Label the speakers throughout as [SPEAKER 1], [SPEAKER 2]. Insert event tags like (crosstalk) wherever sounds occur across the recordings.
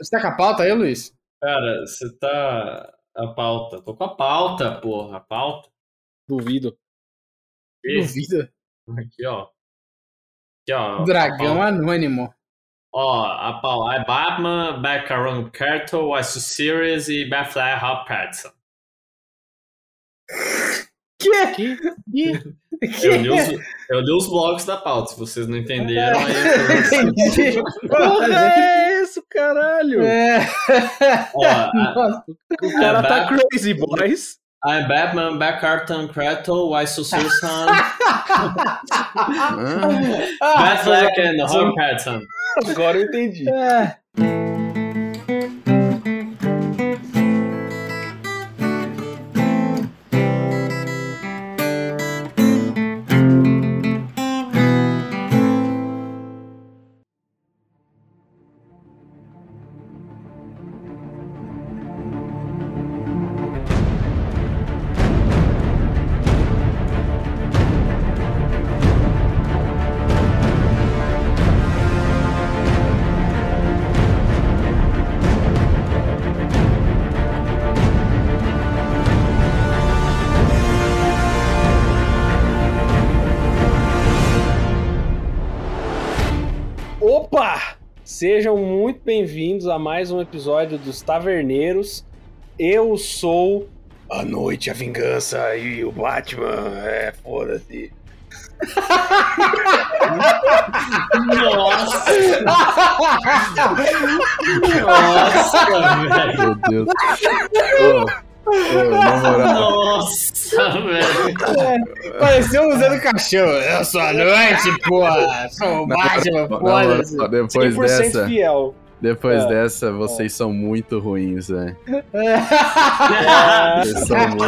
[SPEAKER 1] Você tá com a pauta aí, Luiz?
[SPEAKER 2] Cara, você tá. A pauta. Tô com a pauta, porra. A pauta.
[SPEAKER 3] Duvido.
[SPEAKER 1] Duvido.
[SPEAKER 2] aqui ó. Aqui, ó.
[SPEAKER 1] Dragão anônimo.
[SPEAKER 2] Ó, a pauta é Batman, Background Cartel, West Series e Batfly Hot Patterson.
[SPEAKER 1] Que?
[SPEAKER 3] Que?
[SPEAKER 2] Eu li, os, eu li os blogs da pauta, se vocês não entenderam, aí. (laughs)
[SPEAKER 1] Entendi.
[SPEAKER 3] É isso, caralho?
[SPEAKER 1] É. (laughs)
[SPEAKER 2] Ó, a-.
[SPEAKER 3] O cara tá
[SPEAKER 2] Bat-
[SPEAKER 3] crazy, boys.
[SPEAKER 2] I'm Batman, Backcarton, Kratos, Why Susan, (laughs) Batfleck and Hot Patterson.
[SPEAKER 3] Agora eu entendi.
[SPEAKER 1] É.
[SPEAKER 3] bem-vindos a mais um episódio dos Taverneiros. Eu sou a noite, a vingança e o Batman. É, foda-se.
[SPEAKER 2] Nossa! Nossa, velho!
[SPEAKER 4] Meu Deus. Moral,
[SPEAKER 2] Nossa, velho!
[SPEAKER 1] Pareceu usando cachorro. Eu sou a noite, porra. Sou o Batman, foda-se.
[SPEAKER 4] depois
[SPEAKER 3] 100%
[SPEAKER 4] dessa,
[SPEAKER 3] fiel.
[SPEAKER 4] Depois
[SPEAKER 3] É.
[SPEAKER 4] dessa, vocês são muito ruins, velho. (laughs)
[SPEAKER 3] É,
[SPEAKER 4] Vocês são muito.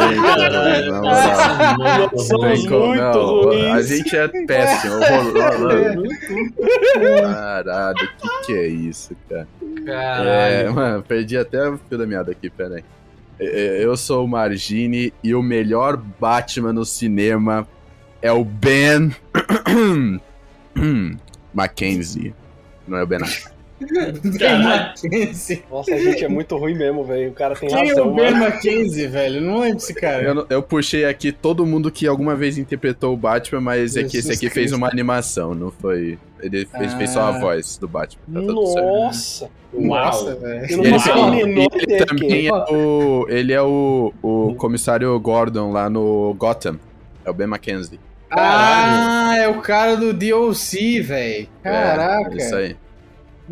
[SPEAKER 3] Nós somos muito
[SPEAKER 4] não,
[SPEAKER 3] ruins.
[SPEAKER 4] A gente é (laughs) péssimo. horroroso. Caralho, o que, que é isso, cara? É,
[SPEAKER 2] Caralho.
[SPEAKER 4] mano, perdi até o fio da meada aqui, pera aí. É, é, Eu sou o Margine e o melhor Batman no cinema é o Ben (clears throat) Mackenzie. Não é o Ben Affleck. (laughs)
[SPEAKER 1] Ben Mackenzie.
[SPEAKER 3] Nossa, a gente é muito ruim mesmo, velho. O cara tem
[SPEAKER 1] Quem é
[SPEAKER 3] razão,
[SPEAKER 1] o Ben
[SPEAKER 3] mano.
[SPEAKER 1] Mackenzie, velho? Não lembro desse cara.
[SPEAKER 4] Eu, eu puxei aqui todo mundo que alguma vez interpretou o Batman, mas é que esse
[SPEAKER 1] Jesus
[SPEAKER 4] aqui fez
[SPEAKER 1] Cristo.
[SPEAKER 4] uma animação, não foi. Ele fez, fez só a
[SPEAKER 1] Ah.
[SPEAKER 4] voz do Batman. Tá.
[SPEAKER 3] Nossa!
[SPEAKER 1] Nossa,
[SPEAKER 2] Uau.
[SPEAKER 1] velho.
[SPEAKER 4] Ele,
[SPEAKER 3] menor
[SPEAKER 4] ele
[SPEAKER 3] ideia
[SPEAKER 4] também
[SPEAKER 3] quem
[SPEAKER 4] é o. Ele é o, o comissário Gordon lá no Gotham. É o Ben Mackenzie.
[SPEAKER 1] Ah, é o cara do DLC, velho. Caraca.
[SPEAKER 4] É, isso aí.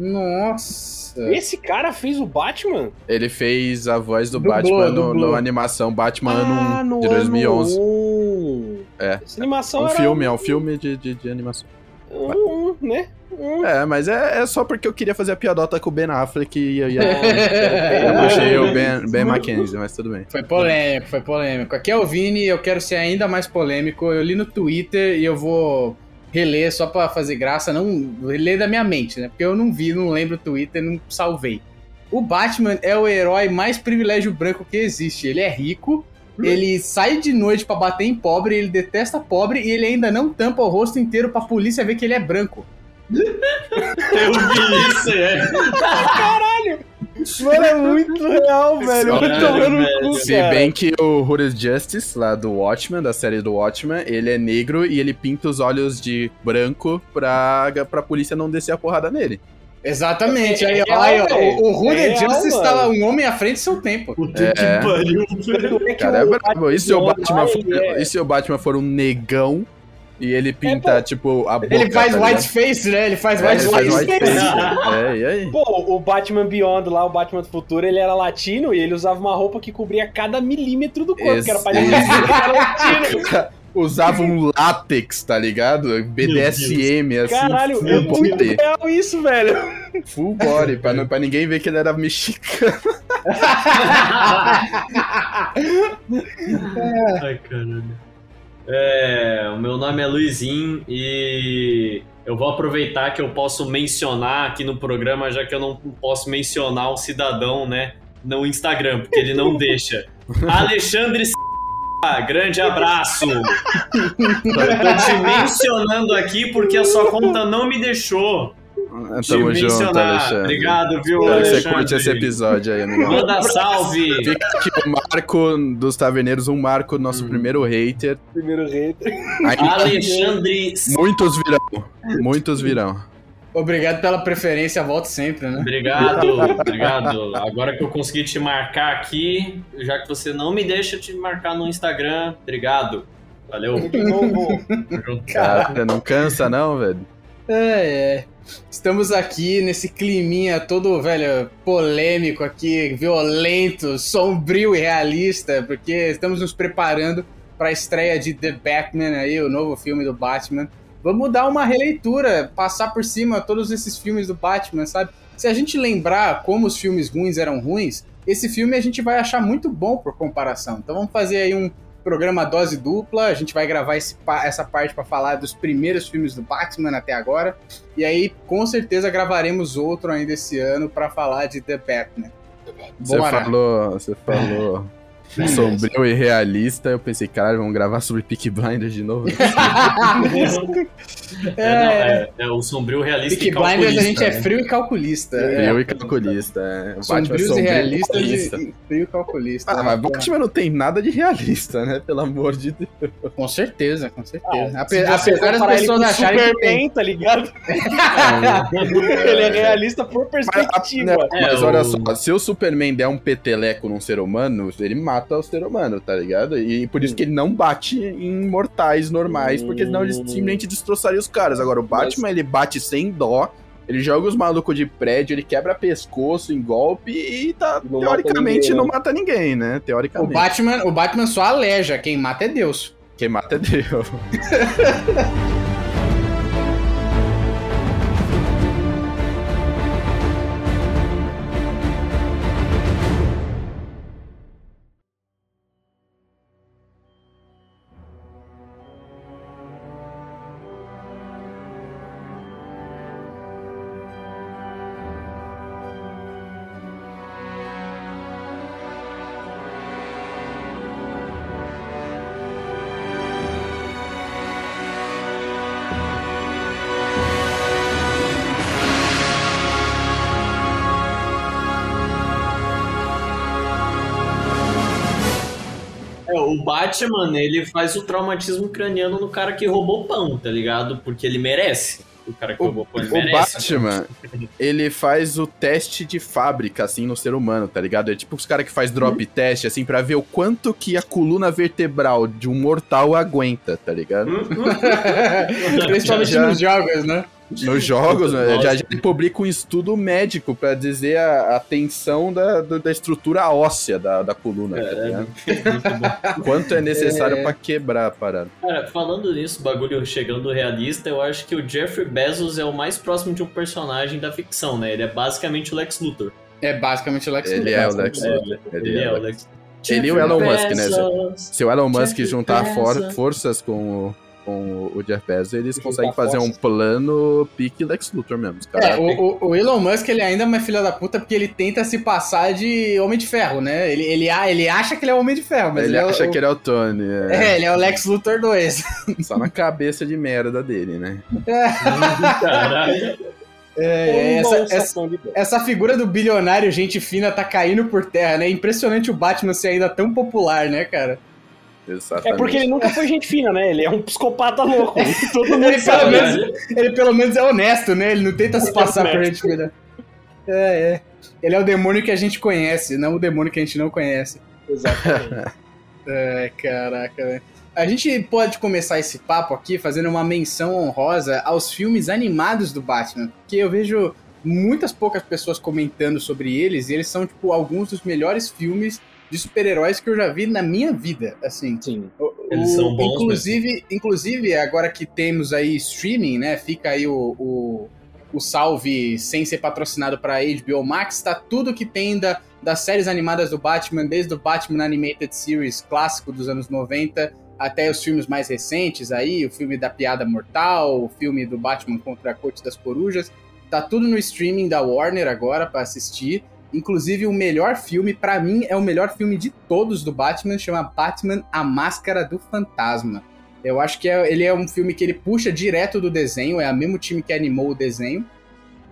[SPEAKER 1] Nossa.
[SPEAKER 3] Esse cara fez o Batman?
[SPEAKER 4] Ele fez a voz do
[SPEAKER 1] Dublou,
[SPEAKER 4] Batman no, no animação Batman
[SPEAKER 3] ah,
[SPEAKER 4] ano 1
[SPEAKER 3] no
[SPEAKER 4] de 2011.
[SPEAKER 3] Ano 1.
[SPEAKER 4] É.
[SPEAKER 3] Essa
[SPEAKER 4] É
[SPEAKER 3] animação
[SPEAKER 4] um
[SPEAKER 3] era
[SPEAKER 4] filme, é um filme de, de, de animação.
[SPEAKER 3] um, né? Um.
[SPEAKER 4] É, mas é, é só porque eu queria fazer a piadota com o Ben Affleck e (laughs) eu ia.
[SPEAKER 1] É.
[SPEAKER 4] Eu puxei o Ben, ben Mackenzie, mas tudo bem.
[SPEAKER 1] Foi polêmico, foi polêmico. Aqui é o Vini e eu quero ser ainda mais polêmico. Eu li no Twitter e eu vou reler só pra fazer graça, não reler da minha mente, né? Porque eu não vi, não lembro o Twitter, não salvei. O Batman é o herói mais privilégio branco que existe. Ele é rico, ele sai de noite pra bater em pobre, ele detesta pobre e ele ainda não tampa o rosto inteiro pra polícia ver que ele é branco. (laughs)
[SPEAKER 2] Eu vi isso, é. (laughs)
[SPEAKER 3] Mano, é muito real, velho.
[SPEAKER 2] Caralho,
[SPEAKER 3] Eu tô tomando no
[SPEAKER 2] velho.
[SPEAKER 3] cu,
[SPEAKER 4] Se
[SPEAKER 3] cara.
[SPEAKER 4] bem que o Hooded Justice, lá do Watchmen, da série do Watchmen, ele é negro e ele pinta os olhos de branco pra, pra polícia não descer a porrada nele.
[SPEAKER 1] Exatamente.
[SPEAKER 3] É
[SPEAKER 1] Aí, ó, aí, o, o
[SPEAKER 3] É
[SPEAKER 1] Justice
[SPEAKER 3] mano.
[SPEAKER 1] tá um homem à frente do seu tempo.
[SPEAKER 2] Puta
[SPEAKER 4] É.
[SPEAKER 2] que pariu, velho.
[SPEAKER 3] É
[SPEAKER 4] cara é
[SPEAKER 3] o
[SPEAKER 4] brabo. E se o
[SPEAKER 3] Batman
[SPEAKER 4] for,
[SPEAKER 3] é-
[SPEAKER 4] e se o Batman for um negão e ele pinta,
[SPEAKER 3] pô.
[SPEAKER 4] tipo, a boca.
[SPEAKER 1] Ele faz
[SPEAKER 4] tá
[SPEAKER 1] white face, né? Ele faz
[SPEAKER 4] É,
[SPEAKER 1] white
[SPEAKER 4] ele faz white face. (laughs) É, e aí?
[SPEAKER 3] Pô, o Batman Beyond lá, o Batman do futuro, ele era latino e ele usava uma roupa que cobria cada milímetro do corpo,
[SPEAKER 4] Esse-
[SPEAKER 3] que era pra que era (laughs) latino. (laughs)
[SPEAKER 4] Usava um látex, tá ligado? BDSM, assim.
[SPEAKER 3] Caralho,
[SPEAKER 4] full
[SPEAKER 3] é muito real isso, velho.
[SPEAKER 4] Full body, pra, não- pra ninguém ver que ele era mexicano.
[SPEAKER 2] Ai, caralho. É, o meu nome é Luizinho e eu vou aproveitar que eu posso mencionar aqui no programa, já que eu não posso mencionar um cidadão, né, no Instagram, porque ele não deixa. (laughs) Alexandre grande abraço! Eu tô te mencionando aqui porque a sua conta não me deixou.
[SPEAKER 4] Tamo junto. Alexandre.
[SPEAKER 2] Obrigado, viu,
[SPEAKER 4] Espero que você
[SPEAKER 2] Alexandre?
[SPEAKER 4] curte esse episódio aí, amigo.
[SPEAKER 2] Manda salve!
[SPEAKER 4] Fica aqui o Marco dos Taverneiros, um Marco, nosso
[SPEAKER 2] Hum.
[SPEAKER 4] primeiro hater.
[SPEAKER 3] Primeiro hater.
[SPEAKER 4] Ainda
[SPEAKER 2] Alexandre.
[SPEAKER 4] muitos virão. Muitos virão.
[SPEAKER 1] Obrigado pela preferência, volto sempre, né?
[SPEAKER 2] Obrigado, obrigado. Agora que eu consegui te marcar aqui, já que você não me deixa te marcar no Instagram, obrigado. Valeu.
[SPEAKER 4] Cara, não cansa não, velho?
[SPEAKER 1] É, é. Estamos aqui nesse climinha todo, velho, polêmico aqui, violento, sombrio e realista, porque estamos nos preparando para a estreia de The Batman aí, o novo filme do Batman. Vamos dar uma releitura, passar por cima todos esses filmes do Batman, sabe? Se a gente lembrar como os filmes ruins eram ruins, esse filme a gente vai achar muito bom por comparação. Então vamos fazer aí um programa dose dupla, a gente vai gravar esse essa parte para falar dos primeiros filmes do Batman até agora. E aí, com certeza, gravaremos outro ainda esse ano para falar de The Batman.
[SPEAKER 4] Você falou, você falou (laughs) sombrio e realista. Eu pensei, caralho, vamos gravar sobre Peak Blinders de novo. (laughs)
[SPEAKER 2] É, não, é, é o sombrio realista
[SPEAKER 1] Peaky
[SPEAKER 2] e
[SPEAKER 1] Blinders a
[SPEAKER 2] calculista,
[SPEAKER 1] gente é
[SPEAKER 2] né?
[SPEAKER 1] frio e calculista.
[SPEAKER 4] Frio
[SPEAKER 1] É.
[SPEAKER 4] e calculista. É. O Batman é
[SPEAKER 1] Sombrios e
[SPEAKER 4] sombrio
[SPEAKER 1] realistas
[SPEAKER 4] calculista.
[SPEAKER 1] e frio e calculista.
[SPEAKER 4] Ah, mas Batman não tem nada de realista, né? Pelo amor de Deus.
[SPEAKER 1] Com certeza, com certeza.
[SPEAKER 3] Ah,
[SPEAKER 1] Ape- apesar das pessoas acharem que tem.
[SPEAKER 3] Superman, tá ligado? (laughs) ele é realista por perspectiva.
[SPEAKER 4] Não, mas
[SPEAKER 2] É,
[SPEAKER 4] olha
[SPEAKER 2] o-
[SPEAKER 4] só, se o Superman der um peteleco num ser humano, ele mata o ser humano, tá ligado? E por isso que ele não bate em mortais normais, porque senão ele
[SPEAKER 3] Hum.
[SPEAKER 4] simplesmente destroçaria os caras. Agora, o Batman, ele bate sem dó, ele joga os malucos de prédio, ele quebra pescoço em golpe e tá,
[SPEAKER 3] Não mata
[SPEAKER 4] teoricamente
[SPEAKER 3] ninguém,
[SPEAKER 4] não
[SPEAKER 3] né?
[SPEAKER 4] mata ninguém, né?
[SPEAKER 1] O
[SPEAKER 4] Teoricamente.
[SPEAKER 1] Batman, o Batman só aleja, quem mata é Deus.
[SPEAKER 4] Quem mata é Deus. (laughs)
[SPEAKER 2] o Batman, ele faz o traumatismo craniano no cara que roubou pão, tá ligado? Porque ele merece. O cara que
[SPEAKER 4] O-
[SPEAKER 2] roubou pão, ele
[SPEAKER 4] O
[SPEAKER 2] merece.
[SPEAKER 4] Batman, ele faz o teste de fábrica, assim, no ser humano, tá ligado? É tipo os caras que faz drop test, assim, pra ver o quanto que a coluna vertebral de um mortal aguenta, tá ligado?
[SPEAKER 2] Hum, (laughs)
[SPEAKER 1] Principalmente
[SPEAKER 4] Já-
[SPEAKER 1] nos jogos, né?
[SPEAKER 4] Nos jogos, né, já, já publica um estudo médico pra dizer a, a tensão da, do- da estrutura óssea da, da coluna, tá ligado?
[SPEAKER 2] Muito bom. (laughs)
[SPEAKER 4] Quanto é necessário
[SPEAKER 1] É.
[SPEAKER 4] pra quebrar a parada.
[SPEAKER 2] Cara, falando nisso, bagulho chegando realista, eu acho que o Jeffrey Bezos é o mais próximo de um personagem da ficção, né? Ele é basicamente o Lex Luthor.
[SPEAKER 1] É basicamente o Lex
[SPEAKER 4] Ele
[SPEAKER 1] Luthor.
[SPEAKER 4] é o Lex
[SPEAKER 2] É,
[SPEAKER 4] Luthor.
[SPEAKER 2] Ele é o Lex
[SPEAKER 4] Ele e o Elon Musk, né? Se o Elon Musk
[SPEAKER 2] Jeff
[SPEAKER 4] juntar for- forças com o, com o Jeff Bezos, eles
[SPEAKER 3] Juntar
[SPEAKER 4] conseguem fazer um plano pique Lex Luthor mesmo.
[SPEAKER 1] É, o, o- o Elon Musk ele ainda é uma filha da puta porque ele tenta se passar de Homem de Ferro, né? Ele, ele, a- ele acha que ele é Homem de Ferro, mas
[SPEAKER 4] ele
[SPEAKER 1] é o-
[SPEAKER 4] acha
[SPEAKER 1] o-
[SPEAKER 4] que ele é o Tony. É,
[SPEAKER 1] É, ele é o Lex Luthor 2. (laughs)
[SPEAKER 4] Só na cabeça de merda dele, né?
[SPEAKER 2] Caralho.
[SPEAKER 1] É,
[SPEAKER 3] Uma
[SPEAKER 1] essa, essa, essa figura do bilionário gente fina tá caindo por terra, né? É impressionante o Batman ser ainda tão popular, né, cara?
[SPEAKER 4] Exatamente.
[SPEAKER 3] É porque ele nunca foi gente fina, né? Ele é um psicopata louco. (laughs) Todo mundo
[SPEAKER 1] Ele pelo,
[SPEAKER 3] sabe.
[SPEAKER 2] Caralho.
[SPEAKER 1] menos, ele pelo menos é honesto, né? Ele não tenta se passar por gente fina. É, é. Ele é o demônio que a gente conhece, não o demônio que a gente não conhece.
[SPEAKER 3] Exatamente. (laughs)
[SPEAKER 1] É, caraca, velho. A gente pode começar esse papo aqui fazendo uma menção honrosa aos filmes animados do Batman, porque eu vejo muitas poucas pessoas comentando sobre eles e eles são tipo alguns dos melhores filmes de super-heróis que eu já vi na minha vida, assim.
[SPEAKER 3] Sim.
[SPEAKER 1] O-
[SPEAKER 2] Eles são bons
[SPEAKER 1] inclusive, inclusive, agora que temos aí streaming, né? Fica aí o, o, o salve sem ser patrocinado para HBO Max, tá tudo que tem da, das séries animadas do Batman, desde o Batman Animated Series clássico dos anos 90 até os filmes mais recentes aí, o filme da Piada Mortal, o filme do Batman contra a Corte das Corujas. Tá tudo no streaming da Warner agora para assistir. Inclusive, o melhor filme, pra mim, é o melhor filme de todos do Batman, chama Batman A Máscara do Fantasma. Eu acho que é- ele é um filme que ele puxa direto do desenho, é o mesmo time que animou o desenho.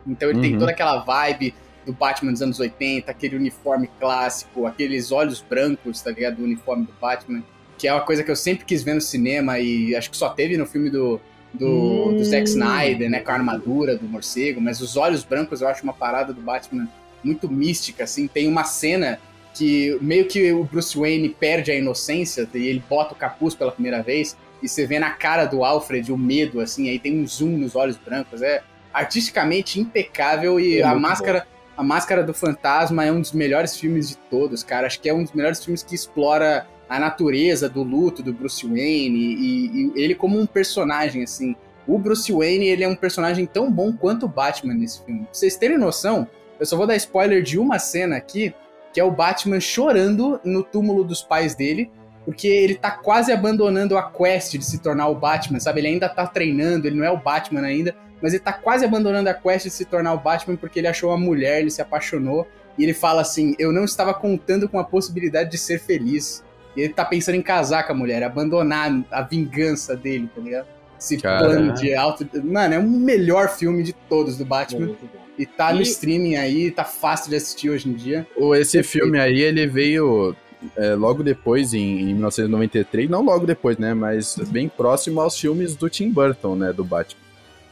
[SPEAKER 1] Então ele tem
[SPEAKER 4] Uhum.
[SPEAKER 1] toda aquela vibe do Batman dos anos 80, aquele uniforme clássico, aqueles olhos brancos, tá ligado? Do uniforme do Batman, que é uma coisa que eu sempre quis ver no cinema e acho que só teve no filme do, do, do Zack Snyder, né? Com a armadura do morcego, mas os olhos brancos eu acho uma parada do Batman muito mística, assim. Tem uma cena que meio que o Bruce Wayne perde a inocência e ele bota o capuz pela primeira vez e você vê na cara do Alfred o medo, assim, aí tem um zoom nos olhos brancos. É artisticamente impecável e
[SPEAKER 3] É
[SPEAKER 1] a máscara. A Máscara do Fantasma é um dos melhores filmes de todos, cara. Acho que é um dos melhores filmes que explora a natureza do luto do Bruce Wayne e, e ele como um personagem, assim. O Bruce Wayne, ele é um personagem tão bom quanto o Batman nesse filme. Pra vocês terem noção, eu só vou dar spoiler de uma cena aqui, que é o Batman chorando no túmulo dos pais dele, porque ele tá quase abandonando a quest de se tornar o Batman, sabe? Ele ainda tá treinando, ele não é o Batman ainda, mas ele tá quase abandonando a quest de se tornar o Batman porque ele achou uma mulher, ele se apaixonou, e ele fala assim: Eu não estava contando com a possibilidade de ser feliz. E ele tá pensando em casar com a mulher, abandonar a vingança dele, tá ligado? Esse
[SPEAKER 4] Caralho.
[SPEAKER 1] plano de alto. Mano, é o melhor filme de todos do Batman.
[SPEAKER 3] Muito bom.
[SPEAKER 1] E tá no
[SPEAKER 3] E-
[SPEAKER 1] streaming aí, tá fácil de assistir hoje em dia.
[SPEAKER 4] O- Esse filme aí, ele veio é, logo depois, em, em 1993. Não logo depois, né? Mas bem próximo aos filmes do Tim Burton, né? Do Batman.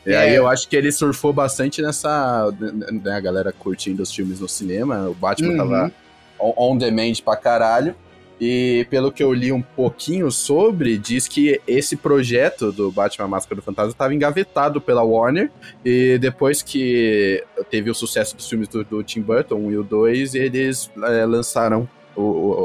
[SPEAKER 4] E
[SPEAKER 1] É.
[SPEAKER 4] aí eu acho que ele surfou bastante nessa. Né, a galera curtindo os filmes no cinema. O Batman
[SPEAKER 1] Uhum.
[SPEAKER 4] tava on, on demand pra caralho. E pelo que eu li um pouquinho sobre, diz que esse projeto do Batman Máscara do Fantasma estava engavetado pela Warner. E depois que teve o sucesso dos filmes do, do Tim Burton, o 1 e o 2, eles é, lançaram o-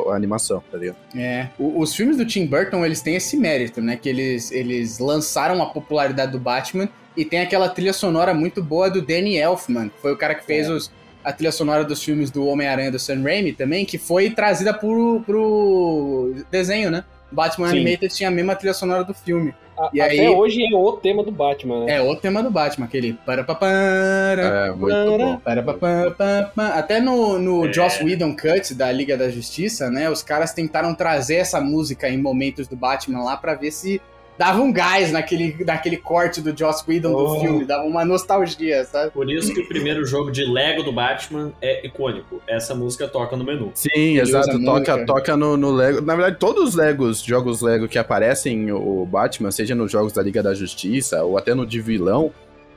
[SPEAKER 4] o- a animação, tá ligado?
[SPEAKER 1] É. O- os filmes do Tim Burton, eles têm esse mérito, né? Que eles, eles lançaram a popularidade do Batman e tem aquela trilha sonora muito boa do Danny Elfman, que foi o cara que fez
[SPEAKER 3] É.
[SPEAKER 1] os, a trilha sonora dos filmes do Homem-Aranha do Sam Raimi também, que foi trazida pro, pro desenho, né? Batman
[SPEAKER 3] Sim.
[SPEAKER 1] Animated tinha a mesma trilha sonora do filme.
[SPEAKER 3] A-
[SPEAKER 1] E
[SPEAKER 3] até
[SPEAKER 1] aí-
[SPEAKER 3] hoje é o tema do Batman, né?
[SPEAKER 1] É o tema do Batman, aquele para pa para
[SPEAKER 4] É, muito bom.
[SPEAKER 1] para pa pa pa pa. Até no, no
[SPEAKER 2] É.
[SPEAKER 1] Joss Whedon Cut da Liga da Justiça, né? Os caras tentaram trazer essa música em momentos do Batman lá pra ver se dava um gás naquele, naquele corte do Joss Whedon
[SPEAKER 3] Oh.
[SPEAKER 1] do filme, dava uma nostalgia, sabe?
[SPEAKER 2] Por isso que o primeiro jogo de Lego do Batman é icônico. Essa música toca no menu.
[SPEAKER 4] Sim,
[SPEAKER 1] Ele
[SPEAKER 4] exato. Toca,
[SPEAKER 1] música.
[SPEAKER 4] toca no, no Lego. Na verdade, todos os Legos, jogos Lego que aparecem o Batman, seja nos jogos da Liga da Justiça ou até no de vilão,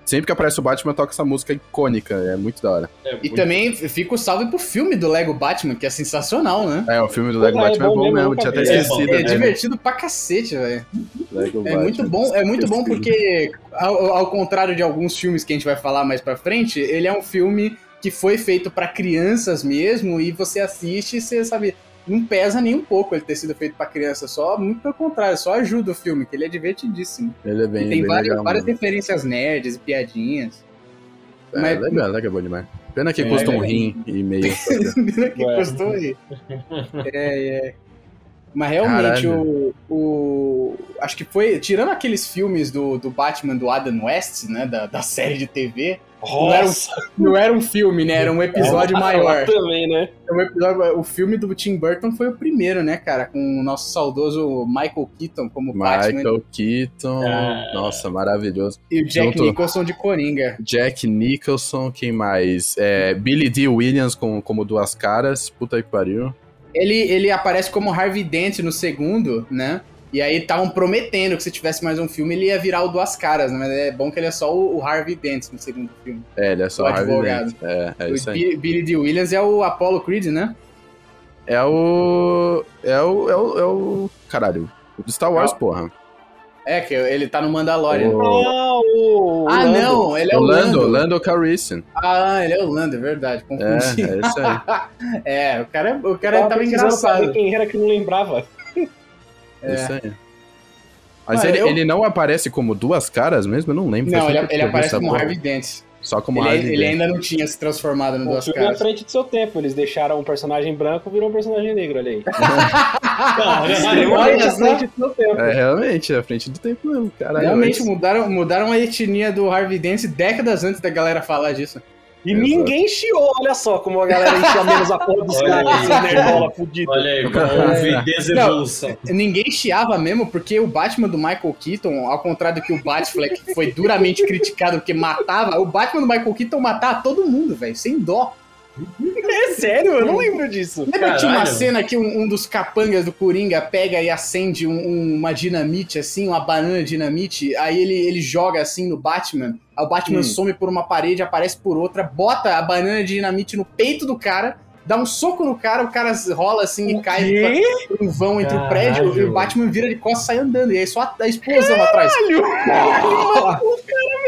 [SPEAKER 4] sempre que aparece o Batman, toca essa música icônica. É muito da hora.
[SPEAKER 2] É
[SPEAKER 1] E
[SPEAKER 2] muito-
[SPEAKER 1] também fica o salve pro filme do Lego Batman, que é sensacional, né?
[SPEAKER 4] É, o filme do Lego
[SPEAKER 3] Ah, é
[SPEAKER 4] Batman é
[SPEAKER 3] bom
[SPEAKER 4] bom
[SPEAKER 3] mesmo,
[SPEAKER 4] tinha até esquecido.
[SPEAKER 1] É divertido pra cacete, velho.
[SPEAKER 4] Lego
[SPEAKER 1] É
[SPEAKER 4] Batman,
[SPEAKER 1] muito bom, é muito bom porque, ao, ao contrário de alguns filmes que a gente vai falar mais pra frente, ele é um filme que foi feito pra crianças mesmo, e você assiste e você sabe, não pesa nem um pouco ele ter sido feito pra criança, só muito pelo contrário, só ajuda o filme, que ele é divertidíssimo.
[SPEAKER 4] Ele é bem,
[SPEAKER 1] E tem
[SPEAKER 4] bem
[SPEAKER 1] várias,
[SPEAKER 4] legal.
[SPEAKER 1] várias referências nerds e piadinhas.
[SPEAKER 4] É,
[SPEAKER 1] mas-
[SPEAKER 4] legal, legal, bom demais. Pena que
[SPEAKER 1] É,
[SPEAKER 4] custa um
[SPEAKER 1] é.
[SPEAKER 4] rim e meio. (laughs)
[SPEAKER 1] que
[SPEAKER 3] Ué.
[SPEAKER 1] custou aí. É, é. Mas realmente, o, o. Acho que foi. Tirando aqueles filmes do, do Batman do Adam West, né? Da, da série de TV. Não era, um, não era um filme, né? Era um episódio (laughs) maior.
[SPEAKER 3] também, né?
[SPEAKER 1] É um episódio- o filme do Tim Burton foi o primeiro, né, cara? Com o nosso saudoso Michael Keaton como Batman
[SPEAKER 4] Michael Keaton,
[SPEAKER 2] Ah.
[SPEAKER 4] nossa, maravilhoso.
[SPEAKER 1] e o Jack
[SPEAKER 4] junto-
[SPEAKER 1] Nicholson de Coringa.
[SPEAKER 4] Jack Nicholson, quem mais? É, Billy D. Williams com, como duas caras, puta que pariu.
[SPEAKER 1] Ele, ele aparece como Harvey Dent no segundo, né? E aí estavam prometendo que se tivesse mais um filme ele ia virar o Duas Caras, né? Mas é bom que ele é só o, o Harvey Dent no segundo filme.
[SPEAKER 4] É, ele é só
[SPEAKER 1] O
[SPEAKER 4] Harvey
[SPEAKER 1] advogado.
[SPEAKER 4] Dent. É, é isso
[SPEAKER 1] o
[SPEAKER 4] aí.
[SPEAKER 1] Bi- Billy D. Williams é o Apollo Creed, né?
[SPEAKER 4] É o. É o. É o. É o caralho. O do Star Wars,
[SPEAKER 1] É o-
[SPEAKER 4] porra.
[SPEAKER 1] É, que ele tá no Mandalorian.
[SPEAKER 4] O-
[SPEAKER 3] Ah, o.
[SPEAKER 1] Ah,
[SPEAKER 3] Lando.
[SPEAKER 1] não, ele é
[SPEAKER 4] o
[SPEAKER 1] o
[SPEAKER 4] Lando,
[SPEAKER 1] Lando.
[SPEAKER 4] Lando Calrissian.
[SPEAKER 1] Ah, ele é o Lando, é verdade.
[SPEAKER 4] É,
[SPEAKER 1] Confundi.
[SPEAKER 4] é isso aí. (laughs)
[SPEAKER 1] É, o cara, o cara
[SPEAKER 3] Tava
[SPEAKER 1] tava engraçado.
[SPEAKER 3] quem era que não lembrava.
[SPEAKER 4] É isso aí. Mas
[SPEAKER 1] Ah,
[SPEAKER 4] ele,
[SPEAKER 1] eu-
[SPEAKER 4] ele não aparece como duas caras mesmo? Eu não lembro.
[SPEAKER 1] Não, ele, ele aparece como
[SPEAKER 4] porra.
[SPEAKER 1] Harvey Dent.
[SPEAKER 4] Só como
[SPEAKER 1] Ele,
[SPEAKER 4] Harvey
[SPEAKER 1] ele
[SPEAKER 4] Dent.
[SPEAKER 1] ainda não tinha se transformado no
[SPEAKER 3] O
[SPEAKER 1] Duas
[SPEAKER 3] filme é à
[SPEAKER 1] Caras.
[SPEAKER 3] frente do seu tempo. Eles deixaram um personagem branco virou um personagem negro, olha aí. (laughs)
[SPEAKER 2] Não,
[SPEAKER 1] Olha
[SPEAKER 3] à frente do seu tempo.
[SPEAKER 4] É, realmente, é à frente do tempo mesmo, caralho.
[SPEAKER 1] Realmente
[SPEAKER 4] mas-
[SPEAKER 1] mudaram, mudaram a etnia do Harvey Dent décadas antes da galera falar disso.
[SPEAKER 3] E ninguém chiou, olha só como a galera enchia menos a porra dos
[SPEAKER 2] Olha
[SPEAKER 3] caras, nerdola fudidos.
[SPEAKER 2] Olha aí, houve desevolução.
[SPEAKER 1] Ninguém chiava mesmo, porque o Batman do Michael Keaton, ao contrário do que o Batfleck foi duramente criticado porque matava, o Batman do Michael Keaton matava todo mundo, velho, sem dó.
[SPEAKER 3] É sério, eu não lembro disso.
[SPEAKER 1] Lembra que tinha uma cena que um, um dos capangas do Coringa pega e acende um- um- uma dinamite, assim, uma banana dinamite, aí ele, ele joga assim no Batman, aí o Batman
[SPEAKER 3] Hum.
[SPEAKER 1] some por uma parede, aparece por outra, bota a banana de dinamite no peito do cara, dá um soco no cara, o cara rola assim e cai
[SPEAKER 3] quê?
[SPEAKER 1] pra um vão entre o
[SPEAKER 2] Caralho.
[SPEAKER 1] prédio e o Batman vira de costas e sai andando. E aí só a, a explosão atrás.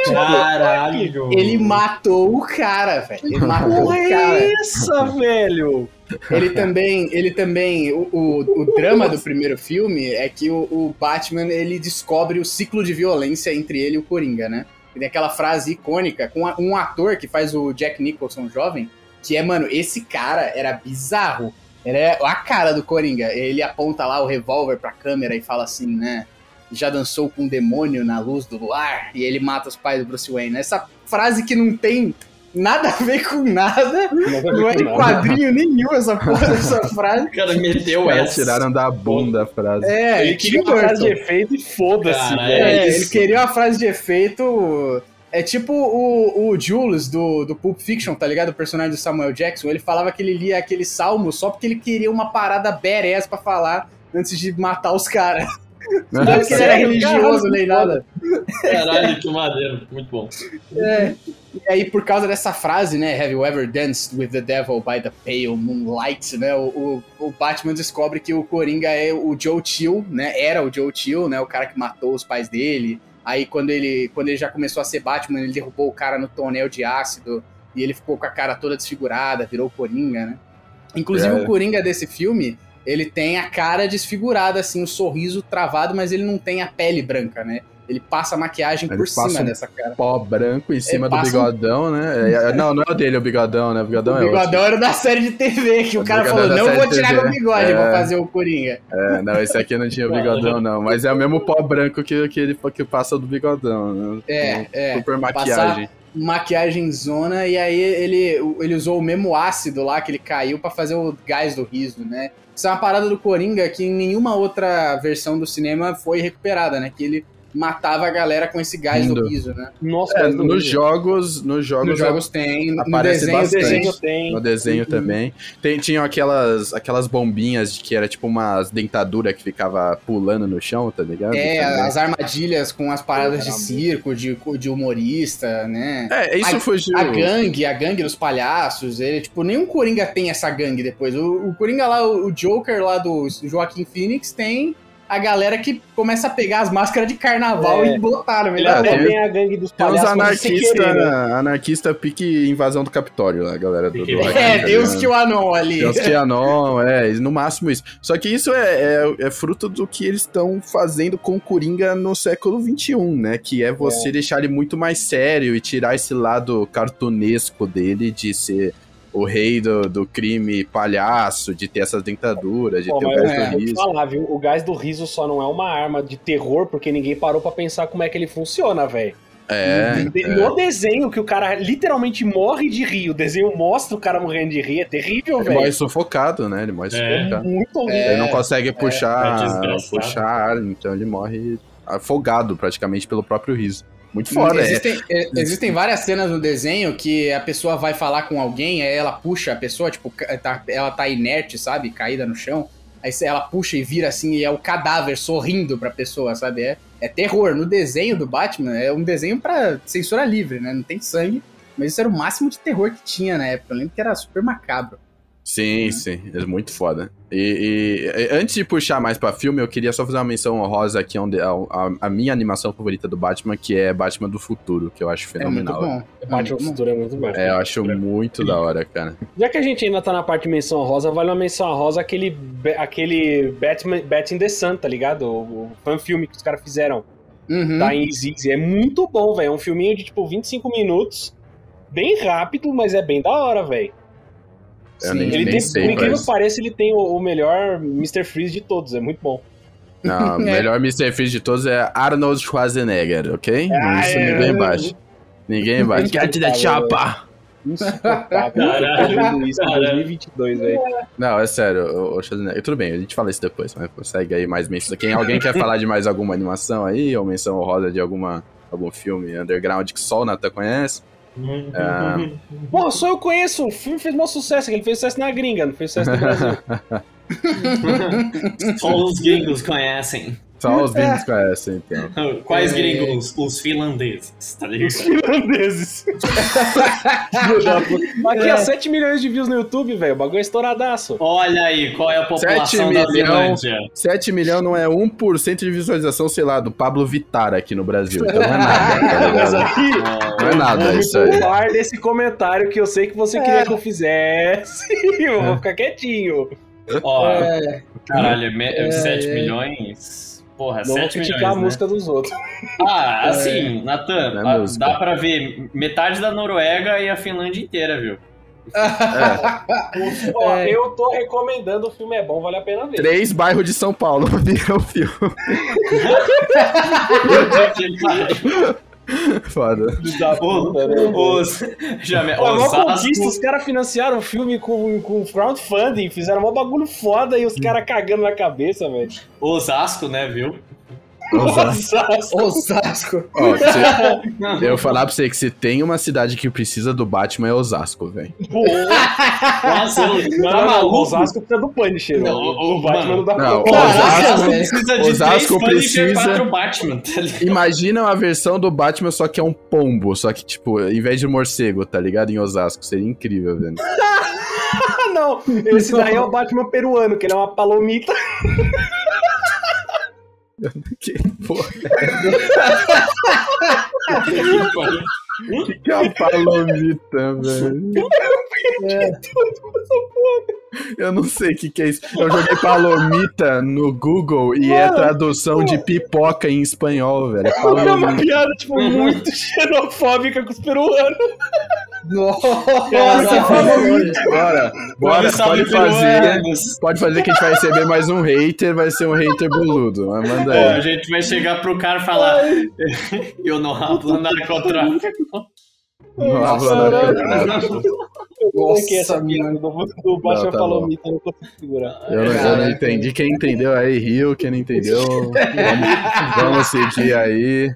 [SPEAKER 2] Caralho.
[SPEAKER 1] Ele matou o cara, velho. Ele matou o
[SPEAKER 3] Porra
[SPEAKER 1] cara.
[SPEAKER 3] é essa, velho?
[SPEAKER 1] Ele também, ele também, o, o, o drama do primeiro filme é que o, o Batman, ele descobre o ciclo de violência entre ele e o Coringa, né? E tem aquela frase icônica com a- um ator que faz o Jack Nicholson jovem, que é, mano, esse cara era bizarro. Ele é a cara do Coringa. Ele aponta lá o revólver pra câmera e fala assim, né? Já dançou com um demônio na luz do luar e ele mata os pais do Bruce Wayne. Essa frase que não tem nada a ver com nada, não é de quadrinho nenhum essa porra dessa frase.
[SPEAKER 2] O cara meteu essa.
[SPEAKER 4] tiraram da bunda a frase.
[SPEAKER 1] É,
[SPEAKER 3] Ele queria uma frase de efeito e foda-se.
[SPEAKER 1] É,
[SPEAKER 2] isso.
[SPEAKER 1] ele queria uma frase de efeito. É tipo o, o Jules do, do Pulp Fiction, tá ligado? O personagem do Samuel Jackson. Ele falava que ele lia aquele salmo só porque ele queria uma parada badass pra falar antes de matar os caras. Não é porque ele era religioso nem nada.
[SPEAKER 2] Caralho, que maneiro. Muito bom.
[SPEAKER 1] É. E aí, por causa dessa frase, né? Have you ever danced with the devil by the pale moonlight, né? O, o, o Batman descobre que o Coringa é o Joe Chill, né? Era o Joe Chill, né? O cara que matou os pais dele. Aí, quando ele, quando ele já começou a ser Batman, ele derrubou o cara no tonel de ácido. E ele ficou com a cara toda desfigurada, virou o Coringa, né? Inclusive,
[SPEAKER 4] É.
[SPEAKER 1] o Coringa desse filme, ele tem a cara desfigurada, assim, o sorriso travado, mas ele não tem a pele branca, né? Ele passa maquiagem
[SPEAKER 4] Ele
[SPEAKER 1] por cima
[SPEAKER 4] um
[SPEAKER 1] dessa cara.
[SPEAKER 4] Pó branco em cima do
[SPEAKER 1] passa um-
[SPEAKER 4] bigodão, né? É, é, não, não é o dele, o bigodão, né? O bigodão
[SPEAKER 1] O
[SPEAKER 4] é
[SPEAKER 1] bigodão era da série de TV, que o,
[SPEAKER 4] O
[SPEAKER 1] cara
[SPEAKER 4] bigodão
[SPEAKER 1] falou,
[SPEAKER 4] da
[SPEAKER 1] não vou tirar
[SPEAKER 4] TV.
[SPEAKER 1] meu bigode,
[SPEAKER 4] É.
[SPEAKER 1] vou fazer o Coringa.
[SPEAKER 4] É, não, esse aqui não tinha o (laughs) bigodão, não. Mas é o mesmo pó branco que, que ele que passa do bigodão, né?
[SPEAKER 1] É, é.
[SPEAKER 4] Super maquiagem.
[SPEAKER 1] Maquiagem zona, e aí ele, ele usou o mesmo ácido lá que ele caiu pra fazer o gás do riso, né? Isso é uma parada do Coringa que em nenhuma outra versão do cinema foi recuperada, né? Que ele matava a galera com esse gás do
[SPEAKER 4] Lindo.
[SPEAKER 1] riso, né?
[SPEAKER 3] Nossa,
[SPEAKER 4] É, nos jogos, nos jogos,
[SPEAKER 1] Nos jogos tem, no
[SPEAKER 4] aparece
[SPEAKER 1] desenho,
[SPEAKER 3] No
[SPEAKER 4] bastante.
[SPEAKER 3] desenho tem.
[SPEAKER 4] no desenho também. Tem, tinham aquelas, aquelas bombinhas de que era tipo umas dentaduras que ficava pulando no chão, tá ligado?
[SPEAKER 1] É,
[SPEAKER 4] Também.
[SPEAKER 1] as armadilhas com as paradas de circo, de, de humorista, né?
[SPEAKER 4] É, isso
[SPEAKER 1] a-
[SPEAKER 4] fugiu.
[SPEAKER 1] A gangue, a gangue dos palhaços, ele, tipo, nenhum Coringa tem essa gangue depois. O, o Coringa lá, o o Joker lá do Joaquim Phoenix tem a galera que começa a pegar as máscaras de carnaval
[SPEAKER 3] É.
[SPEAKER 1] e botar
[SPEAKER 4] É,
[SPEAKER 1] da
[SPEAKER 3] Até
[SPEAKER 4] tem-
[SPEAKER 3] tem a gangue dos
[SPEAKER 4] Tem uns
[SPEAKER 3] palhaços
[SPEAKER 4] anarquista,
[SPEAKER 3] querer, né?
[SPEAKER 4] anarquista pique invasão do Capitólio lá, galera do, do
[SPEAKER 2] É,
[SPEAKER 1] É, Deus que o Anon ali.
[SPEAKER 4] Tem uns QAnon, (laughs) é, no máximo isso. Só que isso é, é, é fruto do que eles estão fazendo com o Coringa no século XXI, né? Que é você deixar ele muito mais sério e tirar esse lado cartunesco dele de ser o rei do, do crime palhaço, de ter essas dentaduras, de
[SPEAKER 3] Pô,
[SPEAKER 4] ter o gás
[SPEAKER 1] é,
[SPEAKER 4] do
[SPEAKER 3] eu vou te
[SPEAKER 4] riso.
[SPEAKER 3] falar, viu? O gás do riso só não é uma arma de terror porque ninguém parou pra pensar como é que ele funciona, velho.
[SPEAKER 4] É, é.
[SPEAKER 3] No desenho, que o cara literalmente morre de rir, o desenho mostra o cara morrendo de rir, é terrível,
[SPEAKER 4] Ele morre
[SPEAKER 3] velho.
[SPEAKER 4] sufocado, né? Ele morre
[SPEAKER 2] É.
[SPEAKER 4] sufocado.
[SPEAKER 3] Muito horrível.
[SPEAKER 1] É,
[SPEAKER 4] ele não consegue
[SPEAKER 2] é
[SPEAKER 4] puxar,
[SPEAKER 2] desgraçado.
[SPEAKER 4] puxar ar, então ele morre afogado praticamente pelo próprio riso. Muito foda, é.
[SPEAKER 1] existem, é, existem várias cenas no desenho que a pessoa vai falar com alguém, aí ela puxa a pessoa, tipo, tá- ela tá inerte, sabe? Caída no chão. Aí ela puxa e vira assim, e é o cadáver sorrindo pra pessoa, sabe? É, é terror. No desenho do Batman, é um desenho pra censura livre, né? Não tem sangue. Mas isso era o máximo de terror que tinha na época. Eu lembro que era super macabro.
[SPEAKER 4] Sim, sim, é muito foda. E, e- e antes de puxar mais pra filme, eu queria só fazer uma menção honrosa aqui onde a, a- a minha animação favorita do Batman, que é Batman do Futuro, que eu acho
[SPEAKER 1] É muito
[SPEAKER 4] fenomenal.
[SPEAKER 1] bom. É
[SPEAKER 3] Batman
[SPEAKER 1] muito bom.
[SPEAKER 3] Futuro é muito bom.
[SPEAKER 4] É, eu acho muito da hora, cara.
[SPEAKER 3] Já que a gente ainda tá na parte de menção rosa, vale uma menção rosa aquele, aquele Batman, Bat in the Sun, tá ligado? O, o fan-filme que os caras fizeram
[SPEAKER 1] Uhum.
[SPEAKER 3] da Easy. É muito bom, velho. É um filminho de tipo 25 minutos, bem rápido, mas é bem da hora, velho.
[SPEAKER 4] Eu
[SPEAKER 1] Sim.
[SPEAKER 4] nem,
[SPEAKER 3] Ele
[SPEAKER 4] nem
[SPEAKER 3] tem,
[SPEAKER 4] sei,
[SPEAKER 3] por incrível que pareça, ele tem o, o melhor Mr. Freeze de todos, é muito bom.
[SPEAKER 4] Não, (laughs) o
[SPEAKER 1] É.
[SPEAKER 4] melhor Mr. Freeze de todos é Arnold Schwarzenegger, ok?
[SPEAKER 3] Ah,
[SPEAKER 4] Isso
[SPEAKER 3] é,
[SPEAKER 4] ninguém bate. Ninguém bate.
[SPEAKER 3] Get
[SPEAKER 4] chopper!
[SPEAKER 3] Insuportável. (laughs)
[SPEAKER 2] Caralho,
[SPEAKER 3] isso em
[SPEAKER 2] caralho.
[SPEAKER 3] 2022, velho.
[SPEAKER 4] Não, é sério, ô, Schwarzenegger. Tudo bem, a gente fala isso depois, mas segue aí mais menções. Quem, alguém quer falar de mais alguma animação aí? Ou menção honrosa de alguma, algum filme underground que só o Nata conhece? Ah.
[SPEAKER 3] Porra, só eu conheço. O filme fez maior sucesso, ele fez sucesso na gringa, não fez sucesso no Brasil. (laughs)
[SPEAKER 2] Só os gringos conhecem.
[SPEAKER 4] Só os gringos conhecem, então. (laughs)
[SPEAKER 2] Quais
[SPEAKER 1] É.
[SPEAKER 2] gringos? Os finlandeses, tá ligado?
[SPEAKER 3] Finlandeses. Da (laughs) puta. Aqui, ó, 7 milhões de views no YouTube, velho. O bagulho é estouradaço.
[SPEAKER 2] Olha aí, qual é a população
[SPEAKER 4] Sete
[SPEAKER 2] da
[SPEAKER 4] milhão.
[SPEAKER 2] Finlândia?
[SPEAKER 4] 7 milhões não é 1% de visualização, sei lá, do Pablo Vittar aqui no Brasil. Então não é nada, tá
[SPEAKER 3] Mas (laughs)
[SPEAKER 4] ligado?
[SPEAKER 3] aqui,
[SPEAKER 4] Não é nada
[SPEAKER 3] me
[SPEAKER 4] isso aí.
[SPEAKER 3] pular desse comentário que eu sei que você queria que eu fizesse. Eu vou ficar quietinho.
[SPEAKER 2] Ó,
[SPEAKER 1] É,
[SPEAKER 2] caralho, me-
[SPEAKER 1] É,
[SPEAKER 2] 7
[SPEAKER 1] é.
[SPEAKER 2] milhões? Porra,
[SPEAKER 3] Não vou
[SPEAKER 2] 7
[SPEAKER 3] criticar
[SPEAKER 2] milhões,
[SPEAKER 3] a
[SPEAKER 2] né?
[SPEAKER 3] música dos outros.
[SPEAKER 2] Ah, assim, Natan,
[SPEAKER 4] é
[SPEAKER 2] ah,
[SPEAKER 4] música.
[SPEAKER 2] dá pra ver metade da Noruega e a Finlândia inteira, viu? (laughs)
[SPEAKER 3] Ó,
[SPEAKER 1] É.
[SPEAKER 3] Eu tô recomendando, o filme é bom, vale a pena ver.
[SPEAKER 4] Três bairros de São Paulo (laughs) viram o filme. (laughs) (laughs) Foda.
[SPEAKER 3] Puta, né?
[SPEAKER 2] Os, já me,
[SPEAKER 3] Pô, mó
[SPEAKER 2] Osasco,
[SPEAKER 3] conquista, os caras financiaram o filme com, com crowdfunding, fizeram um bagulho foda e os caras cagando na cabeça, velho.
[SPEAKER 2] Osasco, né, viu?
[SPEAKER 3] Osasco.
[SPEAKER 1] Osasco.
[SPEAKER 4] Ó, você- (laughs) eu falar pra você que se tem uma cidade que precisa do Batman é Osasco, velho.
[SPEAKER 2] Nossa,
[SPEAKER 3] Não,
[SPEAKER 2] tá
[SPEAKER 3] não,
[SPEAKER 2] maluco?
[SPEAKER 3] Osasco precisa do Punisher.
[SPEAKER 2] Não,
[SPEAKER 3] o,
[SPEAKER 2] o-
[SPEAKER 3] Batman não dá
[SPEAKER 4] Não,
[SPEAKER 3] pra
[SPEAKER 1] Caraca,
[SPEAKER 4] Osasco,
[SPEAKER 2] precisa de
[SPEAKER 4] Osasco
[SPEAKER 2] três Punisher,
[SPEAKER 4] precisa-
[SPEAKER 2] quatro Batman, tá ligado?
[SPEAKER 4] Imagina uma versão do Batman, só que é um pombo. Só que, tipo, em vez de morcego, tá ligado? Em Osasco. Seria incrível, velho. (laughs)
[SPEAKER 3] Não. Esse daí é o Batman peruano, que ele é uma palomita. (laughs)
[SPEAKER 4] Que porra. Que é uma palomita, velho. Eu não sei o que, que é isso. Eu joguei palomita no Google e é tradução de pipoca em espanhol, velho. É
[SPEAKER 3] É uma piada, tipo, muito xenofóbica com os peruanos.
[SPEAKER 1] Nossa,
[SPEAKER 4] Bora, bora,
[SPEAKER 2] Salve,
[SPEAKER 4] pode fazer.
[SPEAKER 2] peruanos.
[SPEAKER 4] Pode fazer que a gente vai receber mais um hater, vai ser um hater boludo. Mas manda
[SPEAKER 2] Ó, a
[SPEAKER 4] aí.
[SPEAKER 2] gente vai chegar pro cara e falar Eu não hablo narcotráfico.
[SPEAKER 4] Nossa,
[SPEAKER 3] Eu aqui essa
[SPEAKER 1] Nossa,
[SPEAKER 3] piada do, do Batman
[SPEAKER 4] Não, tá
[SPEAKER 3] palomita, eu não consigo segurar.
[SPEAKER 4] eu, não, eu não entendi. Quem entendeu aí, riu. Quem não entendeu, (laughs) vamos, vamos seguir aí.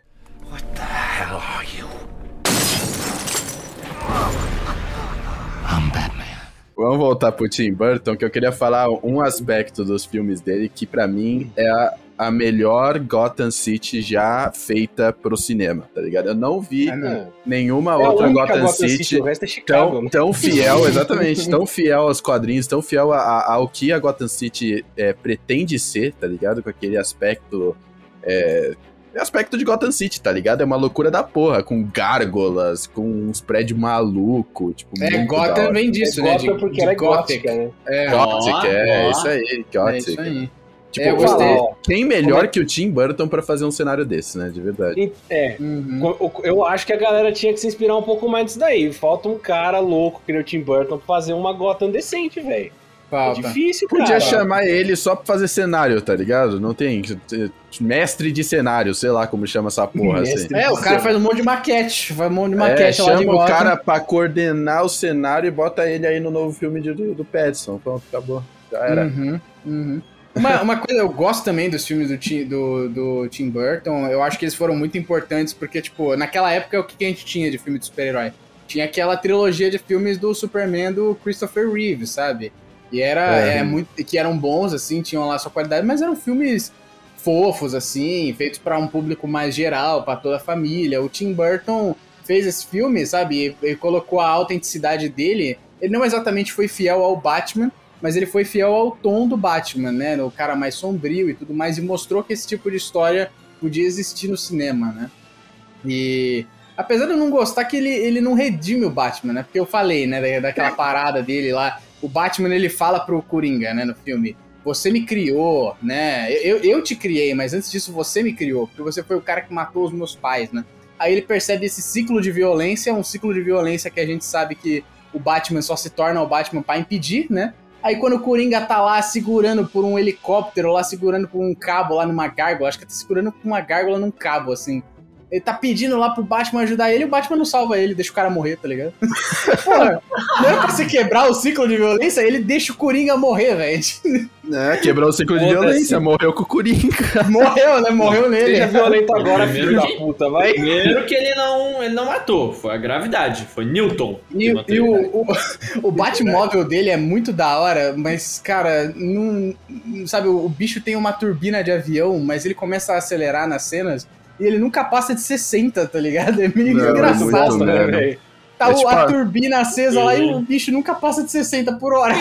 [SPEAKER 4] Vamos voltar pro Tim Burton, que eu queria falar um aspecto dos filmes dele que pra mim é a, a melhor Gotham City já feita pro cinema, tá ligado? Eu não vi
[SPEAKER 1] Ah, não.
[SPEAKER 4] nenhuma
[SPEAKER 3] É
[SPEAKER 4] outra Gotham,
[SPEAKER 3] Gotham
[SPEAKER 4] City,
[SPEAKER 3] resto é Chicago.
[SPEAKER 4] tão,
[SPEAKER 3] né?
[SPEAKER 4] tão fiel, (laughs) exatamente, tão fiel aos quadrinhos, tão fiel a- a- ao que a Gotham City é, pretende ser, tá ligado? Com aquele aspecto. É, aspecto de Gotham City, tá ligado? É uma loucura da porra, com gárgolas, com uns prédios malucos, tipo,
[SPEAKER 1] É, Gotham vem disso,
[SPEAKER 3] é
[SPEAKER 1] né?
[SPEAKER 3] Gotham
[SPEAKER 1] De,
[SPEAKER 3] porque
[SPEAKER 1] de
[SPEAKER 3] ela é gótica, né?
[SPEAKER 1] É,
[SPEAKER 4] Gothic,
[SPEAKER 2] Ó,
[SPEAKER 4] é,
[SPEAKER 2] ó.
[SPEAKER 4] isso aí,
[SPEAKER 1] é
[SPEAKER 4] Gothic.
[SPEAKER 1] isso aí.
[SPEAKER 4] Tipo,
[SPEAKER 1] É, eu gostei.
[SPEAKER 4] Quem melhor que o Tim Burton pra fazer um cenário desse, né? De verdade.
[SPEAKER 3] É,
[SPEAKER 1] Uhum.
[SPEAKER 3] eu- eu acho que a galera tinha que se inspirar um pouco mais nisso daí. Falta um cara louco que nem o Tim Burton pra fazer uma Gotham decente, velho. É
[SPEAKER 1] Falta.
[SPEAKER 3] difícil,
[SPEAKER 4] Podia
[SPEAKER 3] cara.
[SPEAKER 4] chamar ele só pra fazer cenário, tá ligado? Não tem. Mestre de cenário, sei lá como chama essa porra assim.
[SPEAKER 1] É, o cara faz um monte de maquete. Faz um monte de
[SPEAKER 4] É,
[SPEAKER 1] maquete lá de
[SPEAKER 4] chama o cara pra coordenar o cenário e bota ele aí no novo filme de- do, do Pattinson. Pronto, acabou. Já era.
[SPEAKER 1] Uhum, uhum. Uma, uma coisa, eu gosto também dos filmes do Tim, do, do Tim Burton. Eu acho que eles foram muito importantes, porque, tipo, naquela época, o que, que a gente tinha de filme de super-herói? Tinha aquela trilogia de filmes do Superman do Christopher Reeve, sabe? E era
[SPEAKER 4] É.
[SPEAKER 1] é, muito. que eram bons, assim, tinham lá sua qualidade, mas eram filmes fofos, assim, feitos pra um público mais geral, pra toda a família. O Tim Burton fez esse filme, sabe? E, e colocou a autenticidade dele. Ele não exatamente foi fiel ao Batman, mas ele foi fiel ao tom do Batman, né? O cara mais sombrio e tudo mais, e mostrou que esse tipo de história podia existir no cinema, né? E apesar de eu não gostar que ele, ele não redime o Batman, né? Porque eu falei, né, da- daquela parada dele lá. O Batman, ele fala pro Coringa, né, no filme. Você me criou, né? Eu, eu te criei, mas antes disso você me criou, porque você foi o cara que matou os meus pais, né? Aí ele percebe esse ciclo de violência, um ciclo de violência que a gente sabe que o Batman só se torna o Batman pra impedir, né? Aí quando o Coringa tá lá segurando por um helicóptero, lá segurando por um cabo lá numa gárgula, acho que tá segurando por uma gárgula num cabo, assim. Ele tá pedindo lá pro Batman ajudar ele e o Batman não salva ele, deixa o cara morrer, tá ligado? (laughs) Porra, não é pra você quebrar o ciclo de violência, ele deixa o Coringa morrer, velho.
[SPEAKER 4] É, quebrou o ciclo de violência, morreu com o Coringa. (laughs)
[SPEAKER 1] Morreu, né? Morreu nele.
[SPEAKER 3] Seja violento agora,
[SPEAKER 2] Primeiro
[SPEAKER 3] filho da puta, vai.
[SPEAKER 2] Primeiro que ele não, ele não matou, foi a gravidade, foi Newton.
[SPEAKER 1] E, e o, o, o Batmóvel dele é muito da hora, mas, cara, não, sabe, o, o bicho tem uma turbina de avião, mas ele começa a acelerar nas cenas e ele nunca passa de 60, tá ligado? É meio
[SPEAKER 4] Não, é
[SPEAKER 1] engraçado,
[SPEAKER 4] muito
[SPEAKER 1] né, velho? Tá
[SPEAKER 4] É
[SPEAKER 1] o-
[SPEAKER 4] tipo
[SPEAKER 1] a
[SPEAKER 4] a-
[SPEAKER 1] turbina acesa lá e o bicho nunca passa de 60 por hora.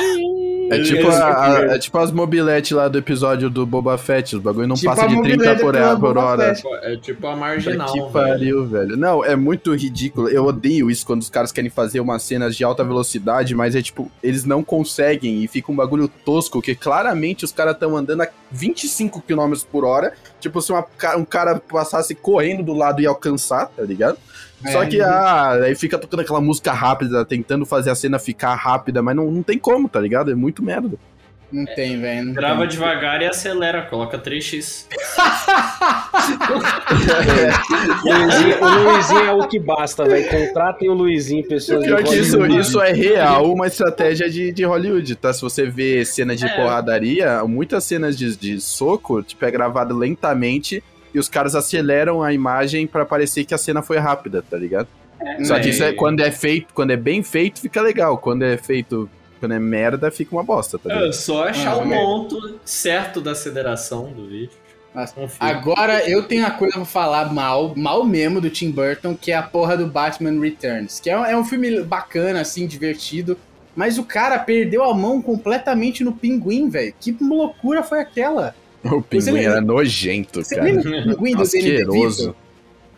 [SPEAKER 4] É tipo,
[SPEAKER 2] ele-
[SPEAKER 4] a- a- é tipo as mobiletes lá do episódio do Boba Fett, os bagulho não
[SPEAKER 1] Tipo
[SPEAKER 4] passa de 30
[SPEAKER 1] mobilete
[SPEAKER 4] por,
[SPEAKER 1] do
[SPEAKER 4] por hora.
[SPEAKER 2] É tipo a marginal.
[SPEAKER 4] que
[SPEAKER 2] velho.
[SPEAKER 4] pariu, velho. Não, é muito ridículo. Eu odeio isso quando os caras querem fazer umas cenas de alta velocidade, mas é tipo, eles não conseguem e fica um bagulho tosco, que claramente os caras estão andando a 25 km por hora. Tipo, se uma um cara passasse correndo do lado e alcançar, tá ligado? Só
[SPEAKER 1] É.
[SPEAKER 4] que, ah, aí fica tocando aquela música rápida, tentando fazer a cena ficar rápida, mas não, não tem como, tá ligado? É muito merda.
[SPEAKER 1] Não tem, velho.
[SPEAKER 2] Grava
[SPEAKER 1] tem.
[SPEAKER 2] devagar e acelera, coloca 3x.
[SPEAKER 3] O Luizinho, o Luizinho é o que basta, velho. Contratem o Luizinho, pessoas
[SPEAKER 4] Pior que isso, isso é real, uma estratégia de, de Hollywood, tá? Se você vê cena de
[SPEAKER 2] É.
[SPEAKER 4] porradaria, muitas cenas de, de soco, tipo, é gravado lentamente e os caras aceleram a imagem pra parecer que a cena foi rápida, tá ligado? Só que isso é quando é feito, quando é bem feito, fica legal. Quando é feito, quando é merda, fica uma bosta, tá ligado?
[SPEAKER 2] É só achar
[SPEAKER 1] Ah,
[SPEAKER 2] o ponto certo da aceleração do vídeo. Confia.
[SPEAKER 1] Agora eu tenho uma coisa pra falar mal, mal mesmo do Tim Burton, que é a porra do Batman Returns. Que é um, é um filme bacana, assim, divertido. Mas o cara perdeu a mão completamente no pinguim, velho. Que loucura foi aquela?
[SPEAKER 4] O pinguim era nojento,
[SPEAKER 1] Você
[SPEAKER 4] cara.
[SPEAKER 1] lembra do pinguim do Danny
[SPEAKER 4] Asqueroso.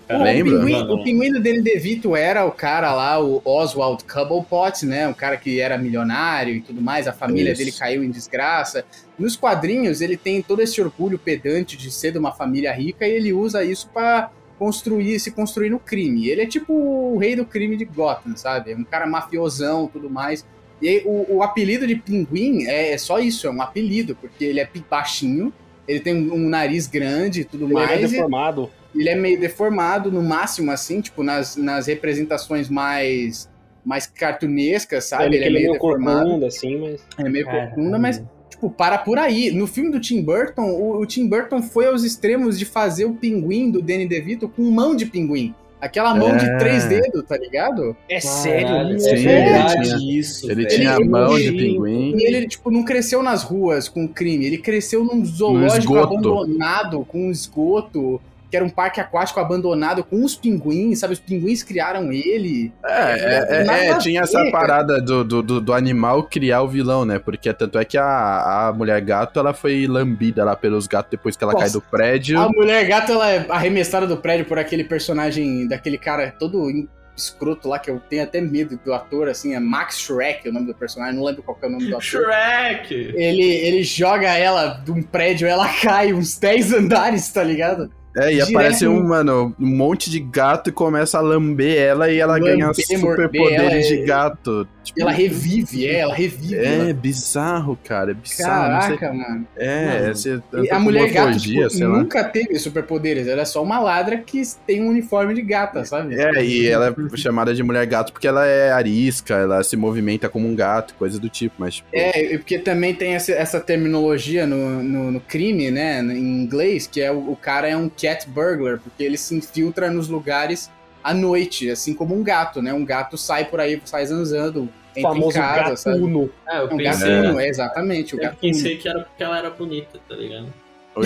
[SPEAKER 1] Pô,
[SPEAKER 4] Lembra?
[SPEAKER 1] O pinguim, o pinguim do Danny DeVito era o cara lá, o Oswald Cobblepot, né? Um cara que era milionário e tudo mais, a família
[SPEAKER 4] Isso.
[SPEAKER 1] dele caiu em desgraça. Nos quadrinhos, ele tem todo esse orgulho pedante de ser de uma família rica e ele usa isso pra construir, se construir no crime. Ele é tipo o rei do crime de Gotham, sabe? É um cara mafiosão tudo mais. E aí, o, o apelido de pinguim é, é só isso, é um apelido, porque ele é baixinho, ele tem um, um nariz grande e tudo
[SPEAKER 3] Ele é
[SPEAKER 1] mais. e-
[SPEAKER 3] deformado.
[SPEAKER 1] ele é meio deformado no máximo, assim, tipo, nas, nas representações mais mais cartunescas, sabe?
[SPEAKER 3] ele,
[SPEAKER 1] Ele,
[SPEAKER 3] que
[SPEAKER 1] é
[SPEAKER 3] ele é
[SPEAKER 1] meio
[SPEAKER 3] meio
[SPEAKER 1] deformado,
[SPEAKER 3] corcunda, assim, mas.
[SPEAKER 1] é meio corcunda, mas, tipo, para por aí. No filme do Tim Burton, o, o Tim Burton foi aos extremos de fazer o pinguim do Danny DeVito com mão de pinguim. Aquela mão de
[SPEAKER 4] É.
[SPEAKER 1] três dedos, tá ligado?
[SPEAKER 3] É sério?
[SPEAKER 4] sim,
[SPEAKER 2] é
[SPEAKER 4] ele
[SPEAKER 2] verdade
[SPEAKER 4] tinha-
[SPEAKER 2] isso.
[SPEAKER 4] Ele
[SPEAKER 2] velho.
[SPEAKER 4] tinha a
[SPEAKER 1] Ele-
[SPEAKER 4] mão de
[SPEAKER 3] ele-
[SPEAKER 4] pinguim.
[SPEAKER 1] E ele, tipo, não cresceu nas ruas com crime, ele cresceu num zoológico abandonado, com um esgoto, que era um parque aquático abandonado com os pinguins, sabe? Os pinguins criaram ele.
[SPEAKER 4] É, é, é, é,
[SPEAKER 1] a
[SPEAKER 4] tinha
[SPEAKER 1] ver,
[SPEAKER 4] essa
[SPEAKER 1] cara.
[SPEAKER 4] parada do, do, do, do animal criar o vilão, né? Porque tanto é que a, a mulher gato, ela foi lambida lá pelos gatos depois que ela
[SPEAKER 1] Nossa.
[SPEAKER 4] cai do prédio.
[SPEAKER 1] A mulher gata, ela é arremessada do prédio por aquele personagem, daquele cara todo escroto lá, que eu tenho até medo do ator, assim, é Max Shrek o nome do personagem, não lembro qual que é o nome do ator.
[SPEAKER 2] Shrek!
[SPEAKER 1] Ele, ele joga ela de um prédio, ela (laughs) cai uns 10 andares, tá ligado?
[SPEAKER 4] É, e
[SPEAKER 1] Direto
[SPEAKER 4] aparece um,
[SPEAKER 1] no-
[SPEAKER 4] mano, um monte de gato e começa a lamber ela e ela ganha superpoderes de
[SPEAKER 1] é-
[SPEAKER 4] gato. Tipo,
[SPEAKER 1] Ela revive, é, ela revive.
[SPEAKER 4] É,
[SPEAKER 1] ela-
[SPEAKER 4] bizarro, cara. É bizarro. não sei-
[SPEAKER 1] Caraca, mano.
[SPEAKER 4] É, essa
[SPEAKER 1] E a mulher gata tipo,
[SPEAKER 4] sei lá.
[SPEAKER 1] nunca teve superpoderes, ela é só uma ladra que tem um uniforme de gata, sabe?
[SPEAKER 4] É, e ela é chamada de mulher gato porque ela é arisca, ela se movimenta como um gato, coisa do tipo, mas tipo,
[SPEAKER 1] É, porque também tem essa, essa terminologia no, no, no crime, né, em inglês, que é o, o cara é um cat burglar, porque ele se infiltra nos lugares à noite, assim como um gato, né? Um gato sai por aí, sai zanzando,
[SPEAKER 3] O
[SPEAKER 1] entra em
[SPEAKER 3] famoso
[SPEAKER 1] casa, sabe?
[SPEAKER 3] gatuno.
[SPEAKER 2] É, eu
[SPEAKER 1] É um
[SPEAKER 2] pensei,
[SPEAKER 1] gatuno, é, exatamente, o
[SPEAKER 2] eu
[SPEAKER 1] gatuno.
[SPEAKER 2] pensei que era porque ela era bonita, tá ligado? (laughs)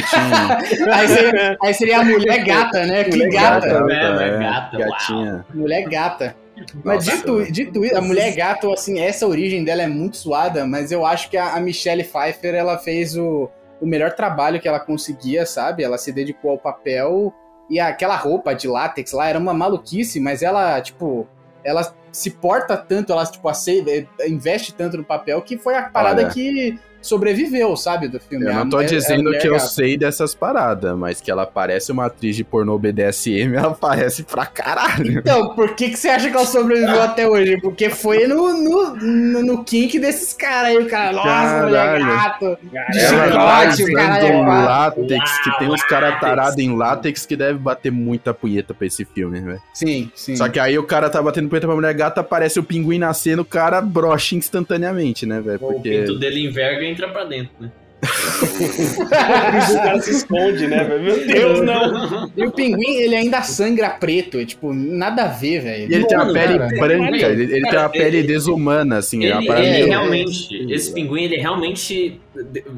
[SPEAKER 1] Aí seria, aí seria a mulher gata, né? Que
[SPEAKER 3] Mulher
[SPEAKER 1] gata.
[SPEAKER 3] gata.
[SPEAKER 2] É,
[SPEAKER 4] é,
[SPEAKER 2] gata,
[SPEAKER 4] gatinha.
[SPEAKER 1] Mulher gata. Mas
[SPEAKER 4] Nossa,
[SPEAKER 1] dito, dito isso, a mulher gato, assim, essa origem dela é muito suada, mas eu acho que a, a Michelle Pfeiffer, ela fez o, o melhor trabalho que ela conseguia, sabe? Ela se dedicou ao papel e aquela roupa de látex lá era uma maluquice, mas ela, tipo, ela se porta tanto, ela, tipo, ace- investe tanto no papel que foi a parada
[SPEAKER 4] Olha.
[SPEAKER 1] que sobreviveu, sabe, do filme.
[SPEAKER 4] Eu não tô
[SPEAKER 1] mulher-
[SPEAKER 4] dizendo que eu
[SPEAKER 1] gata.
[SPEAKER 4] sei dessas paradas, mas que ela parece uma atriz de pornô BDSM, ela parece pra caralho.
[SPEAKER 1] Então, por que, que você acha que ela sobreviveu até hoje? Porque foi no, no, no, no kink desses caras aí, o cara, nossa, mulher
[SPEAKER 4] Caralho.
[SPEAKER 1] gato. De
[SPEAKER 4] Ela
[SPEAKER 1] chocolate, o caralho é
[SPEAKER 4] um látex, que tem uns caras tarados em látex que deve bater muita punheta pra esse filme, velho.
[SPEAKER 1] Sim, sim.
[SPEAKER 4] Só que aí o cara tá batendo punheta pra mulher gata, aparece o pinguim nascendo, o cara brocha instantaneamente, né, velho?
[SPEAKER 2] O
[SPEAKER 4] Porque...
[SPEAKER 2] pinto dele enverga entra pra dentro, né?
[SPEAKER 3] o cara se esconde, né, velho? Meu Deus, não.
[SPEAKER 1] E o pinguim, ele ainda sangra preto. É, tipo, nada a ver, velho.
[SPEAKER 4] E ele tem uma pele
[SPEAKER 1] cara.
[SPEAKER 4] branca, ele, ele tem uma pele
[SPEAKER 2] ele-
[SPEAKER 4] desumana, assim. é uma
[SPEAKER 2] Ele,
[SPEAKER 4] parada
[SPEAKER 2] ele
[SPEAKER 4] meio-
[SPEAKER 2] realmente, esse pinguim, ele realmente.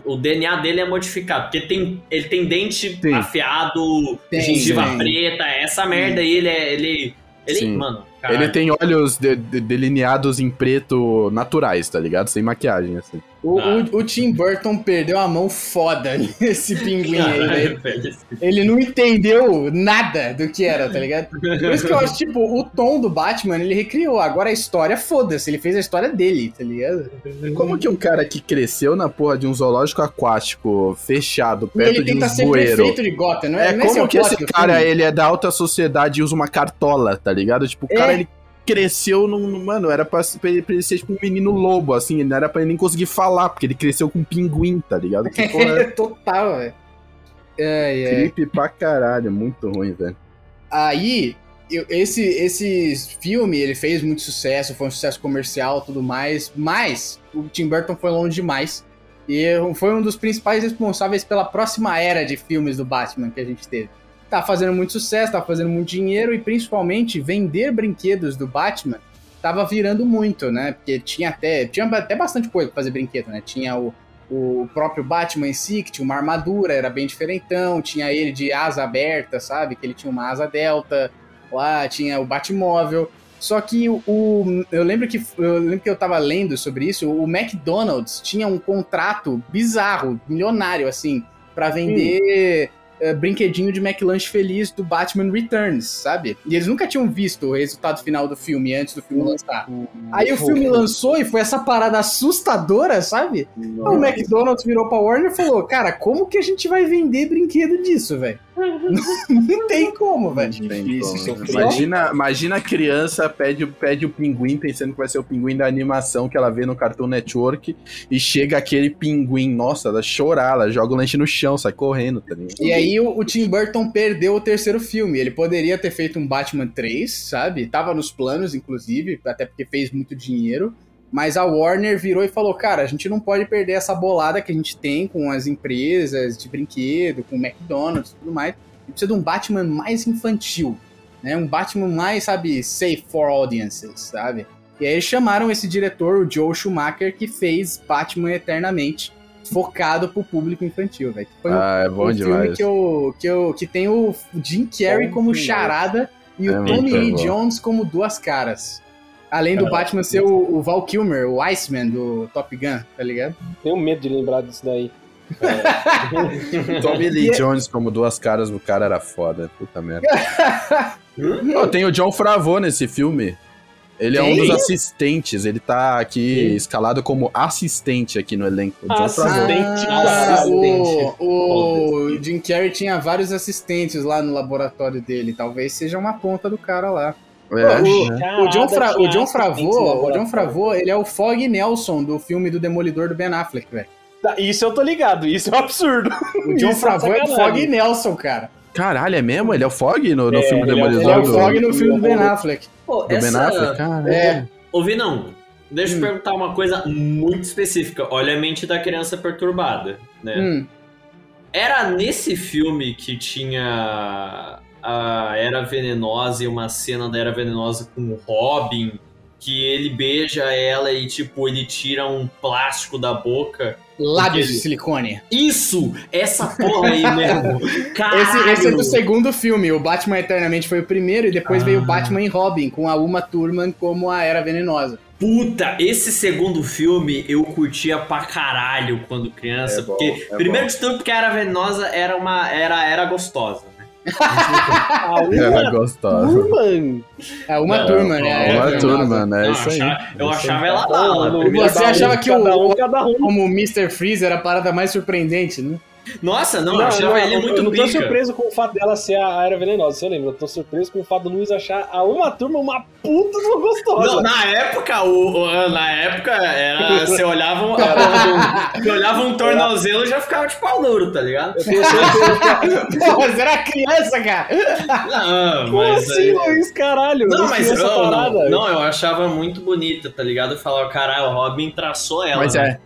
[SPEAKER 2] O DNA dele é modificado, porque tem, ele tem dente
[SPEAKER 4] Sim.
[SPEAKER 2] afiado,
[SPEAKER 1] Tem,
[SPEAKER 2] gengiva
[SPEAKER 1] tem.
[SPEAKER 2] preta, essa merda aí, ele é. Ele. ele
[SPEAKER 4] Sim.
[SPEAKER 2] mano,
[SPEAKER 4] Ele
[SPEAKER 2] caralho.
[SPEAKER 4] tem olhos de- de- delineados em preto naturais, tá ligado? Sem maquiagem, assim.
[SPEAKER 1] O,
[SPEAKER 2] Ah.
[SPEAKER 1] o, o Tim Burton perdeu a mão foda (laughs) nesse pinguim aí, (laughs) velho. Ele não entendeu nada do que era, tá ligado? Por isso que eu acho, tipo, o tom do Batman, ele recriou. Agora a história, foda-se, ele fez a história dele, tá ligado?
[SPEAKER 4] Como que um cara que cresceu na porra de um zoológico aquático fechado, perto
[SPEAKER 1] ele
[SPEAKER 4] de
[SPEAKER 1] tenta
[SPEAKER 4] um
[SPEAKER 1] ser
[SPEAKER 4] bueiro...
[SPEAKER 1] prefeito de Gotham, não é?
[SPEAKER 4] É
[SPEAKER 1] não esse
[SPEAKER 4] como
[SPEAKER 1] o
[SPEAKER 4] que esse cara,
[SPEAKER 1] filme?
[SPEAKER 4] ele é da alta sociedade e usa uma cartola, tá ligado? Tipo, o
[SPEAKER 1] É.
[SPEAKER 4] cara, ele cresceu num... Mano, era pra, pra ele, ele ser tipo um menino lobo, assim. Não era pra ele nem conseguir falar, porque ele cresceu com um pinguim, tá ligado? Que porra é (laughs)
[SPEAKER 1] Total, velho. É, é.
[SPEAKER 4] creepy pra caralho. Muito ruim, velho.
[SPEAKER 1] Aí, eu- esse, esse filme, ele fez muito sucesso, foi um sucesso comercial tudo mais, mas o Tim Burton foi longe demais. E foi um dos principais responsáveis pela próxima era de filmes do Batman que a gente teve. Tá fazendo muito sucesso, tá fazendo muito dinheiro e principalmente vender brinquedos do Batman tava virando muito, né? Porque tinha até, tinha até bastante coisa pra fazer brinquedo, né? Tinha o, o próprio Batman em si, que tinha uma armadura, era bem diferentão, tinha ele de asa aberta, sabe? Que ele tinha uma asa delta, lá tinha o Batmóvel. Só que o, o- eu lembro que eu lembro que eu tava lendo sobre isso, o McDonald's tinha um contrato bizarro, milionário assim, pra vender eh, brinquedinho de McLanche feliz do Batman Returns, sabe? E eles nunca tinham visto o resultado final do filme antes do filme lançar. Aí o filme lançou e foi essa parada assustadora, sabe? O McDonald's virou pra Warner e falou: Cara, como que a gente vai vender brinquedo disso, velho? (laughs) Não tem como, velho.
[SPEAKER 4] Imagina, imagina a criança pede, pede o pinguim pensando que vai ser o pinguim da animação que ela vê no Cartoon Network e chega aquele pinguim, nossa, ela chorar, ela joga o lanche no chão, sai correndo, tá ligado?
[SPEAKER 1] E aí o, o Tim Burton perdeu o terceiro filme. Ele poderia ter feito um Batman 3, sabe? Tava nos planos, inclusive, até porque fez muito dinheiro. Mas a Warner virou e falou: cara, a gente não pode perder essa bolada que a gente tem com as empresas de brinquedo, com o McDonald's e tudo mais. A gente precisa de um Batman mais infantil, né? Um Batman mais, sabe, safe for audiences, sabe? E aí eles chamaram esse diretor, o Joe Schumacher, que fez Batman Eternamente, focado pro público infantil, velho. Foi um
[SPEAKER 4] Ah, é bom
[SPEAKER 1] um
[SPEAKER 4] demais.
[SPEAKER 1] filme que, eu, que, eu, que tem o Jim Carrey
[SPEAKER 3] Bom
[SPEAKER 1] como
[SPEAKER 3] demais.
[SPEAKER 1] charada e
[SPEAKER 4] É
[SPEAKER 1] o Tommy Lee
[SPEAKER 4] bom.
[SPEAKER 1] Jones como duas caras. Além do
[SPEAKER 3] Cara,
[SPEAKER 1] Batman ser o, o Val Kilmer, o Iceman do Top Gun, tá ligado?
[SPEAKER 3] Tenho medo de lembrar disso daí. (laughs)
[SPEAKER 4] Tommy Lee Jones como duas caras do cara era foda, puta merda. (laughs) Ó, tem o John Favreau nesse filme. Ele é um dos assistentes, ele tá aqui
[SPEAKER 3] Sim.
[SPEAKER 4] escalado como assistente aqui no elenco.
[SPEAKER 3] Assistente.
[SPEAKER 4] Favreau.
[SPEAKER 3] Assistente,
[SPEAKER 1] Ah, o, o Jim Carrey tinha vários assistentes lá no laboratório dele. Talvez seja uma ponta do cara lá.
[SPEAKER 4] É,
[SPEAKER 1] o,
[SPEAKER 4] né?
[SPEAKER 1] o John, Fra- o John Favreau, o John. Favreau, ele é o Fog Nelson do filme do Demolidor do Ben Affleck, velho.
[SPEAKER 3] Isso eu tô ligado, isso é um absurdo.
[SPEAKER 1] O John
[SPEAKER 3] Isso é
[SPEAKER 1] Favreau é o. Fog Nelson, cara.
[SPEAKER 4] Caralho, é mesmo? Ele é o Fog no, no
[SPEAKER 3] É,
[SPEAKER 4] filme
[SPEAKER 3] é
[SPEAKER 4] Demolidor?
[SPEAKER 1] Ele é o Fog no filme do Ben Affleck.
[SPEAKER 2] Pô,
[SPEAKER 4] do Ben
[SPEAKER 2] essa...
[SPEAKER 4] Affleck? Caralho.
[SPEAKER 1] É.
[SPEAKER 2] Ouvi não. Deixa eu
[SPEAKER 1] Hum.
[SPEAKER 2] perguntar uma coisa muito específica. Olha a mente da criança perturbada, né?
[SPEAKER 1] Hum.
[SPEAKER 2] Era nesse filme que tinha a Era Venenosa e uma cena da Era Venenosa com o Robin, que ele beija ela e, tipo, ele tira um plástico da boca.
[SPEAKER 1] Lábios de silicone.
[SPEAKER 2] Isso! Essa porra aí mesmo! (laughs) Caralho!
[SPEAKER 1] Esse, esse é do segundo filme. O Batman Eternamente foi o primeiro e depois
[SPEAKER 2] Ah.
[SPEAKER 1] veio o Batman e Robin, com a Uma Thurman como a Era Venenosa.
[SPEAKER 2] Puta, esse segundo filme eu curtia pra caralho quando criança.
[SPEAKER 4] É bom,
[SPEAKER 2] porque,
[SPEAKER 4] é
[SPEAKER 2] primeiro
[SPEAKER 4] bom.
[SPEAKER 2] de tudo, porque a Era Venenosa era uma. Era, era gostosa,
[SPEAKER 3] A
[SPEAKER 4] Era
[SPEAKER 3] uma
[SPEAKER 4] gostosa.
[SPEAKER 3] turma.
[SPEAKER 1] É uma
[SPEAKER 2] Não,
[SPEAKER 1] turma, né?
[SPEAKER 4] Uma
[SPEAKER 1] É,
[SPEAKER 4] turma, né?
[SPEAKER 2] Não,
[SPEAKER 4] Isso aí.
[SPEAKER 2] eu achava ela bala.
[SPEAKER 1] Você achava que
[SPEAKER 3] cada
[SPEAKER 1] o-
[SPEAKER 3] um, cada um.
[SPEAKER 1] Como o Mr. Freeze era a parada mais surpreendente, né?
[SPEAKER 2] Nossa, não, eu achava ele
[SPEAKER 3] eu
[SPEAKER 2] muito
[SPEAKER 3] não tô
[SPEAKER 2] pica.
[SPEAKER 3] surpreso com o fato dela ser a era venenosa, você lembra? Eu tô surpreso com o fato do Luiz achar a uma turma uma puta de uma gostosa.
[SPEAKER 2] Não, na época, o, o- na época, era, você olhava um, (laughs) era, você olhava um tornozelo e já ficava de pau duro, tá ligado?
[SPEAKER 3] Eu tenho certeza que (laughs)
[SPEAKER 1] Pô, você era criança, cara!
[SPEAKER 2] Não,
[SPEAKER 3] Como
[SPEAKER 2] mas.
[SPEAKER 3] assim,
[SPEAKER 2] aí-
[SPEAKER 3] Luiz, caralho?
[SPEAKER 2] Não,
[SPEAKER 3] Eu
[SPEAKER 2] mas eu, não,
[SPEAKER 3] parada.
[SPEAKER 2] não, eu achava muito bonita, tá ligado? Eu falava, caralho, o Robin traçou ela.
[SPEAKER 4] Mas
[SPEAKER 2] né?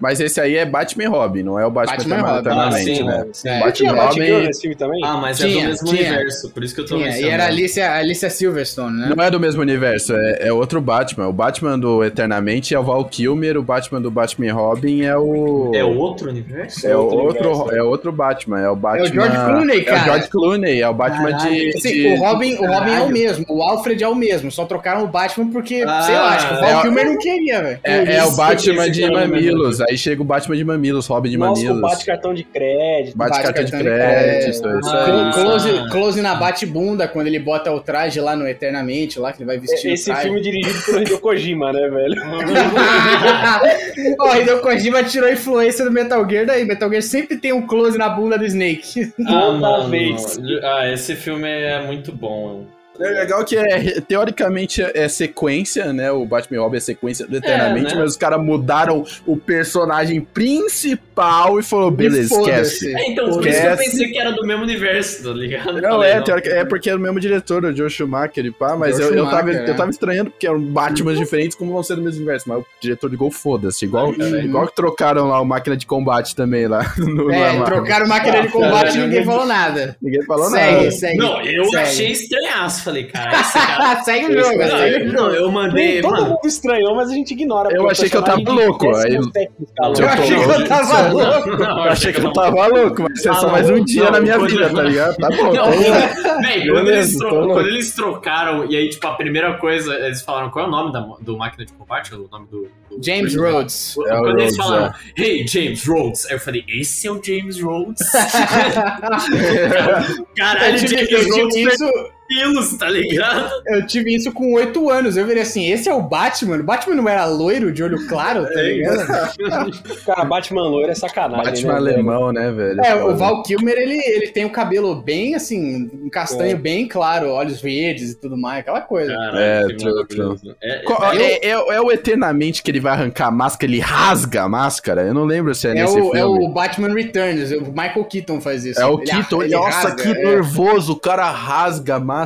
[SPEAKER 4] É. Mas esse aí é Batman e Robin, não é o Batman,
[SPEAKER 1] Batman e Robin.
[SPEAKER 4] eternamente,
[SPEAKER 2] Ah, sim,
[SPEAKER 4] né?
[SPEAKER 2] sim.
[SPEAKER 1] É.
[SPEAKER 4] Batman
[SPEAKER 3] Batgirl
[SPEAKER 4] Robin-
[SPEAKER 3] nesse filme também?
[SPEAKER 2] Ah, mas é
[SPEAKER 1] Tinha,
[SPEAKER 2] do mesmo
[SPEAKER 1] tinha.
[SPEAKER 2] universo, por isso que eu tô
[SPEAKER 1] Tinha, e era Alicia, Alicia Silverstone, né?
[SPEAKER 4] Não é do mesmo universo, é, é outro Batman. O Batman do Eternamente é o Val Kilmer, o Batman do Batman e Robin é o.
[SPEAKER 2] É outro universo?
[SPEAKER 4] É
[SPEAKER 3] outro
[SPEAKER 4] outro,
[SPEAKER 3] universo,
[SPEAKER 4] é outro Batman, é o Batman.
[SPEAKER 1] George Clooney,
[SPEAKER 4] É
[SPEAKER 1] cara.
[SPEAKER 4] o George Clooney, é o Batman de,
[SPEAKER 1] Assim,
[SPEAKER 4] de-
[SPEAKER 1] o Robin, o Robin é o
[SPEAKER 4] Caralho.
[SPEAKER 1] mesmo, o Alfred é o mesmo, só trocaram o Batman porque,
[SPEAKER 2] Ah,
[SPEAKER 1] sei lá, acho que o
[SPEAKER 4] é
[SPEAKER 1] Val
[SPEAKER 4] o-
[SPEAKER 1] Kilmer não queria, velho.
[SPEAKER 4] É, é o Batman de
[SPEAKER 2] é
[SPEAKER 4] mamilos. Aí chega o Batman de mamilos, Robin de
[SPEAKER 3] Nossa,
[SPEAKER 4] mamilos.
[SPEAKER 3] bate cartão de crédito.
[SPEAKER 4] Bate
[SPEAKER 1] Bate
[SPEAKER 4] cartão de
[SPEAKER 1] cartão de
[SPEAKER 4] crédito,
[SPEAKER 1] crédito.
[SPEAKER 4] isso
[SPEAKER 2] Ah.
[SPEAKER 1] Close, close na bate-bunda, quando ele bota o traje lá no Eternamente, lá que ele vai vestir
[SPEAKER 3] Esse filme é dirigido pelo Hideo Kojima, né, velho? (laughs)
[SPEAKER 1] Ó, Hideo Kojima tirou a influência do Metal Gear daí. Metal Gear sempre tem um close na bunda do Snake.
[SPEAKER 2] Ah,
[SPEAKER 3] Toda
[SPEAKER 2] mano.
[SPEAKER 3] vez.
[SPEAKER 2] Ah, esse filme é muito bom.
[SPEAKER 4] É legal que é, teoricamente é sequência, né? O Batman Robin é sequência do Eternamente,
[SPEAKER 2] É, né?
[SPEAKER 4] mas os caras mudaram o personagem principal e falou, beleza, esquece.
[SPEAKER 2] É, então, por isso que eu pensei que era do mesmo universo, tá ligado?
[SPEAKER 4] Não,
[SPEAKER 2] Falei,
[SPEAKER 4] é, teorica- é porque é o mesmo diretor, o Joe Schumacher e pá, mas
[SPEAKER 1] Joe
[SPEAKER 4] eu, eu, tava,
[SPEAKER 1] Schumacher,
[SPEAKER 4] eu tava estranhando porque eram Batmans diferentes, como vão ser do mesmo universo, mas o diretor ligou, foda-se, igual,
[SPEAKER 2] Uhum.
[SPEAKER 4] igual que trocaram lá o máquina de combate também lá. (laughs) No,
[SPEAKER 1] É,
[SPEAKER 4] na-
[SPEAKER 1] trocaram máquina de combate e ninguém falou nada.
[SPEAKER 4] Ninguém falou
[SPEAKER 1] segue,
[SPEAKER 4] nada.
[SPEAKER 1] segue.
[SPEAKER 2] Não, eu
[SPEAKER 1] segue.
[SPEAKER 2] achei estranhaço. Falei, cara, esse cara. (laughs)
[SPEAKER 1] segue o jogo,
[SPEAKER 2] não,
[SPEAKER 1] segue o
[SPEAKER 2] eu,
[SPEAKER 1] jogo.
[SPEAKER 2] não, eu mandei.
[SPEAKER 3] Todo mundo estranhou, mas a gente ignora.
[SPEAKER 4] Eu achei que eu tava
[SPEAKER 3] de
[SPEAKER 4] louco, aí-
[SPEAKER 3] 17 escalão.
[SPEAKER 1] Eu achei que eu tava louco.
[SPEAKER 2] não,
[SPEAKER 4] Eu achei que eu tava louco, mas é só mais um dia
[SPEAKER 2] não,
[SPEAKER 4] na minha vida, tá ligado? Tá bom,
[SPEAKER 2] quando, eles eles trocaram, e aí, tipo, a primeira coisa, eles falaram qual é o nome da, do máquina de combate? O nome do. do-
[SPEAKER 1] James
[SPEAKER 2] do-
[SPEAKER 1] Rhodes.
[SPEAKER 4] É
[SPEAKER 2] Quando eles
[SPEAKER 4] Rhodes,
[SPEAKER 2] falaram, hey, James Rhodes, aí eu falei, esse é o James Rhodes? (laughs) (laughs) Caralho, James Rhodes
[SPEAKER 1] isso,
[SPEAKER 2] pelos, tá ligado?
[SPEAKER 1] eu tive isso com oito anos. Eu virei assim, esse é o Batman. O Batman não era loiro, de olho claro, tá ligado? (laughs)
[SPEAKER 3] Cara, Batman loiro é sacanagem.
[SPEAKER 4] Batman
[SPEAKER 3] né,
[SPEAKER 4] alemão, né, velho?
[SPEAKER 1] É, o
[SPEAKER 4] Foda.
[SPEAKER 1] Val Kilmer, ele, ele tem o cabelo bem, assim, um castanho
[SPEAKER 3] É.
[SPEAKER 1] bem claro, olhos verdes e tudo mais, aquela coisa.
[SPEAKER 4] É,
[SPEAKER 2] que
[SPEAKER 4] true,
[SPEAKER 2] maravilhoso. É,
[SPEAKER 4] Qual-
[SPEAKER 2] é-
[SPEAKER 4] é, é, é o Eternamente que ele vai arrancar a máscara, ele rasga a máscara? Eu não lembro se é,
[SPEAKER 1] É
[SPEAKER 4] nesse
[SPEAKER 1] o,
[SPEAKER 4] filme.
[SPEAKER 1] é o Batman Returns, o Michael Keaton faz isso.
[SPEAKER 4] É o
[SPEAKER 1] Ele-
[SPEAKER 4] Keaton,
[SPEAKER 1] ele
[SPEAKER 4] nossa,
[SPEAKER 1] rasga,
[SPEAKER 4] que
[SPEAKER 1] é.
[SPEAKER 4] nervoso, o cara rasga a máscara.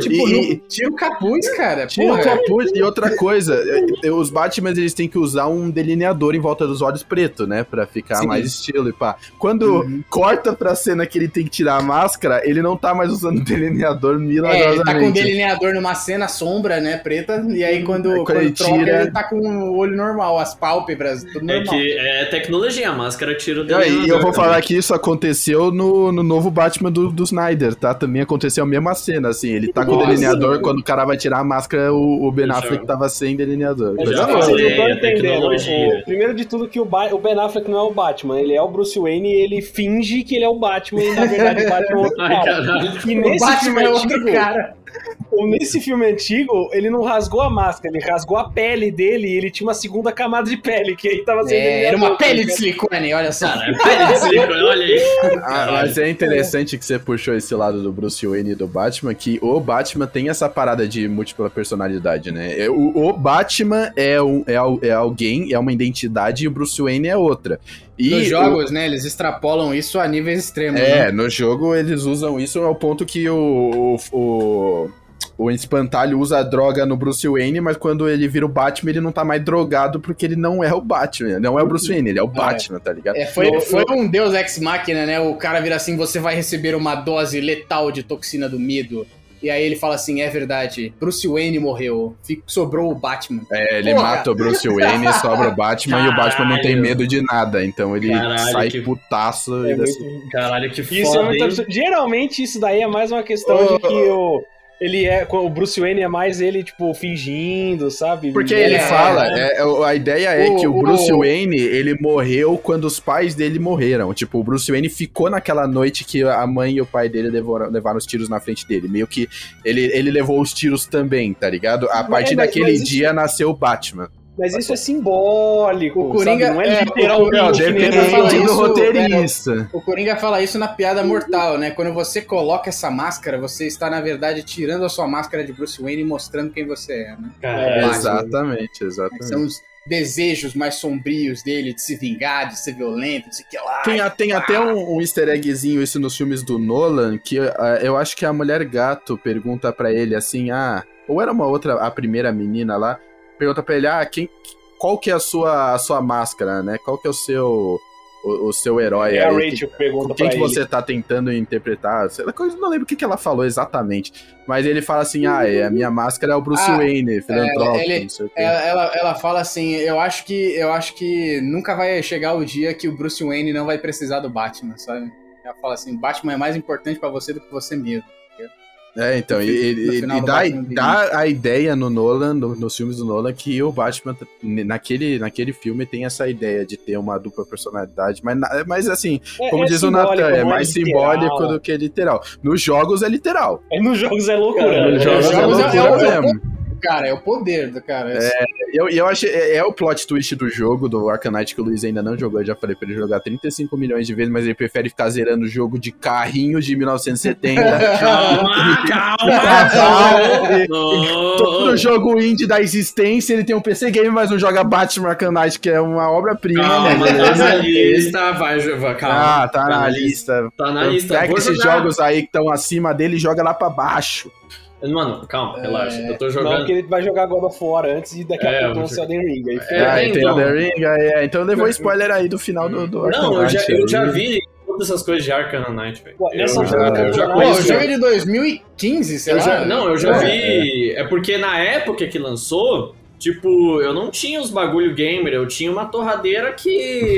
[SPEAKER 1] Tipo,
[SPEAKER 4] E-
[SPEAKER 1] não- tira o capuz, cara.
[SPEAKER 4] Tira o capuz. E outra coisa, é, é, os Batman eles têm que usar um delineador em volta dos olhos preto, né? Pra ficar
[SPEAKER 1] Sim.
[SPEAKER 4] mais estilo e pá. Quando
[SPEAKER 1] Uhum.
[SPEAKER 4] corta pra cena que ele tem que tirar a máscara, ele não tá mais usando (laughs) delineador
[SPEAKER 1] É, ele
[SPEAKER 4] milagrosamente.
[SPEAKER 1] tá com um delineador numa cena sombra, né, preta, e aí quando,
[SPEAKER 4] Aí quando
[SPEAKER 1] quando
[SPEAKER 4] ele
[SPEAKER 1] troca,
[SPEAKER 4] tira-
[SPEAKER 1] ele tá com o olho normal, as pálpebras, tudo
[SPEAKER 2] é
[SPEAKER 1] normal.
[SPEAKER 2] que é tecnologia, a máscara tira o
[SPEAKER 4] E aí, eu
[SPEAKER 2] delineador
[SPEAKER 4] vou falar que isso aconteceu no, no novo Batman do, do Snyder, tá? Também aconteceu a mesma cena, assim. Ele tá com o
[SPEAKER 2] Nossa.
[SPEAKER 4] delineador, quando o cara vai tirar a máscara, o, o Ben
[SPEAKER 2] Eu
[SPEAKER 4] Affleck tava sem delineador.
[SPEAKER 3] Eu já
[SPEAKER 2] falei,
[SPEAKER 3] não estão
[SPEAKER 2] a
[SPEAKER 3] entendendo. O- primeiro de tudo que o, Ba- o Ben Affleck não é o Batman, ele é o Bruce Wayne e ele finge que ele é o Batman e na verdade o Batman é outro (laughs) cara. E
[SPEAKER 1] O
[SPEAKER 3] nesse
[SPEAKER 1] Batman
[SPEAKER 3] filme
[SPEAKER 1] é outro
[SPEAKER 3] antigo,
[SPEAKER 1] cara.
[SPEAKER 3] ou nesse filme antigo, ele não rasgou a máscara, ele rasgou a pele dele e ele tinha uma segunda camada de pele, que aí tava sendo
[SPEAKER 1] É, era uma
[SPEAKER 3] delineador,
[SPEAKER 1] pele de
[SPEAKER 3] tá
[SPEAKER 1] silicone, olha só.
[SPEAKER 2] Cara, é pele de silicone, olha aí.
[SPEAKER 4] Ah, mas é interessante que você puxou esse lado do Bruce Wayne e do Batman, que o Batman tem essa parada de múltipla personalidade, né? É, O, o Batman é, um, é, é alguém, é uma identidade, e o Bruce Wayne é outra. E
[SPEAKER 1] Nos
[SPEAKER 4] o-
[SPEAKER 1] jogos, né, eles extrapolam isso a níveis extremos. né?
[SPEAKER 4] É, no jogo eles usam isso ao ponto que o, o, o, o espantalho usa a droga no Bruce Wayne, mas quando ele vira o Batman, ele não tá mais drogado porque ele não é o Batman, não é o Bruce Wayne, ele é o Batman, tá ligado?
[SPEAKER 1] É, foi,
[SPEAKER 3] No-
[SPEAKER 1] foi um deus ex-máquina, né? O cara vira assim, você vai receber uma dose letal de toxina do medo. E aí ele fala assim, é verdade, Bruce Wayne morreu, sobrou o Batman.
[SPEAKER 4] É, ele
[SPEAKER 1] Porra!
[SPEAKER 4] mata o Bruce Wayne, sobra o Batman e o Batman não tem
[SPEAKER 2] Caralho.
[SPEAKER 4] medo de nada, então ele
[SPEAKER 2] Caralho,
[SPEAKER 4] sai
[SPEAKER 2] que-
[SPEAKER 4] putaço
[SPEAKER 3] É
[SPEAKER 4] e
[SPEAKER 3] muito-
[SPEAKER 4] assim.
[SPEAKER 2] Caralho, que
[SPEAKER 3] Isso é
[SPEAKER 2] foda,
[SPEAKER 3] muito absurdo. Geralmente isso daí é mais uma questão
[SPEAKER 4] Ô,
[SPEAKER 3] de que o. ele é. O Bruce Wayne é mais ele, tipo, fingindo, sabe?
[SPEAKER 4] Porque ele
[SPEAKER 1] É,
[SPEAKER 4] fala,
[SPEAKER 1] é.
[SPEAKER 4] é, a ideia é
[SPEAKER 1] O-
[SPEAKER 4] que o Bruce
[SPEAKER 1] o-
[SPEAKER 4] Wayne, ele morreu quando os pais dele morreram. Tipo, o Bruce Wayne ficou naquela noite que a mãe e o pai dele levaram, levaram os tiros na frente dele. Meio que ele, ele levou os tiros também, tá ligado? A partir
[SPEAKER 3] mas-
[SPEAKER 4] daquele
[SPEAKER 3] mas isso-
[SPEAKER 4] dia nasceu o Batman.
[SPEAKER 3] Mas isso é simbólico.
[SPEAKER 1] O Coringa-
[SPEAKER 3] sabe? Não é
[SPEAKER 1] é,
[SPEAKER 3] literalmente.
[SPEAKER 1] o- nem
[SPEAKER 4] depende do
[SPEAKER 1] isso,
[SPEAKER 4] roteirista.
[SPEAKER 1] O Coringa fala isso na piada mortal, né? Quando você coloca essa máscara, você está, na verdade, tirando a sua máscara de Bruce Wayne e mostrando quem você é, né?
[SPEAKER 3] É,
[SPEAKER 1] Batman.
[SPEAKER 4] Exatamente, exatamente.
[SPEAKER 1] São os desejos mais sombrios dele de se vingar, de ser violento, de ser que lá.
[SPEAKER 4] Tem, a- tem até um, um easter eggzinho isso nos filmes do Nolan, que ah, eu acho que a mulher gato pergunta pra ele assim, ah, ou era uma outra, a primeira menina lá, pergunta pra ele, ah, quem, qual que é a sua, a sua máscara, né? Qual que é o seu, o, o seu herói
[SPEAKER 3] É a
[SPEAKER 4] aí?
[SPEAKER 3] Rachel que
[SPEAKER 4] Com
[SPEAKER 3] pergunta
[SPEAKER 4] quem
[SPEAKER 3] pra
[SPEAKER 4] que
[SPEAKER 3] ele.
[SPEAKER 4] você tá tentando interpretar? Sei lá, não lembro o que, que ela falou exatamente. Mas ele fala assim: ah, é, a minha máscara é o Bruce
[SPEAKER 1] Ah,
[SPEAKER 4] Wayne, filantrópico,
[SPEAKER 1] ele-
[SPEAKER 4] não sei o quê.
[SPEAKER 1] Ela, ela, ela fala assim, eu acho que eu acho que nunca vai chegar o dia que o Bruce Wayne não vai precisar do Batman, sabe? Ela fala assim, Batman é mais importante pra você do que você mesmo.
[SPEAKER 4] É, então,
[SPEAKER 1] No
[SPEAKER 4] e, e- e dá, dá a ideia no Nolan, no- nos filmes do Nolan, que o Batman, naquele, naquele filme, tem essa ideia de ter uma dupla personalidade, mas, na- mas assim,
[SPEAKER 3] É-
[SPEAKER 4] como
[SPEAKER 3] é
[SPEAKER 4] diz o Nathan, é
[SPEAKER 3] não
[SPEAKER 4] mais
[SPEAKER 3] literal.
[SPEAKER 4] simbólico do que literal. Nos jogos é literal.
[SPEAKER 3] É, nos jogos é loucura.
[SPEAKER 2] Cara,
[SPEAKER 4] Nos
[SPEAKER 2] É,
[SPEAKER 4] jogos é,
[SPEAKER 1] é-
[SPEAKER 4] loucura
[SPEAKER 1] é é
[SPEAKER 4] mesmo.
[SPEAKER 1] Cara, é o poder do cara.
[SPEAKER 4] E eu, eu achei, é, é o plot twist do jogo, do Arcanite, que o Luiz ainda não jogou. Eu já falei pra ele jogar 35 milhões de vezes, mas ele prefere ficar zerando o jogo de carrinho de 1970. (laughs)
[SPEAKER 2] Calma, calma.
[SPEAKER 4] Todo jogo indie da existência, ele tem um PC game, mas não joga Batman Arcanite, que é uma obra-prima, né?
[SPEAKER 2] Calma, tá
[SPEAKER 4] beleza?
[SPEAKER 2] na lista, vai, vai, calma.
[SPEAKER 4] Ah, tá na lista.
[SPEAKER 2] Tá na lista.
[SPEAKER 4] Pega
[SPEAKER 2] Vou
[SPEAKER 4] esses
[SPEAKER 2] jogar.
[SPEAKER 4] jogos aí que estão acima dele e joga lá pra baixo.
[SPEAKER 2] Mano, calma, relaxa. Eu tô
[SPEAKER 3] Não,
[SPEAKER 2] jogando.
[SPEAKER 3] porque ele vai jogar God of War antes e daqui a
[SPEAKER 2] É,
[SPEAKER 3] pouco lança
[SPEAKER 2] vou
[SPEAKER 3] Elden Ring. Aí
[SPEAKER 2] É,
[SPEAKER 4] ah, tem
[SPEAKER 2] então.
[SPEAKER 4] Elden Ring, é, então levou spoiler aí do final do, do
[SPEAKER 2] Não, eu já, eu já vi todas essas coisas de Arkham Knight, velho. Eu já, eu já
[SPEAKER 1] o
[SPEAKER 2] conheço.
[SPEAKER 1] jogo é de 2015, sei
[SPEAKER 2] Eu
[SPEAKER 1] lá.
[SPEAKER 2] já- não, eu já
[SPEAKER 1] Pô,
[SPEAKER 2] vi. É porque na época que lançou, tipo, eu não tinha os bagulho gamer, eu tinha uma torradeira que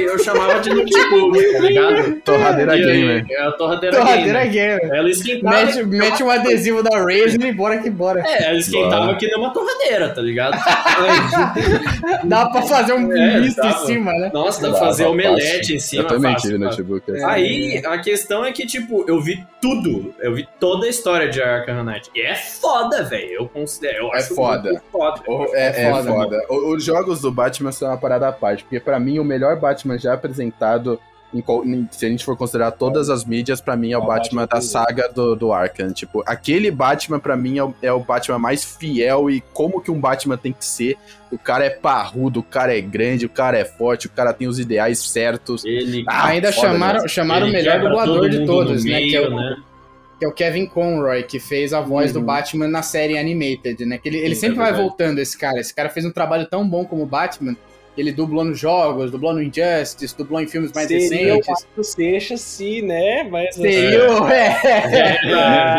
[SPEAKER 2] eu chamava de notebook, (laughs) tá ligado? (laughs)
[SPEAKER 4] Torradeira
[SPEAKER 2] E
[SPEAKER 4] gamer.
[SPEAKER 2] É a torradeira,
[SPEAKER 1] Torradeira
[SPEAKER 2] gamer.
[SPEAKER 1] gamer.
[SPEAKER 2] Ela esquentava.
[SPEAKER 1] Mete, mete um adesivo da Razer e bora que bora.
[SPEAKER 2] É, ela esquentava
[SPEAKER 4] Bora.
[SPEAKER 2] que nem uma torradeira, tá ligado? (laughs)
[SPEAKER 1] Dá pra fazer um
[SPEAKER 2] É,
[SPEAKER 1] misto em cima, né?
[SPEAKER 2] Nossa, dá pra fazer
[SPEAKER 4] dá
[SPEAKER 2] omelete
[SPEAKER 4] fácil.
[SPEAKER 2] em cima.
[SPEAKER 4] Eu também
[SPEAKER 2] fácil,
[SPEAKER 4] tive notebook. assim.
[SPEAKER 2] Aí a questão é que, tipo, eu vi tudo. Eu vi toda a história de Arkham Knight. E é foda, velho. Eu considero. Eu
[SPEAKER 4] É
[SPEAKER 2] acho
[SPEAKER 4] foda.
[SPEAKER 2] muito foda.
[SPEAKER 4] É,
[SPEAKER 1] É
[SPEAKER 4] é
[SPEAKER 1] foda,
[SPEAKER 4] foda. O- Os jogos do Batman são uma parada à parte, porque pra mim o melhor Batman já apresentado, em se a gente for considerar todas as mídias, pra mim é o
[SPEAKER 3] É
[SPEAKER 4] Batman
[SPEAKER 3] Batman
[SPEAKER 4] da saga do, do Arkham. Tipo, aquele Batman pra mim é o, é o Batman mais fiel e como que um Batman tem que ser. O cara é parrudo, o cara é grande, o cara é forte, o cara tem os ideais certos.
[SPEAKER 2] Ele.
[SPEAKER 4] Ah,
[SPEAKER 1] Ainda chamaram,
[SPEAKER 4] mesmo.
[SPEAKER 1] chamaram o melhor dublador
[SPEAKER 2] todo
[SPEAKER 1] de todos,
[SPEAKER 2] no
[SPEAKER 1] né?
[SPEAKER 2] meio,
[SPEAKER 1] que, é o,
[SPEAKER 2] né?
[SPEAKER 1] Que é o Kevin Conroy, que fez a voz do
[SPEAKER 4] Uhum.
[SPEAKER 1] Batman na série Animated, né? Que ele, ele
[SPEAKER 2] Sim,
[SPEAKER 1] sempre
[SPEAKER 2] é
[SPEAKER 1] vai voltando, esse cara. Esse cara fez um trabalho tão bom como Batman. Ele dublou nos jogos, dublou no Injustice, dublou em filmes mais
[SPEAKER 3] Seria o
[SPEAKER 1] recentes.
[SPEAKER 3] Marcos Seixas se, né? Mas
[SPEAKER 1] Seria, o- é.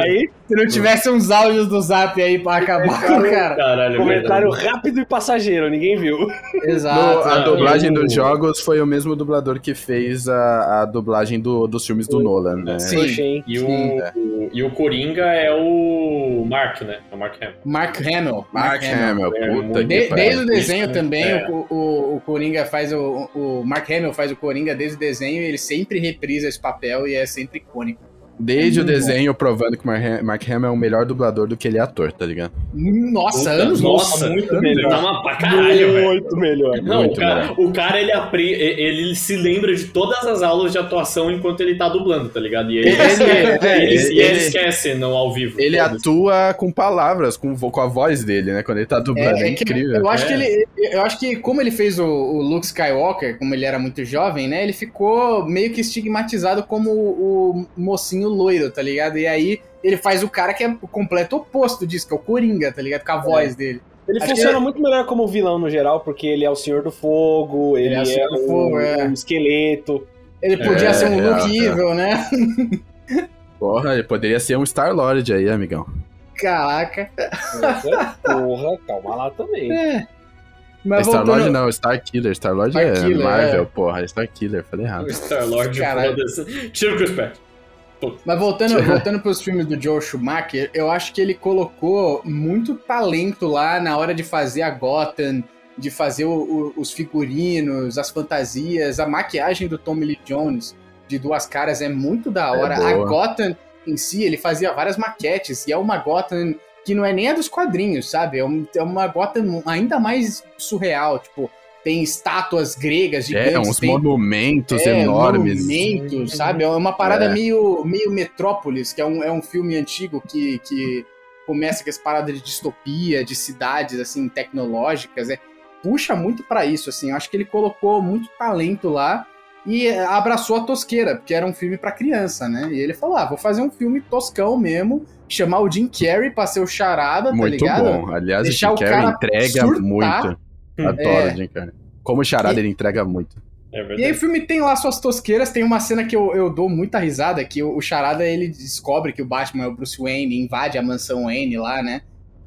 [SPEAKER 3] Aí,
[SPEAKER 1] Se não tivesse uns áudios do Zap aí pra acabar com o (laughs) cara.
[SPEAKER 2] Caralho, é
[SPEAKER 3] comentário
[SPEAKER 2] verdade.
[SPEAKER 3] rápido e passageiro, ninguém viu.
[SPEAKER 4] No-
[SPEAKER 1] Exato.
[SPEAKER 4] a
[SPEAKER 2] é.
[SPEAKER 4] dublagem
[SPEAKER 2] Eu-
[SPEAKER 4] dos jogos foi o mesmo dublador que fez a, a dublagem do- dos filmes do
[SPEAKER 3] Sim.
[SPEAKER 4] Nolan, né?
[SPEAKER 1] Sim.
[SPEAKER 3] Hein?
[SPEAKER 2] E
[SPEAKER 1] Sim,
[SPEAKER 2] o, o- e o Coringa é o Mark, né? É o Mark Hamill.
[SPEAKER 1] Mark Hamill.
[SPEAKER 4] Mark Hamill,
[SPEAKER 2] É,
[SPEAKER 4] puta que
[SPEAKER 1] De-
[SPEAKER 4] pariu.
[SPEAKER 1] desde o desenho
[SPEAKER 2] Isso,
[SPEAKER 1] também,
[SPEAKER 2] é.
[SPEAKER 1] o, o, Coringa faz o, o. Mark Hamill faz o Coringa desde o desenho e ele sempre reprisa esse papel e é sempre icônico.
[SPEAKER 4] Desde o
[SPEAKER 1] Muito bom.
[SPEAKER 4] desenho provando que o Mark Ham- Mark Hamill é o melhor dublador do que ele é ator, tá ligado?
[SPEAKER 1] Nossa,
[SPEAKER 2] Puta,
[SPEAKER 1] anos
[SPEAKER 2] nossa,
[SPEAKER 1] luz.
[SPEAKER 3] muito melhor.
[SPEAKER 2] Tá uma pra caralho, velho.
[SPEAKER 3] Muito melhor.
[SPEAKER 2] Não,
[SPEAKER 4] Muito
[SPEAKER 2] o cara, o cara ele, apre... ele se lembra de todas as aulas de atuação enquanto ele tá dublando, tá ligado? E ele,
[SPEAKER 4] Ele-
[SPEAKER 2] ele,
[SPEAKER 4] é,
[SPEAKER 2] ele-
[SPEAKER 4] ele-
[SPEAKER 2] ele esquece no ao vivo.
[SPEAKER 4] Ele
[SPEAKER 2] Foda-se.
[SPEAKER 4] atua com palavras, com, com a voz dele, né? Quando ele tá dublando. É,
[SPEAKER 1] É, é
[SPEAKER 4] incrível.
[SPEAKER 1] eu acho
[SPEAKER 2] É.
[SPEAKER 1] que ele. Eu acho que como ele fez o, o Luke Skywalker, como ele era muito jovem, né? Ele ficou meio que estigmatizado como o, o mocinho loiro, tá ligado? E aí ele faz o cara que é o completo oposto disso, que é o Coringa, tá ligado? Com a voz dele.
[SPEAKER 3] Ele
[SPEAKER 1] Acho
[SPEAKER 3] funciona
[SPEAKER 1] que-
[SPEAKER 3] muito melhor como vilão no geral, porque ele é o Senhor do Fogo, ele,
[SPEAKER 1] Ele é o
[SPEAKER 3] é,
[SPEAKER 1] do
[SPEAKER 3] um,
[SPEAKER 1] Fogo, é.
[SPEAKER 3] um esqueleto.
[SPEAKER 1] Ele podia
[SPEAKER 4] É,
[SPEAKER 1] ser um Luke
[SPEAKER 4] real.
[SPEAKER 1] Evil, né? (laughs)
[SPEAKER 4] Porra, ele poderia ser um Star-Lord aí, amigão.
[SPEAKER 1] Caraca.
[SPEAKER 3] Porra, calma lá também.
[SPEAKER 1] É. Mas
[SPEAKER 4] Star-Lord
[SPEAKER 1] voltando...
[SPEAKER 4] não, Star-Killer. Star-Lord é
[SPEAKER 1] Star-Killer,
[SPEAKER 4] Marvel,
[SPEAKER 1] é.
[SPEAKER 4] porra. Star-Killer, falei errado.
[SPEAKER 2] O Star-Lord, foda-se. Tira o Chris Pratt.
[SPEAKER 1] Mas voltando, (laughs) voltando pros filmes do Joe Schumacher, eu acho que ele colocou muito talento lá na hora de fazer a Gotham, de fazer o, o, os figurinos, as fantasias, a maquiagem do Tommy Lee Jones de duas caras é muito da hora.
[SPEAKER 4] É
[SPEAKER 1] a. Gotham em si, ele fazia várias maquetes, e é uma Gotham que não é nem a dos quadrinhos, sabe? É, é uma Gotham ainda mais surreal, tipo, tem estátuas gregas
[SPEAKER 4] É,
[SPEAKER 1] gigantes,
[SPEAKER 4] uns
[SPEAKER 1] tem
[SPEAKER 4] monumentos
[SPEAKER 1] é,
[SPEAKER 4] enormes.
[SPEAKER 1] monumentos, sabe? É uma parada
[SPEAKER 4] É.
[SPEAKER 1] meio, meio Metrópolis, que é um, é um filme antigo que, que começa com essa parada de distopia, de cidades, assim, tecnológicas. É, puxa muito pra isso, assim. Eu acho que ele colocou muito talento lá e é, abraçou a tosqueira, porque era um filme pra criança, né? E ele falou, ah, vou fazer um filme toscão mesmo, chamar o Jim Carrey pra ser o charada, tá
[SPEAKER 4] Muito
[SPEAKER 1] ligado?
[SPEAKER 4] bom. Aliás,
[SPEAKER 1] Deixar
[SPEAKER 4] o
[SPEAKER 1] o
[SPEAKER 4] Jim Carrey
[SPEAKER 1] cara
[SPEAKER 4] entrega
[SPEAKER 1] surtar.
[SPEAKER 4] muito. Adoro
[SPEAKER 1] É.
[SPEAKER 4] o Jim Carrey. Como charada, ele entrega muito.
[SPEAKER 2] É
[SPEAKER 1] E aí o filme tem lá suas tosqueiras, tem uma cena que eu, eu dou muita risada, que o, o Charada, ele descobre que o Batman é o Bruce Wayne, invade a mansão Wayne lá, né?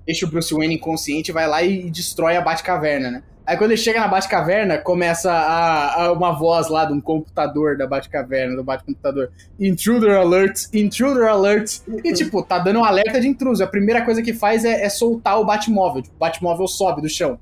[SPEAKER 1] Deixa o Bruce Wayne inconsciente, vai lá e destrói a Batcaverna, né? Aí quando ele chega na Batcaverna, começa a, a- uma voz lá de um computador da Batcaverna, do Batcomputador. Intruder alert, intruder alert. E tipo, tá dando um alerta de intruso. A primeira coisa que faz é, é soltar o Batmóvel. Tipo, o Batmóvel sobe do chão.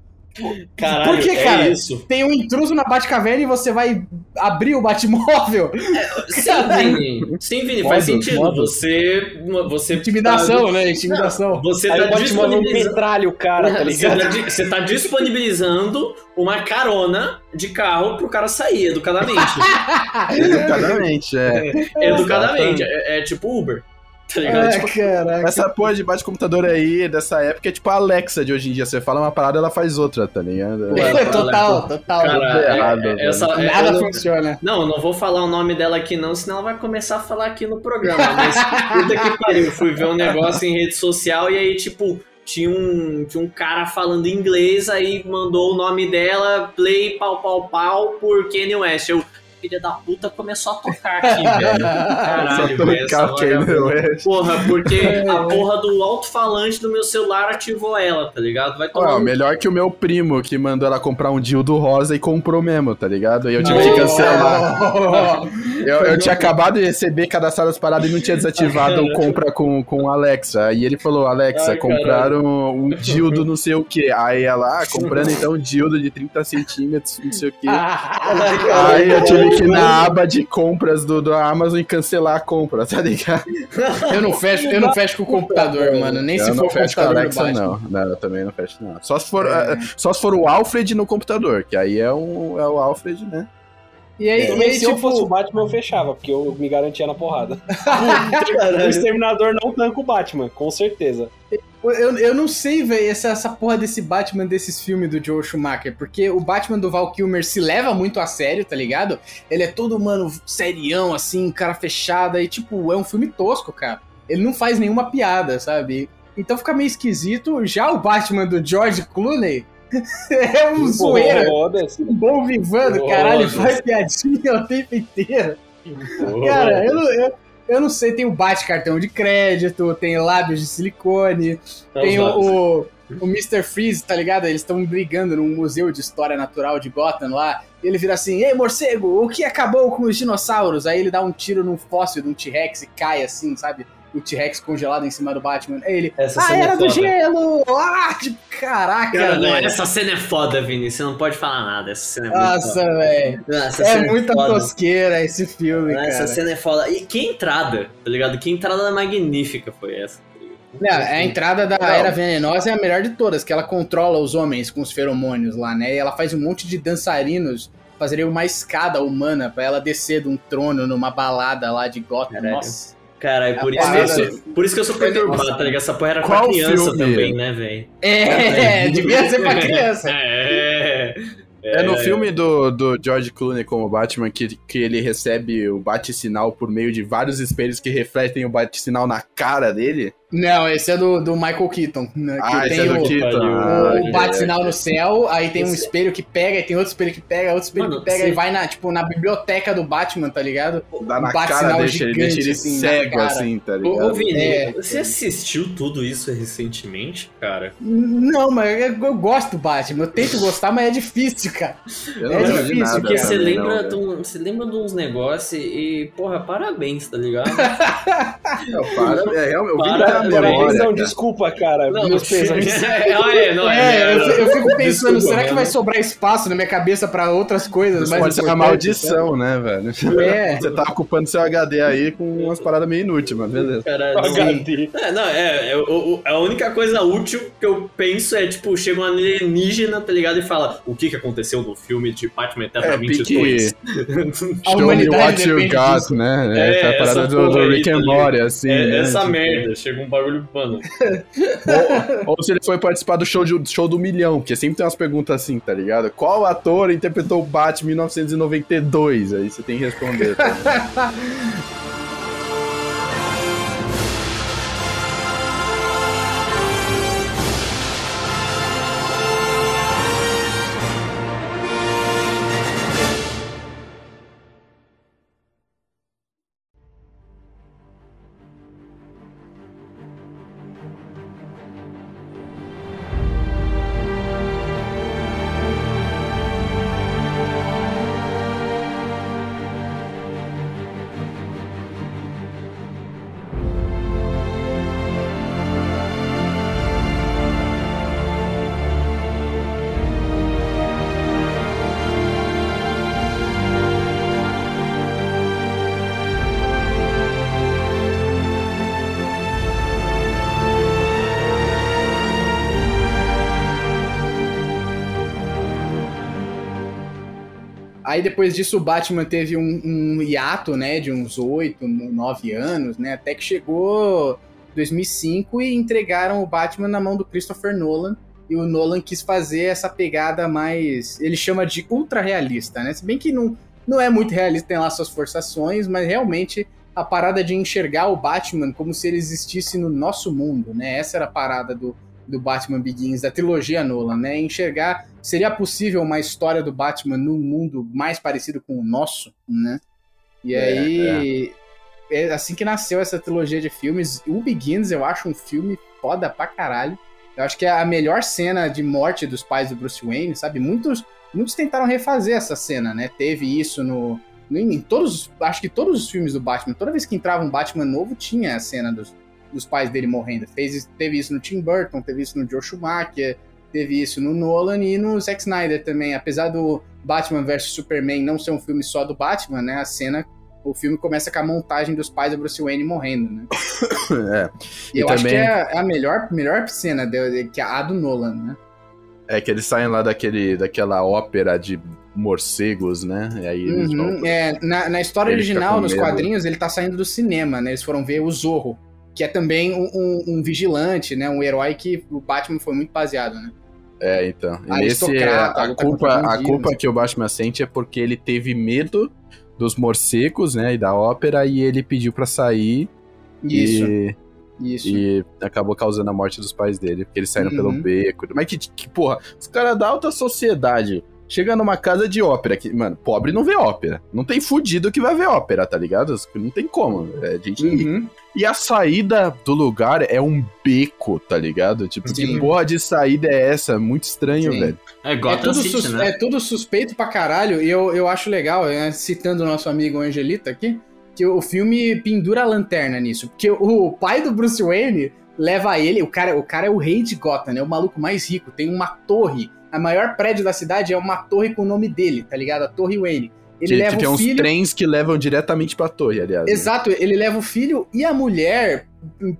[SPEAKER 2] Caralho,
[SPEAKER 1] Por que,
[SPEAKER 2] é
[SPEAKER 1] cara?
[SPEAKER 2] isso.
[SPEAKER 1] Tem um intruso na Batcaverna e você vai abrir o Batmóvel. (laughs)
[SPEAKER 2] Sim, Vini. Sim, Vini, faz
[SPEAKER 3] Modo,
[SPEAKER 2] sentido.
[SPEAKER 3] modo.
[SPEAKER 2] Você. Você
[SPEAKER 1] Intimidação, né? Intimidação.
[SPEAKER 2] Você
[SPEAKER 3] Aí
[SPEAKER 2] tá
[SPEAKER 3] o metralha o cara, tá
[SPEAKER 2] Você
[SPEAKER 3] ligado?
[SPEAKER 2] tá, di- você tá disponibilizando uma carona de carro pro cara sair educadamente. (laughs)
[SPEAKER 4] Educadamente, é.
[SPEAKER 2] educadamente. É, é tipo Uber. Tá ligado?
[SPEAKER 1] Ah,
[SPEAKER 2] Tipo,
[SPEAKER 1] caraca.
[SPEAKER 4] Essa porra de bate-computador aí, dessa época, é tipo a Alexa de hoje em dia. Você fala uma parada, ela faz outra, tá ligado?
[SPEAKER 2] Ué, (laughs)
[SPEAKER 1] total, total.
[SPEAKER 2] cara, é-
[SPEAKER 4] errado,
[SPEAKER 2] é- essa, é-
[SPEAKER 1] Nada
[SPEAKER 2] não-
[SPEAKER 1] funciona.
[SPEAKER 2] Não, eu não vou falar o nome dela aqui não, senão ela vai começar a falar aqui no programa. Mas puta que pariu, fui ver um negócio em rede social e aí, tipo, tinha um, tinha um cara falando inglês, aí mandou o nome dela, play pau pau pau por Kanye West. Eu, filha da puta, começou a tocar (laughs) aqui, velho. Caralho, velho, essa
[SPEAKER 4] o. West.
[SPEAKER 2] Porra, porque (laughs) a porra do alto-falante do meu celular ativou ela, tá ligado? Vai tomar
[SPEAKER 4] Ó,
[SPEAKER 2] um
[SPEAKER 4] melhor que o meu primo que mandou ela comprar um dildo rosa e comprou mesmo, tá ligado? E eu tive que
[SPEAKER 2] Oh.
[SPEAKER 4] cancelar. (laughs) Eu, eu tinha acabado de receber cadastrado as paradas e não tinha desativado o compra com, com Alexa. Aí ele falou, Alexa,
[SPEAKER 2] Ai,
[SPEAKER 4] compraram um dildo não sei o que. Aí ela, ah, comprando então um dildo de 30 centímetros, não sei o que. Aí eu tive que ir na aba de compras do, do Amazon e cancelar a compra, tá ligado?
[SPEAKER 1] Eu não fecho, eu não fecho com o computador, mano. Nem
[SPEAKER 4] eu
[SPEAKER 1] se
[SPEAKER 4] não
[SPEAKER 1] for o computador do
[SPEAKER 4] Alexa, não. Não, eu também não fecho, não. Só se for, eh, só se for o Alfred no computador, que aí é, um, é o Alfred, né?
[SPEAKER 1] E aí,
[SPEAKER 3] Eu
[SPEAKER 1] e
[SPEAKER 3] também,
[SPEAKER 1] aí
[SPEAKER 3] se eu
[SPEAKER 1] tipo,
[SPEAKER 3] fosse o Batman, eu fechava, porque eu me garantia na porrada. (laughs) o Exterminador não tanca o Batman, com certeza.
[SPEAKER 1] eu, eu não sei, velho, essa, essa porra desse Batman desses filmes do Joe Schumacher, porque o Batman do Val Kilmer se leva muito a sério, tá ligado? Ele é todo, mano, serião, assim, cara fechada, e tipo, é um filme tosco, cara. Ele não faz nenhuma piada, sabe? Então fica meio esquisito. Já o Batman do George Clooney é um zoeira.
[SPEAKER 3] Foda-se.
[SPEAKER 1] Um bom vivando, caralho, faz piadinha o tempo inteiro. Cara, eu não, eu, eu não sei, tem o bate-cartão de crédito, tem lábios de silicone, tem o, o, o Mr. Freeze, tá ligado? Eles estão brigando num museu de história natural de Gotham lá. E ele vira assim: Ei, morcego, o que acabou com os dinossauros? Aí ele dá um tiro num fóssil de um T-Rex e cai assim, sabe? O T-Rex congelado em cima do Batman. Aí ele.
[SPEAKER 2] Essa
[SPEAKER 1] Ah,
[SPEAKER 2] é
[SPEAKER 1] era do
[SPEAKER 2] foda.
[SPEAKER 1] gelo! Ah, caraca,
[SPEAKER 2] Cara, não,
[SPEAKER 1] velho.
[SPEAKER 2] essa cena é foda, Vini. Você não pode falar nada. Essa cena é muito
[SPEAKER 1] Nossa, velho. É
[SPEAKER 2] cena
[SPEAKER 1] muita
[SPEAKER 2] foda.
[SPEAKER 1] tosqueira esse filme,
[SPEAKER 2] Essa
[SPEAKER 1] cara.
[SPEAKER 2] cena é foda. E que entrada, tá ligado? Que entrada magnífica foi essa.
[SPEAKER 1] Não, a entrada da. Era Venenosa é a melhor de todas, que ela controla os homens com os feromônios lá, né? E ela faz um monte de dançarinos fazerem uma escada humana pra ela descer de um trono numa balada lá de Gotham. Nossa.
[SPEAKER 2] Cara, é por, isso que eu
[SPEAKER 1] parada-
[SPEAKER 2] sou, por isso que eu sou perturbado, tá ligado? Essa porra era pra
[SPEAKER 4] Qual
[SPEAKER 2] criança
[SPEAKER 4] filme?
[SPEAKER 2] também, né, velho?
[SPEAKER 1] É, devia ser pra criança. (laughs)
[SPEAKER 2] É.
[SPEAKER 4] É, no filme do, do George Clooney como Batman que, que ele recebe o bate-sinal por meio de vários espelhos que refletem o bate-sinal na cara dele.
[SPEAKER 1] Não, esse é do, do Michael Keaton. né, Que
[SPEAKER 4] ah, esse
[SPEAKER 1] tem
[SPEAKER 4] é do
[SPEAKER 1] o,
[SPEAKER 4] Keaton. Ah,
[SPEAKER 1] o bate-sinal no céu, aí tem um
[SPEAKER 2] Esse-
[SPEAKER 1] espelho que pega, e tem outro espelho que pega, outro espelho
[SPEAKER 2] Mano,
[SPEAKER 1] que pega,
[SPEAKER 2] você-
[SPEAKER 1] e vai na, tipo, na biblioteca do Batman, tá ligado?
[SPEAKER 4] Dá na
[SPEAKER 1] um
[SPEAKER 4] cara
[SPEAKER 1] bate-sinal
[SPEAKER 4] deixa ele, deixa ele
[SPEAKER 1] gigante, assim,
[SPEAKER 4] cego assim, tá ligado?
[SPEAKER 2] ô Vini,
[SPEAKER 1] É.
[SPEAKER 2] você assistiu tudo isso recentemente, cara?
[SPEAKER 1] Não, mas eu, eu gosto do Batman. Eu tento gostar, mas é difícil, cara.
[SPEAKER 4] Eu
[SPEAKER 1] É difícil,
[SPEAKER 4] nada
[SPEAKER 1] porque
[SPEAKER 2] você lembra,
[SPEAKER 4] não,
[SPEAKER 2] de um- você lembra de uns negócios e, porra, parabéns, tá ligado? (laughs)
[SPEAKER 4] Não, para, é, eu, eu vi
[SPEAKER 2] Para-
[SPEAKER 4] memória,
[SPEAKER 3] não,
[SPEAKER 4] cara.
[SPEAKER 3] desculpa, cara.
[SPEAKER 2] Não,
[SPEAKER 3] Meus pesos. (laughs)
[SPEAKER 2] é, é, não,
[SPEAKER 1] É, eu, eu fico pensando,
[SPEAKER 2] Desculpa,
[SPEAKER 1] será que
[SPEAKER 2] mano.
[SPEAKER 1] vai sobrar espaço na minha cabeça pra outras coisas
[SPEAKER 4] Isso
[SPEAKER 1] mais
[SPEAKER 4] pode ser uma maldição, né, velho?
[SPEAKER 1] É. (laughs)
[SPEAKER 4] Você tá ocupando seu HD aí com umas paradas meio inúteis, mas beleza.
[SPEAKER 2] Cara, não,
[SPEAKER 3] HD.
[SPEAKER 2] É, não, é, é, a única coisa útil que eu penso é, tipo, chega um alienígena, tá ligado? E fala, o que que aconteceu no filme de Batman Eterna
[SPEAKER 4] É,
[SPEAKER 2] 22?
[SPEAKER 1] A
[SPEAKER 4] Show me
[SPEAKER 1] humanidade
[SPEAKER 4] what you got,
[SPEAKER 1] disso.
[SPEAKER 4] né?
[SPEAKER 2] É,
[SPEAKER 4] essa parada
[SPEAKER 2] essa
[SPEAKER 4] do, do Rick and? Morty, assim,
[SPEAKER 2] É,
[SPEAKER 4] né?
[SPEAKER 2] essa
[SPEAKER 4] Tipo,
[SPEAKER 2] merda, chega um bagulho, mano.
[SPEAKER 4] Ou, ou se ele foi participar do show, de- show do milhão, porque sempre tem umas perguntas assim, tá ligado? Qual ator interpretou o Batman em 1992? Aí você tem que responder. Tá (laughs)
[SPEAKER 1] Aí depois disso o Batman teve um, um hiato, né, de uns oito, nove anos, né, até que chegou 2005 e entregaram o Batman na mão do Christopher Nolan. E o Nolan quis fazer essa pegada mais, ele chama de ultra realista, né? Se bem que não, não é muito realista, tem lá suas forçações, mas realmente a parada de enxergar o Batman como se ele existisse no nosso mundo, né? Essa era a parada do, do Batman Begins, da trilogia Nolan, né? Enxergar seria possível uma história do Batman num mundo mais parecido com o nosso, né? E
[SPEAKER 4] É,
[SPEAKER 1] aí é assim que nasceu essa trilogia de filmes. O Begins eu acho um filme foda pra caralho. Eu acho que é a melhor cena de morte dos pais do Bruce Wayne, sabe? Muitos, muitos tentaram refazer essa cena, né? Teve isso no, no- em todos, acho que todos os filmes do Batman, toda vez que entrava um Batman novo tinha a cena dos, dos pais dele morrendo. Fez, teve isso no Tim Burton, teve isso no Joe Schumacher, teve isso no Nolan e no Zack Snyder também. Apesar do Batman vs Superman não ser um filme só do Batman, né? A cena, o filme começa com a montagem dos pais do Bruce Wayne morrendo, né? (coughs)
[SPEAKER 4] é.
[SPEAKER 1] E eu acho que
[SPEAKER 4] também-
[SPEAKER 1] é a melhor, melhor cena de, que a do Nolan, né?
[SPEAKER 4] É que eles saem lá daquele, daquela ópera de morcegos, né? E aí eles
[SPEAKER 1] Uhum,
[SPEAKER 4] vão.
[SPEAKER 1] é, na, na história
[SPEAKER 4] Ele
[SPEAKER 1] original, nos quadrinhos, ele tá saindo do cinema, né? Eles foram ver o Zorro, que é também um, um- um vigilante, né? Um herói que o Batman foi muito baseado, né?
[SPEAKER 4] É, então. E nesse,
[SPEAKER 1] Aristocrata,
[SPEAKER 4] a culpa, a culpa que o Batman sente é porque ele teve medo dos morcegos, né? E da ópera, e ele pediu pra sair.
[SPEAKER 1] Isso,
[SPEAKER 4] E,
[SPEAKER 1] isso.
[SPEAKER 4] e acabou causando a morte dos pais dele, porque eles saíram
[SPEAKER 1] Uhum.
[SPEAKER 4] pelo beco. Mas que, que porra, os caras da alta sociedade chegam numa casa de ópera, que, mano, pobre não vê ópera. Não tem fudido que vai ver ópera, tá ligado? Não tem como. É gente.
[SPEAKER 1] Uhum.
[SPEAKER 4] E a saída do lugar é um beco, tá ligado? Tipo, que
[SPEAKER 1] Sim.
[SPEAKER 4] porra de saída é essa? Muito estranho,
[SPEAKER 1] Sim.
[SPEAKER 4] velho.
[SPEAKER 2] É
[SPEAKER 1] É
[SPEAKER 2] Gotham
[SPEAKER 1] tudo,
[SPEAKER 2] City,
[SPEAKER 1] sus-
[SPEAKER 2] né?
[SPEAKER 1] é tudo suspeito pra caralho, e eu, eu acho legal, né, citando o nosso amigo Angelito aqui, que o filme pendura a lanterna nisso. Porque o pai do Bruce Wayne leva ele, o cara, o cara é o rei de Gotham, né? O maluco mais rico, tem uma torre. A maior prédio da cidade é uma torre com o nome dele, tá ligado? A Torre Wayne. Ele
[SPEAKER 4] que,
[SPEAKER 1] leva
[SPEAKER 4] que tem
[SPEAKER 1] o
[SPEAKER 4] uns
[SPEAKER 1] filho.
[SPEAKER 4] trens que levam diretamente pra torre, aliás. né?
[SPEAKER 1] Exato, ele leva o filho e a mulher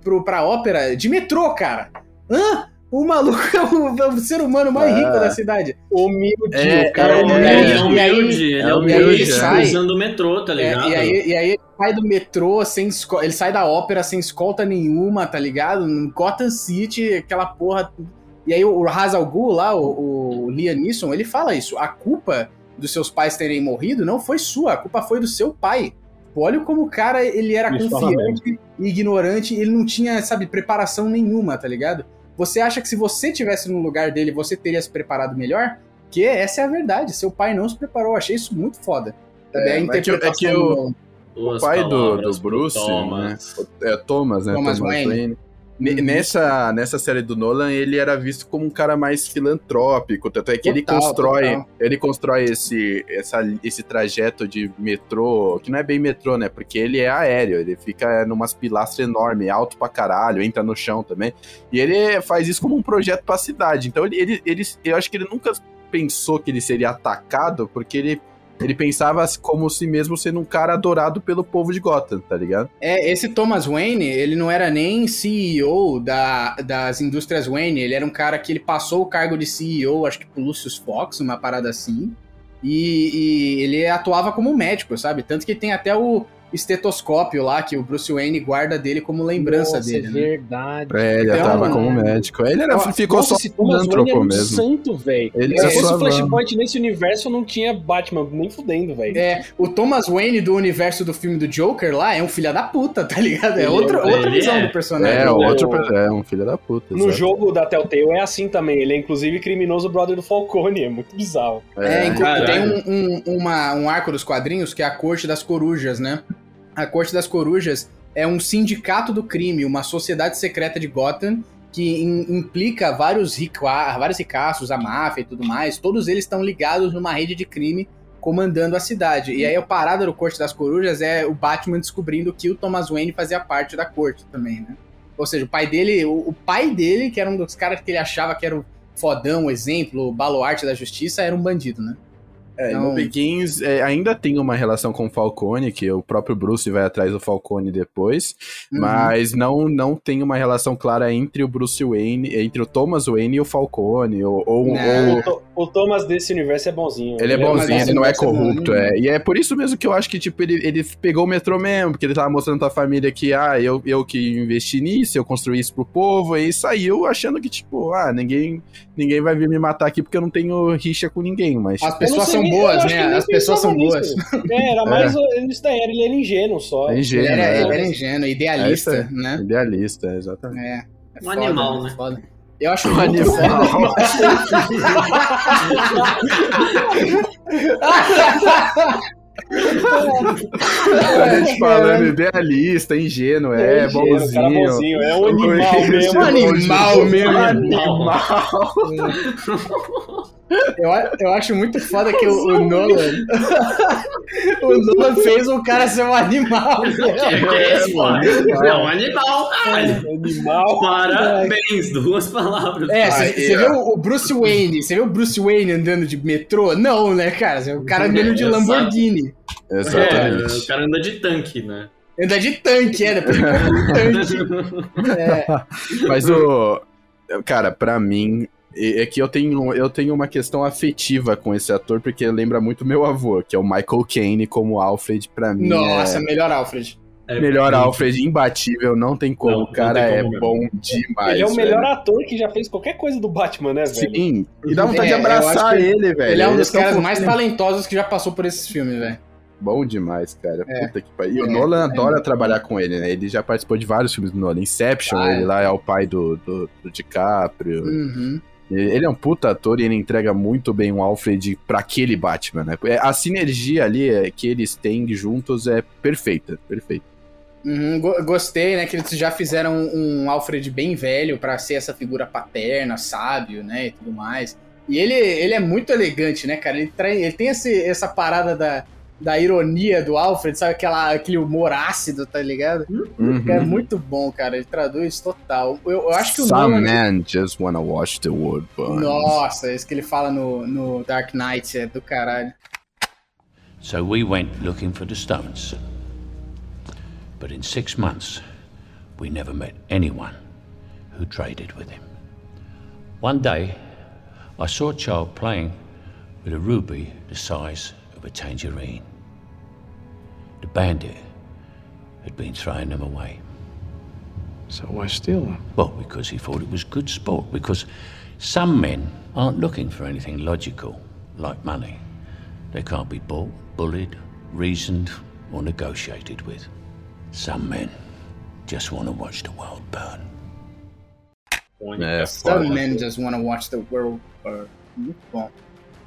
[SPEAKER 1] pro, pra ópera de metrô, cara. Hã? O maluco é o, é o ser humano mais
[SPEAKER 4] Ah.
[SPEAKER 1] rico da cidade.
[SPEAKER 3] Humilde,
[SPEAKER 4] É,
[SPEAKER 3] o cara
[SPEAKER 4] é,
[SPEAKER 3] é,
[SPEAKER 2] Ele
[SPEAKER 3] humilde.
[SPEAKER 2] é
[SPEAKER 1] e aí-
[SPEAKER 2] humilde, ele é
[SPEAKER 4] é
[SPEAKER 2] humilde,
[SPEAKER 4] humilde,
[SPEAKER 2] ele
[SPEAKER 1] sai.
[SPEAKER 2] usando o metrô, tá
[SPEAKER 1] É,
[SPEAKER 2] ligado?
[SPEAKER 1] e, aí, e aí ele sai do metrô sem escolta. Ele sai da ópera sem escolta nenhuma, tá ligado? No Gotham City, aquela porra. E aí o Ra's al Ghul lá, o, o Liam Neeson, ele fala isso. A culpa dos seus pais terem morrido não foi sua, a culpa foi do seu pai. Pô, Olha como o cara, ele era
[SPEAKER 3] Isso
[SPEAKER 1] confiante e ignorante, ele não tinha, sabe, preparação nenhuma, tá ligado? Você acha que se você tivesse no lugar dele, você teria se preparado melhor? Que essa é a verdade, seu pai não se preparou. Eu achei isso muito foda.
[SPEAKER 4] É,
[SPEAKER 1] a
[SPEAKER 4] mas é que é que eu-
[SPEAKER 1] do-
[SPEAKER 4] O pai do, do Bruce,
[SPEAKER 2] Thomas.
[SPEAKER 4] né? É Thomas, né?
[SPEAKER 1] Thomas Wayne.
[SPEAKER 4] Ne-
[SPEAKER 1] Uhum.
[SPEAKER 4] Nessa, nessa série do Nolan, ele era visto como um cara mais filantrópico, tanto é que ele
[SPEAKER 1] Total,
[SPEAKER 4] constrói,
[SPEAKER 1] total.
[SPEAKER 4] ele constrói esse, essa, esse trajeto de metrô, que não é bem metrô, né? Porque ele é aéreo, ele fica numas pilastras enormes, alto pra caralho, entra no chão também. E ele faz isso como um projeto pra cidade. Então ele, ele, ele eu acho que ele nunca pensou que ele seria atacado, porque ele ele pensava como si mesmo sendo um cara adorado pelo povo de Gotham, tá ligado?
[SPEAKER 1] É, esse Thomas Wayne, ele não era nem CEO da, das indústrias Wayne, ele era um cara que ele passou o cargo de CEO, acho que pro Lucius Fox, uma parada assim. E, e ele atuava como médico, sabe? Tanto que tem até o estetoscópio lá que o Bruce Wayne guarda dele como lembrança
[SPEAKER 3] Nossa,
[SPEAKER 1] dele,
[SPEAKER 3] é
[SPEAKER 1] né?
[SPEAKER 3] verdade.
[SPEAKER 4] É, ele
[SPEAKER 1] Então,
[SPEAKER 4] atuava como
[SPEAKER 1] né?
[SPEAKER 4] médico. Ele era,
[SPEAKER 1] Nossa,
[SPEAKER 4] ficou
[SPEAKER 3] Nossa,
[SPEAKER 4] só
[SPEAKER 3] esse Thomas Wayne era
[SPEAKER 4] filântropo
[SPEAKER 3] um
[SPEAKER 4] mesmo.
[SPEAKER 3] santo, velho. Se fosse o Flashpoint nesse universo, não tinha Batman nem fudendo, velho.
[SPEAKER 1] É, o Thomas Wayne do universo do filme do Joker lá é um filho da puta, tá ligado? É
[SPEAKER 2] Ele-
[SPEAKER 1] outra, outra
[SPEAKER 2] ele
[SPEAKER 1] visão
[SPEAKER 2] é.
[SPEAKER 1] do personagem.
[SPEAKER 4] É,
[SPEAKER 3] o-
[SPEAKER 4] outro é um filho da puta.
[SPEAKER 3] No
[SPEAKER 4] exato.
[SPEAKER 3] jogo da Telltale é assim também. Ele é inclusive criminoso brother do Falcone. É muito bizarro.
[SPEAKER 1] É,
[SPEAKER 2] Caralho.
[SPEAKER 1] tem um, um- uma- um arco dos quadrinhos que é a Corte das Corujas, né? A Corte das Corujas é um sindicato do crime, uma sociedade secreta de Gotham que im- implica vários, rica, vários ricaços, a máfia e tudo mais. Todos eles estão ligados numa rede de crime comandando a cidade. E aí a parada do Corte das Corujas é o Batman descobrindo que o Thomas Wayne fazia parte da corte também, né? Ou seja, o pai dele, o, o pai dele, que era um dos caras que ele achava que era o fodão, o exemplo, o baluarte da justiça, era um bandido, né?
[SPEAKER 4] É,
[SPEAKER 1] Então-
[SPEAKER 4] no Begins é, ainda tem uma relação com o Falcone, que o próprio Bruce vai atrás do Falcone depois,
[SPEAKER 1] Uhum.
[SPEAKER 4] mas não, não tem uma relação clara entre o Bruce Wayne, entre o Thomas Wayne e o Falcone, ou, ou-
[SPEAKER 1] Não.
[SPEAKER 4] ou-
[SPEAKER 3] O, To- o Thomas desse universo é bonzinho.
[SPEAKER 4] Ele é
[SPEAKER 1] Ele é
[SPEAKER 4] bonzinho, ele não é corrupto, é. E é por isso mesmo que eu acho que, tipo, ele, ele pegou o metrô mesmo, porque ele tava mostrando pra família que, ah, eu, eu que investi nisso, eu construí isso pro povo, e saiu achando que, tipo, ah, ninguém, ninguém vai vir me matar aqui porque eu não tenho rixa com ninguém, mas...
[SPEAKER 1] As pessoas são boas, né? As pessoas são boas.
[SPEAKER 3] É, era (laughs) mais. Ele, isso daí, ele era ingênuo só.
[SPEAKER 4] É ingênuo,
[SPEAKER 1] Ele era,
[SPEAKER 4] é.
[SPEAKER 1] ele era ingênuo, idealista,
[SPEAKER 4] É
[SPEAKER 1] né?
[SPEAKER 4] Idealista, exatamente.
[SPEAKER 1] É. é
[SPEAKER 2] Um
[SPEAKER 1] foda,
[SPEAKER 2] animal,
[SPEAKER 1] é
[SPEAKER 2] né?
[SPEAKER 1] foda. Eu acho
[SPEAKER 4] Um animal. (laughs) (laughs) A gente falando idealista, ingênuo, é,
[SPEAKER 3] ingênuo,
[SPEAKER 4] bonzinho.
[SPEAKER 3] é um animal mesmo.
[SPEAKER 1] Um animal mesmo.
[SPEAKER 4] Animal.
[SPEAKER 1] Eu, eu acho muito foda que o, o Nolan. (laughs) o Nolan fez o cara ser um animal. (laughs)
[SPEAKER 2] Que, que é isso, mano? É um animal, caralho.
[SPEAKER 3] Animal.
[SPEAKER 2] Parabéns, duas palavras.
[SPEAKER 1] É, você
[SPEAKER 4] ó.
[SPEAKER 1] vê o Bruce Wayne, você vê o Bruce Wayne andando de metrô? Não, né, cara? O cara andando de
[SPEAKER 2] É,
[SPEAKER 1] Lamborghini.
[SPEAKER 2] É,
[SPEAKER 4] Exatamente.
[SPEAKER 2] o cara anda de tanque, né?
[SPEAKER 1] Anda de tanque, é, depois um tanque. (laughs) É,
[SPEAKER 4] Mas o. Cara, pra mim. É é que eu tenho, eu tenho uma questão afetiva com esse ator, porque lembra muito meu avô, que é o Michael Caine como Alfred, pra mim.
[SPEAKER 1] nossa,
[SPEAKER 4] é
[SPEAKER 1] melhor Alfred.
[SPEAKER 2] É,
[SPEAKER 4] melhor Alfred, imbatível, não tem como.
[SPEAKER 2] Não,
[SPEAKER 4] o cara é
[SPEAKER 2] como
[SPEAKER 4] bom demais.
[SPEAKER 3] Ele é o melhor
[SPEAKER 4] velho.
[SPEAKER 3] ator que já fez qualquer coisa do Batman, né, velho?
[SPEAKER 4] Sim, e dá vontade
[SPEAKER 1] É,
[SPEAKER 4] de abraçar ele, velho.
[SPEAKER 1] Ele é um dos caras mais talentosos que já passou por esses filmes, velho.
[SPEAKER 4] Bom demais, cara.
[SPEAKER 1] É.
[SPEAKER 4] Puta que pariu. E o
[SPEAKER 1] É,
[SPEAKER 4] Nolan
[SPEAKER 1] é
[SPEAKER 4] adora trabalhar com ele, né? Ele já participou de vários filmes do Nolan. Inception,
[SPEAKER 1] Ah, é.
[SPEAKER 4] ele lá é o pai do, do, do DiCaprio.
[SPEAKER 1] Uhum.
[SPEAKER 4] Ele é um puta ator e ele entrega muito bem o Alfred pra aquele Batman, né? É, A sinergia ali é, que eles têm juntos é perfeita, perfeita.
[SPEAKER 1] Uhum, go- gostei, né, que eles já fizeram um, Alfred bem velho pra ser essa figura paterna, sábio, né, e tudo mais. E ele, ele é muito elegante, né, cara? Ele, ele tem esse, essa parada da, da ironia do Alfred, sabe? Aquela, aquele humor ácido, tá ligado?
[SPEAKER 4] Uhum.
[SPEAKER 1] É muito bom, cara. Ele traduz total. Eu, eu acho que o
[SPEAKER 4] Some
[SPEAKER 1] Nolan...
[SPEAKER 4] man just wanna watch the world burn.
[SPEAKER 1] Nossa, isso que ele fala no, no Dark Knight é do caralho.
[SPEAKER 5] So we went looking for the stones. But in six months, we never met anyone who traded with him. One day, I saw a child playing with a ruby the size of a tangerine. The bandit had been throwing them away.
[SPEAKER 6] So why steal them?
[SPEAKER 5] Well, because he thought it was good sport. Because some men aren't looking for anything logical, like money. They can't be bought, bullied, reasoned, or negotiated with. Some men just want to watch the world burn.
[SPEAKER 4] É,
[SPEAKER 1] Some men just wanna watch the world burn. Muito bom.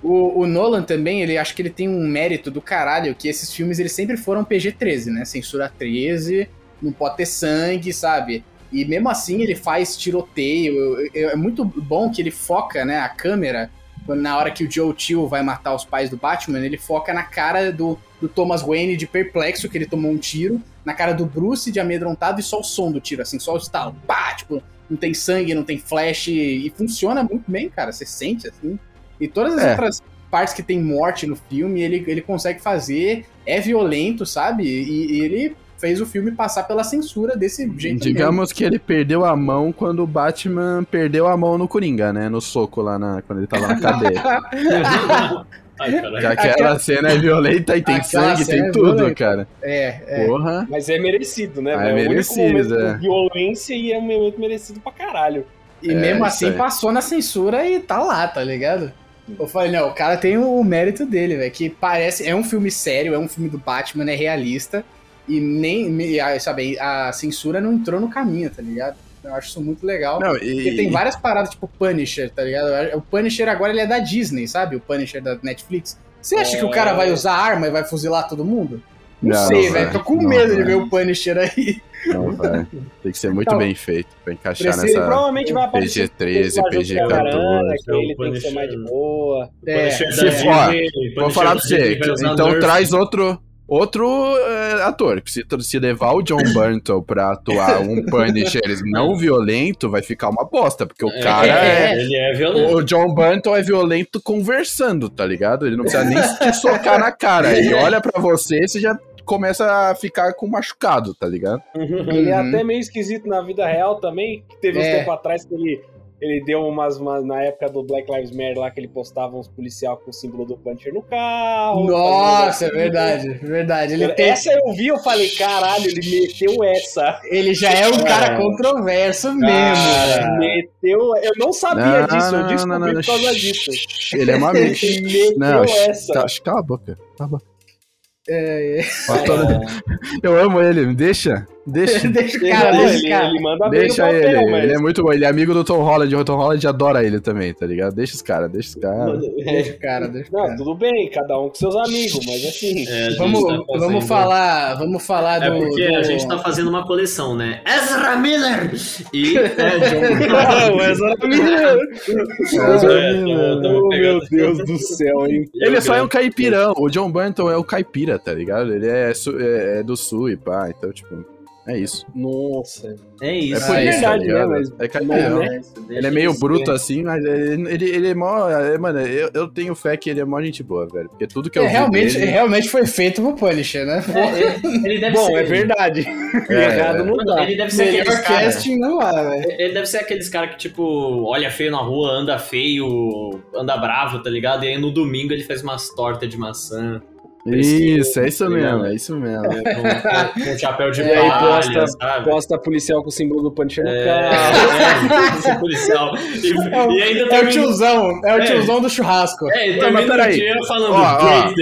[SPEAKER 1] O, o Nolan também, ele acho que ele tem um mérito do caralho, que esses filmes eles sempre foram PG-13, né? Censura 13, não pode ter sangue, sabe? E mesmo assim ele faz tiroteio. É muito bom que ele foca, né, a câmera na hora que o Joe Chill vai matar os pais do Batman, ele foca na cara do, do Thomas Wayne de perplexo, que ele tomou um tiro, na cara do Bruce de amedrontado e só o som do tiro, assim, só o estalo. Pá, tipo, não tem sangue, não tem flash, e funciona muito bem, cara. Você sente, assim. E todas as
[SPEAKER 4] É.
[SPEAKER 1] outras partes que tem morte no filme, ele, ele consegue fazer, é violento, sabe? E, e ele fez o filme passar pela censura desse jeito mesmo.
[SPEAKER 4] Digamos que ele perdeu a mão quando o Batman perdeu a mão no Coringa, né? No soco lá na, quando ele tava na (laughs) cadeia. (laughs)
[SPEAKER 2] Ai.
[SPEAKER 4] Porque aquela cena é violenta e tem
[SPEAKER 1] Aquela
[SPEAKER 4] sangue, tem
[SPEAKER 1] é
[SPEAKER 4] tudo,
[SPEAKER 1] violenta.
[SPEAKER 4] cara.
[SPEAKER 1] É, é.
[SPEAKER 4] Porra.
[SPEAKER 3] Mas é merecido, né?
[SPEAKER 4] Ah, é
[SPEAKER 3] o
[SPEAKER 4] merecido,
[SPEAKER 3] único momento
[SPEAKER 4] é.
[SPEAKER 3] de violência e é um momento merecido pra caralho.
[SPEAKER 1] E
[SPEAKER 4] É,
[SPEAKER 1] mesmo assim
[SPEAKER 4] aí.
[SPEAKER 1] passou na censura e tá lá, tá ligado? Eu falei, não, o cara tem o mérito dele, velho. Que parece. É um filme sério, é um filme do Batman, é realista. E nem. Sabe, a censura não entrou no caminho, tá ligado? Eu acho isso muito legal.
[SPEAKER 4] Não,
[SPEAKER 1] Porque
[SPEAKER 4] e,
[SPEAKER 1] tem várias paradas, tipo Punisher, tá ligado? O Punisher agora ele é da Disney, sabe? O Punisher da Netflix. Você acha que o cara vai usar arma e vai fuzilar todo mundo? Não,
[SPEAKER 4] Não,
[SPEAKER 1] sei,
[SPEAKER 4] não
[SPEAKER 1] velho. Tô com
[SPEAKER 4] Não
[SPEAKER 1] medo de
[SPEAKER 4] vai.
[SPEAKER 1] ver o Punisher aí.
[SPEAKER 4] Não, vai. Tem que ser muito
[SPEAKER 1] Então,
[SPEAKER 4] bem feito pra encaixar
[SPEAKER 1] precisa-
[SPEAKER 4] nessa
[SPEAKER 3] provavelmente vai aparecer
[SPEAKER 4] PG-13,
[SPEAKER 3] com ajuda da Varanda,
[SPEAKER 4] PG-14.
[SPEAKER 3] que ele tem que ser mais de boa.
[SPEAKER 1] É,
[SPEAKER 4] se for, Vou falar pra você. Então traz outro. Outro é, ator, se, se levar o John Burnton pra atuar um (laughs) Punisher não violento, vai ficar uma bosta, porque o cara é,
[SPEAKER 2] Ele é violento.
[SPEAKER 4] O John Burnton é violento conversando, tá ligado? Ele não precisa nem te (laughs) socar na cara. Ele olha pra você e você já começa a ficar com machucado, tá ligado?
[SPEAKER 3] Ele é
[SPEAKER 1] Uhum.
[SPEAKER 3] até meio esquisito na vida real também. que Teve uns
[SPEAKER 1] É.
[SPEAKER 3] tempo atrás que ele, ele deu umas, umas- Na época do Black Lives Matter lá, que ele postava uns policial com o símbolo do Punisher no carro.
[SPEAKER 1] Nossa, é verdade, verdade. Ele, tem,
[SPEAKER 3] Essa eu vi, eu falei, caralho, ele meteu essa.
[SPEAKER 1] ele já é um cara controverso mesmo.
[SPEAKER 3] Cara, meteu. Eu não sabia
[SPEAKER 4] Não,
[SPEAKER 3] disso, eu
[SPEAKER 4] não,
[SPEAKER 3] descobri
[SPEAKER 4] não, não,
[SPEAKER 3] por causa
[SPEAKER 4] não.
[SPEAKER 3] disso.
[SPEAKER 4] Ele é uma (laughs)
[SPEAKER 3] Ele meteu
[SPEAKER 4] Não,
[SPEAKER 3] essa.
[SPEAKER 4] tá, cala a boca. Cala a boca.
[SPEAKER 1] É,
[SPEAKER 4] Eu amo ele, me deixa. Deixa. (laughs)
[SPEAKER 1] deixa o
[SPEAKER 3] Ele,
[SPEAKER 1] cara,
[SPEAKER 3] ele,
[SPEAKER 1] deixa o cara.
[SPEAKER 3] ele manda bem no
[SPEAKER 4] Deixa
[SPEAKER 3] papel,
[SPEAKER 4] ele,
[SPEAKER 3] mas...
[SPEAKER 4] ele é muito bom, ele é amigo do Tom Holland, o Tom Holland adora ele também, tá ligado? Deixa os caras, deixa os caras.
[SPEAKER 1] Deixa o cara, deixa o
[SPEAKER 3] Não,
[SPEAKER 1] cara.
[SPEAKER 3] tudo bem, cada um com seus amigos, mas assim.
[SPEAKER 2] É,
[SPEAKER 1] Vamos,
[SPEAKER 2] tá fazendo-
[SPEAKER 1] vamos falar, vamos falar
[SPEAKER 2] É
[SPEAKER 1] do.
[SPEAKER 2] porque
[SPEAKER 1] do-
[SPEAKER 2] a gente tá fazendo uma coleção, né? Ezra Miller! E (laughs) é, John
[SPEAKER 3] Não, Ezra (laughs) Miller.
[SPEAKER 2] É, tá
[SPEAKER 3] Oh, meu Deus do céu, hein?
[SPEAKER 4] Ele é só
[SPEAKER 2] grande-
[SPEAKER 4] um caipirão. O John Burnton é o caipira, tá ligado? Ele é, é- é do sul e pá, então, tipo, é isso.
[SPEAKER 3] Nossa.
[SPEAKER 2] É
[SPEAKER 4] É
[SPEAKER 2] isso.
[SPEAKER 4] por
[SPEAKER 1] Ah, é
[SPEAKER 4] isso,
[SPEAKER 3] verdade,
[SPEAKER 4] tá ligado?
[SPEAKER 3] né, mas-
[SPEAKER 4] É caipirão.
[SPEAKER 3] né?
[SPEAKER 4] Ele é meio bruto assim, mas ele, ele, ele é mó. é, mano, eu, eu tenho fé que ele é mó gente boa, velho. Porque tudo que eu
[SPEAKER 1] É,
[SPEAKER 4] vi
[SPEAKER 1] realmente,
[SPEAKER 4] dele-
[SPEAKER 1] realmente foi feito pro Punisher, né?
[SPEAKER 2] Ele deve
[SPEAKER 3] Bom,
[SPEAKER 2] ser.
[SPEAKER 3] é verdade.
[SPEAKER 4] É,
[SPEAKER 3] Errado não tá.
[SPEAKER 2] ele deve ser
[SPEAKER 1] casting não há, velho.
[SPEAKER 2] Ele deve ser aqueles caras que, tipo, olha feio na rua, anda feio, anda bravo, tá ligado? E aí no domingo ele faz umas tortas de maçã.
[SPEAKER 4] Isso, é isso
[SPEAKER 2] tá
[SPEAKER 4] mesmo, é isso mesmo.
[SPEAKER 2] com, com- com chapéu de (laughs)
[SPEAKER 3] E aí
[SPEAKER 2] palha,
[SPEAKER 3] posta-
[SPEAKER 2] sabe?
[SPEAKER 3] Posta policial com o símbolo do Punisher no
[SPEAKER 2] É,
[SPEAKER 3] carro.
[SPEAKER 2] é, policial. E, (laughs) e ainda
[SPEAKER 1] É o
[SPEAKER 2] termina-
[SPEAKER 1] tiozão, é o
[SPEAKER 2] É.
[SPEAKER 1] tiozão do churrasco.
[SPEAKER 2] É, e
[SPEAKER 4] Não,
[SPEAKER 2] termina
[SPEAKER 4] mas
[SPEAKER 2] o
[SPEAKER 4] peraí.
[SPEAKER 2] dia falando
[SPEAKER 4] Ó, ó.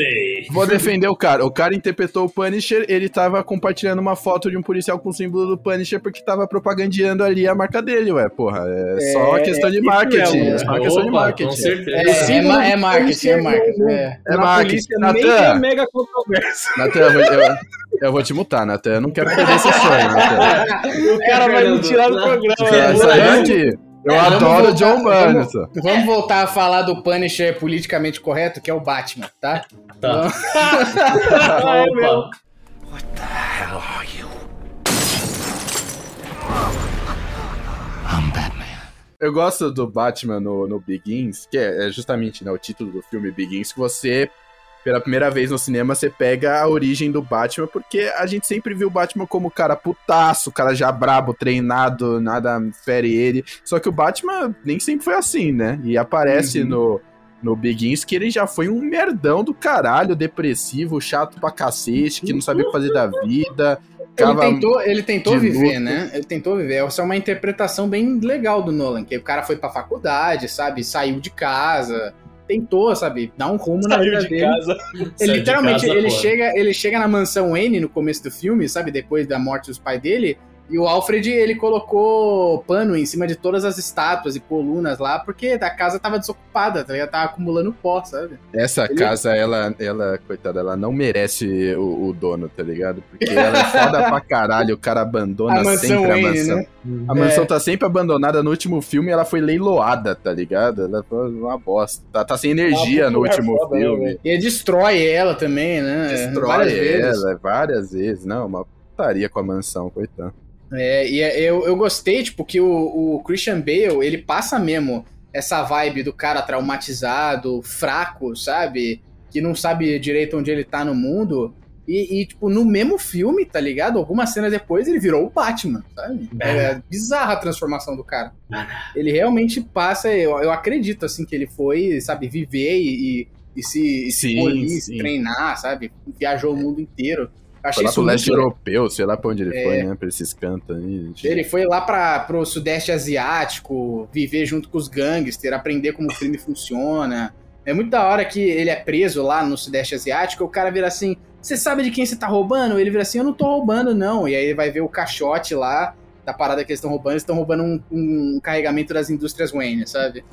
[SPEAKER 4] Vou defender o cara. O cara interpretou o Punisher, ele tava compartilhando uma foto de um policial com o símbolo do Punisher porque tava propagandeando ali a marca dele, ué, porra. É,
[SPEAKER 3] É,
[SPEAKER 4] só questão de
[SPEAKER 3] é isso
[SPEAKER 4] marketing. É só questão de marketing.
[SPEAKER 2] Com certeza.
[SPEAKER 1] É, é,
[SPEAKER 3] símbolo
[SPEAKER 1] ma-
[SPEAKER 3] do
[SPEAKER 1] é marketing, é marketing.
[SPEAKER 3] no-
[SPEAKER 1] É.
[SPEAKER 4] É marketing. Natan.
[SPEAKER 3] É mega controverso.
[SPEAKER 4] Natan, eu, vou- eu- eu vou te mutar, Natan. Eu não quero perder esse sonho, Natan.
[SPEAKER 3] O cara vai me tirar do programa.
[SPEAKER 4] Sai
[SPEAKER 3] né?
[SPEAKER 4] sai daqui. Eu
[SPEAKER 1] É, vamos
[SPEAKER 4] adoro
[SPEAKER 1] voltar-
[SPEAKER 4] John
[SPEAKER 1] vamos-
[SPEAKER 4] Burnson.
[SPEAKER 1] Vamos voltar a falar do Punisher politicamente correto, que é o Batman, tá?
[SPEAKER 2] Tá.
[SPEAKER 3] Ah, (laughs) é mesmo.
[SPEAKER 2] Opa.
[SPEAKER 5] hell are you?
[SPEAKER 4] Eu gosto do Batman no, no Begins, que é, é justamente né, o título do filme Begins, que você, pela primeira vez no cinema, você pega a origem do Batman, porque a gente sempre viu o Batman como cara putaço, cara já brabo, treinado, nada fere ele. Só que o Batman nem sempre foi assim, né? E aparece
[SPEAKER 1] Uhum.
[SPEAKER 4] no, no Begins que ele já foi um merdão do caralho, depressivo, chato pra cacete, que não sabia o que fazer da vida.
[SPEAKER 1] Ele tentou, ele tentou viver,
[SPEAKER 4] luto.
[SPEAKER 1] né? Ele tentou viver. Essa é uma interpretação bem legal do Nolan, que o cara foi pra faculdade, sabe? Saiu de casa, tentou, sabe? Dar um rumo na
[SPEAKER 3] Saiu
[SPEAKER 1] vida
[SPEAKER 3] de
[SPEAKER 1] dele.
[SPEAKER 3] casa.
[SPEAKER 1] Ele,
[SPEAKER 2] Saiu de
[SPEAKER 1] literalmente,
[SPEAKER 2] casa,
[SPEAKER 1] ele
[SPEAKER 2] porra.
[SPEAKER 1] chega, ele chega na mansão N no começo do filme, sabe? Depois da morte dos pais dele. E o Alfred, ele colocou pano em cima de todas as estátuas e colunas lá, porque a casa tava desocupada, tá ligado? Tava acumulando pó, sabe?
[SPEAKER 4] Essa
[SPEAKER 1] Ele-
[SPEAKER 4] casa, ela, ela, coitada, ela não merece o, o dono, tá ligado? Porque ela é foda pra caralho, o cara abandona
[SPEAKER 1] A mansão
[SPEAKER 4] sempre a
[SPEAKER 1] Wayne,
[SPEAKER 4] mansão.
[SPEAKER 1] né?
[SPEAKER 4] A mansão
[SPEAKER 1] É.
[SPEAKER 4] tá sempre abandonada no último filme e ela foi leiloada, tá ligado? Ela foi uma bosta. Tá, tá sem energia
[SPEAKER 3] Ah,
[SPEAKER 4] no último
[SPEAKER 3] foda, né,
[SPEAKER 4] filme.
[SPEAKER 3] velho?
[SPEAKER 1] E ele destrói ela também, né?
[SPEAKER 4] Destrói
[SPEAKER 1] Várias vezes.
[SPEAKER 4] ela várias vezes. Não, uma putaria com a mansão, coitado.
[SPEAKER 1] É, e é- eu, eu gostei, tipo, que o, o Christian Bale, ele passa mesmo essa vibe do cara traumatizado, fraco, sabe? Que não sabe direito onde ele tá no mundo. E, e, tipo, no mesmo filme, tá ligado? Algumas cenas depois ele virou o Batman, sabe? É bizarra a transformação do cara. Ele realmente passa, eu, eu acredito, assim, que ele foi, sabe, viver e, e, e se, e se
[SPEAKER 4] Sim,
[SPEAKER 1] polir,
[SPEAKER 4] sim.
[SPEAKER 1] se treinar, sabe? Viajou o mundo inteiro. Eu
[SPEAKER 4] Foi
[SPEAKER 1] Achei
[SPEAKER 4] lá pro leste
[SPEAKER 1] muito
[SPEAKER 4] europeu, sei lá pra onde ele
[SPEAKER 1] É.
[SPEAKER 4] foi, né? Pra esses cantos aí.
[SPEAKER 1] Ele foi lá para pro Sudeste Asiático, viver junto com os gangsters, aprender como o crime funciona. É muito da hora que ele é preso lá no Sudeste Asiático, o cara vira assim: Você sabe de quem você tá roubando? Ele vira assim: Eu não tô roubando, não. E aí ele vai ver o caixote lá da parada que eles estão roubando. Eles estão roubando um, um carregamento das indústrias Wayne, sabe?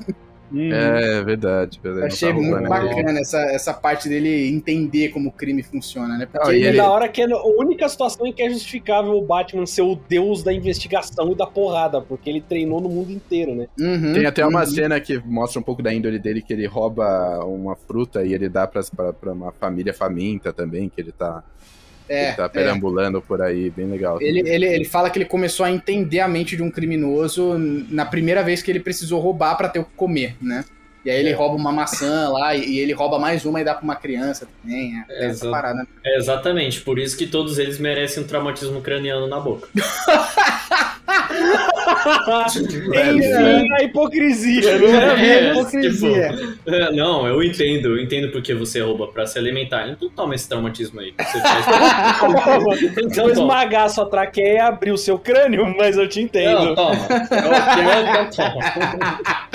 [SPEAKER 3] Hum.
[SPEAKER 4] É, verdade, verdade.
[SPEAKER 1] Achei
[SPEAKER 4] tá
[SPEAKER 1] muito bacana essa, essa parte dele entender como o crime funciona, né? Porque
[SPEAKER 4] Ah, ele-
[SPEAKER 3] da hora que é a única situação em que é justificável o Batman ser o deus da investigação e da porrada, porque ele treinou no mundo inteiro, né?
[SPEAKER 1] Uhum,
[SPEAKER 4] Tem até uma
[SPEAKER 1] uhum.
[SPEAKER 4] cena que mostra um pouco da índole dele, que ele rouba uma fruta e ele dá pra, pra, pra uma família faminta também, que ele tá,
[SPEAKER 1] É,
[SPEAKER 4] ele tá
[SPEAKER 1] é.
[SPEAKER 4] perambulando por aí, bem legal.
[SPEAKER 1] Ele, ele, ele fala que ele começou a entender a mente de um criminoso na primeira vez que ele precisou roubar pra ter o que comer, né? E aí ele rouba uma maçã lá e, e ele rouba mais uma e dá pra uma criança também. É,
[SPEAKER 2] É,
[SPEAKER 1] essa
[SPEAKER 2] exato.
[SPEAKER 1] parada.
[SPEAKER 2] É exatamente, por isso que todos eles merecem um traumatismo craniano na boca. (laughs)
[SPEAKER 3] Enfim, a hipocrisia, não é?
[SPEAKER 2] É,
[SPEAKER 1] hipocrisia.
[SPEAKER 2] tipo, é, não, eu entendo, eu entendo porque você rouba pra se alimentar. Então toma esse traumatismo aí. Você faz (laughs) então, toma.
[SPEAKER 3] esmagar sua traqueia e abrir o seu crânio, mas eu te
[SPEAKER 2] Não,
[SPEAKER 3] entendo.
[SPEAKER 2] toma. (laughs)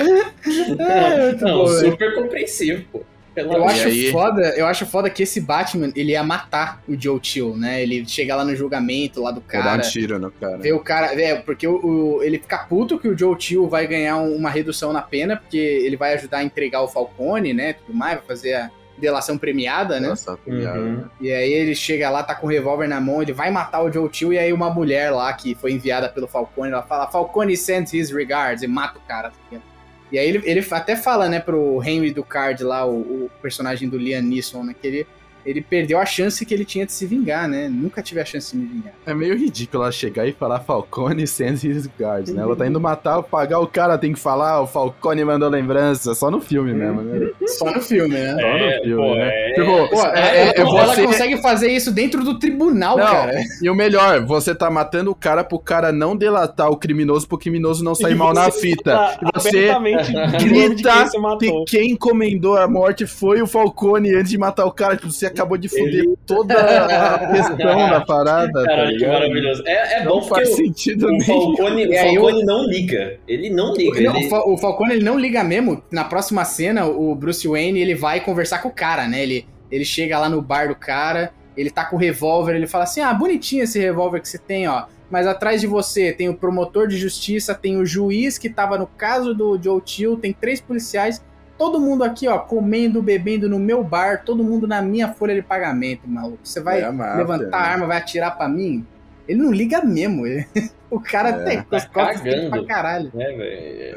[SPEAKER 2] Eu, eu,
[SPEAKER 1] É,
[SPEAKER 2] toma. Não,
[SPEAKER 1] velho.
[SPEAKER 2] super compreensivo, pô. Pelo
[SPEAKER 1] Eu
[SPEAKER 2] amor
[SPEAKER 1] acho
[SPEAKER 4] aí?
[SPEAKER 1] foda, eu acho foda que esse Batman, ele ia matar o Joe Chill, né? Ele chega lá no julgamento lá do
[SPEAKER 4] Vou dar um
[SPEAKER 1] cara.
[SPEAKER 4] tiro no cara.
[SPEAKER 1] Ver o cara. É, porque o, o- ele fica puto que o Joe Chill vai ganhar um- uma redução na pena, porque ele vai ajudar a entregar o Falcone, né? Tudo mais, vai fazer a delação premiada, né?
[SPEAKER 4] Nossa,
[SPEAKER 2] Uhum.
[SPEAKER 1] E aí ele chega lá, tá com o revólver na mão, ele vai matar o Joe Chill, e aí uma mulher lá que foi enviada pelo Falcone, ela fala, Falcone sends his regards, e mata o cara. tá ligado? E aí ele, ele até fala, né, pro Henry Ducard lá, o, o personagem do Liam Neeson, né, que ele, ele perdeu a chance que ele tinha de se vingar, né? Nunca tive a chance de me vingar.
[SPEAKER 4] É meio ridículo ela chegar e falar Falcone sends his guards, né? Ela tá indo matar, pagar o cara, tem que falar, o Falcone mandou lembrança, só no filme mesmo, né?
[SPEAKER 1] Só no filme, né?
[SPEAKER 4] Só no
[SPEAKER 2] É,
[SPEAKER 4] filme,
[SPEAKER 2] pô,
[SPEAKER 4] né?
[SPEAKER 2] é-
[SPEAKER 4] Tipo,
[SPEAKER 1] Pô,
[SPEAKER 4] é,
[SPEAKER 1] é,
[SPEAKER 4] é,
[SPEAKER 1] ela
[SPEAKER 4] você-
[SPEAKER 1] consegue fazer isso dentro do tribunal,
[SPEAKER 4] Não,
[SPEAKER 1] cara.
[SPEAKER 4] E o melhor, você tá matando o cara pro cara não delatar o criminoso pro criminoso não sair
[SPEAKER 3] E
[SPEAKER 4] mal na (laughs) fita.
[SPEAKER 3] tá
[SPEAKER 4] E você grita que quem encomendou a morte foi o Falcone antes de matar o cara. Tipo, você acabou de foder toda (laughs) a questão da parada, tá
[SPEAKER 2] Caralho, que
[SPEAKER 4] ligado?
[SPEAKER 2] maravilhoso. É, é
[SPEAKER 4] Não
[SPEAKER 2] bom porque
[SPEAKER 4] faz
[SPEAKER 2] o,
[SPEAKER 4] sentido
[SPEAKER 2] o
[SPEAKER 4] nenhum.
[SPEAKER 2] Falcone, o
[SPEAKER 1] aí
[SPEAKER 2] Falcone não liga. Ele não liga.
[SPEAKER 1] Não,
[SPEAKER 2] ele-
[SPEAKER 1] o, Fa- o Falcone ele não liga mesmo. Na próxima cena, o Bruce Wayne ele vai conversar com o cara, né? Ele, ele chega lá no bar do cara, ele tá com o revólver, ele fala assim: Ah, bonitinho esse revólver que você tem, ó. Mas atrás de você tem o promotor de justiça, tem o juiz que tava no caso do Joe Chill, tem três policiais. Todo mundo aqui, ó, comendo, bebendo no meu bar, todo mundo na minha folha de pagamento, maluco. Você vai
[SPEAKER 4] É máfia,
[SPEAKER 1] levantar a
[SPEAKER 4] né?
[SPEAKER 1] arma, vai atirar pra mim? Ele não liga mesmo. ele- (laughs) O cara
[SPEAKER 4] É.
[SPEAKER 1] tem
[SPEAKER 2] Tá
[SPEAKER 1] as costas pra caralho.
[SPEAKER 2] É, velho.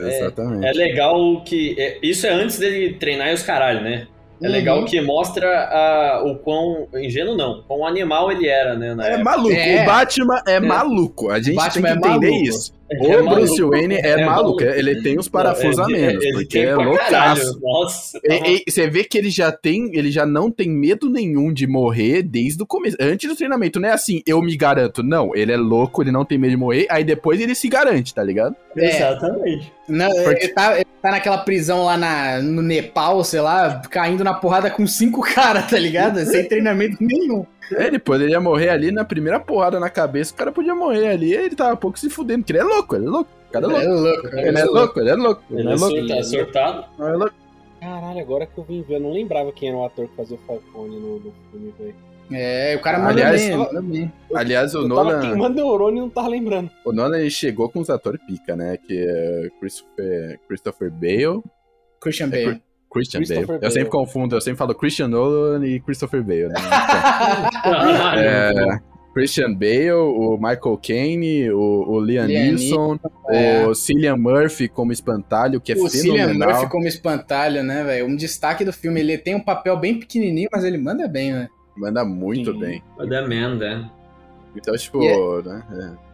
[SPEAKER 2] É,
[SPEAKER 4] Exatamente.
[SPEAKER 2] é legal que. é- isso é antes dele treinar e os caralho, né? É
[SPEAKER 1] Uhum.
[SPEAKER 2] legal que mostra ah, o quão. Ingênuo não, quão animal ele era, né? Na
[SPEAKER 4] É
[SPEAKER 2] época.
[SPEAKER 4] maluco.
[SPEAKER 1] É.
[SPEAKER 4] O Batman é, maluco. A gente
[SPEAKER 1] Batman
[SPEAKER 4] tem que
[SPEAKER 1] é
[SPEAKER 4] entender
[SPEAKER 1] maluco.
[SPEAKER 2] É
[SPEAKER 4] O Bruce
[SPEAKER 2] maluco.
[SPEAKER 4] Wayne é,
[SPEAKER 2] É
[SPEAKER 4] maluco.
[SPEAKER 2] maluco.
[SPEAKER 4] Ele tem uns
[SPEAKER 2] Não,
[SPEAKER 4] parafusos a
[SPEAKER 2] ele-
[SPEAKER 4] menos.
[SPEAKER 2] ele
[SPEAKER 4] porque
[SPEAKER 2] tem
[SPEAKER 4] é loucaço.
[SPEAKER 2] Nossa.
[SPEAKER 4] E- e você vê que ele já tem, ele já não tem medo nenhum de morrer desde o começo. Antes do treinamento, não é assim, eu me garanto. Não, ele é louco, ele não tem medo de morrer, aí depois ele se garante, tá ligado?
[SPEAKER 1] É.
[SPEAKER 2] Exatamente.
[SPEAKER 1] Não,
[SPEAKER 4] Porque-
[SPEAKER 1] ele, tá, ele tá naquela prisão lá na, no Nepal, sei lá, caindo na porrada com cinco (laughs) caras, tá ligado? Sem treinamento nenhum.
[SPEAKER 4] É, ele poderia morrer ali na primeira porrada na cabeça, o cara podia morrer ali, ele tava pouco se fudendo, porque ele é louco, ele é louco. O cara é louco.
[SPEAKER 1] É louco. cara.
[SPEAKER 4] Ele é louco, ele é louco. Ele
[SPEAKER 2] Ele
[SPEAKER 4] é
[SPEAKER 2] é
[SPEAKER 4] louco.
[SPEAKER 2] surta- surtado.
[SPEAKER 4] Ele é louco.
[SPEAKER 3] Caralho, agora que eu vim ver, eu não lembrava quem era o ator que fazia o Falcone no, no filme, velho.
[SPEAKER 1] É, o cara manda
[SPEAKER 4] Aliás,
[SPEAKER 1] bem, manda bem.
[SPEAKER 4] Aliás, o
[SPEAKER 3] Eu tava
[SPEAKER 4] Nolan,
[SPEAKER 3] queimando neurônio e não tava lembrando.
[SPEAKER 4] o Nolan ele chegou com os atores pica, né? Que é Christopher, Christopher Bale,
[SPEAKER 1] Christian
[SPEAKER 4] É,
[SPEAKER 1] Bale.
[SPEAKER 4] Christian Bale.
[SPEAKER 3] Bale.
[SPEAKER 4] Eu sempre confundo, eu sempre falo Christian Nolan e Christopher Bale, né? (laughs) É, Christian Bale, o Michael Caine, o, o Liam Neeson,
[SPEAKER 1] é.
[SPEAKER 4] o Cillian Murphy como espantalho, que é
[SPEAKER 1] o Cillian
[SPEAKER 4] fenomenal.
[SPEAKER 1] Murphy como espantalho, né, velho? Um destaque do filme. Ele tem um papel bem pequenininho, mas ele manda bem, né?
[SPEAKER 4] Manda muito
[SPEAKER 3] Sim.
[SPEAKER 4] bem.
[SPEAKER 2] The Man, né?
[SPEAKER 4] Então, tipo,
[SPEAKER 1] E
[SPEAKER 4] né? é.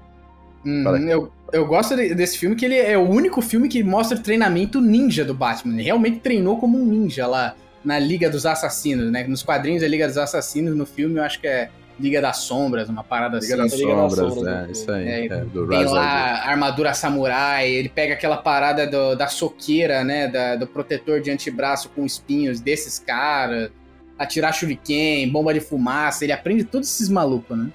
[SPEAKER 1] Uhum,
[SPEAKER 4] aí.
[SPEAKER 1] eu, eu gosto de- desse filme que ele é o único filme que mostra o treinamento ninja do Batman. Ele realmente treinou como um ninja lá na Liga dos Assassinos, né? Nos quadrinhos é Liga dos Assassinos, no filme eu acho que é Liga das Sombras, uma parada
[SPEAKER 4] Liga
[SPEAKER 1] assim.
[SPEAKER 4] das
[SPEAKER 3] Liga das
[SPEAKER 4] Sombras,
[SPEAKER 3] Sombras,
[SPEAKER 4] é,
[SPEAKER 3] né?
[SPEAKER 4] isso aí.
[SPEAKER 1] É,
[SPEAKER 4] é, do
[SPEAKER 1] Tem lá a armadura samurai, ele pega aquela parada do- da soqueira, né? da- do protetor de antebraço com espinhos desses caras, atirar shuriken, bomba de fumaça, ele aprende todos esses malucos, né?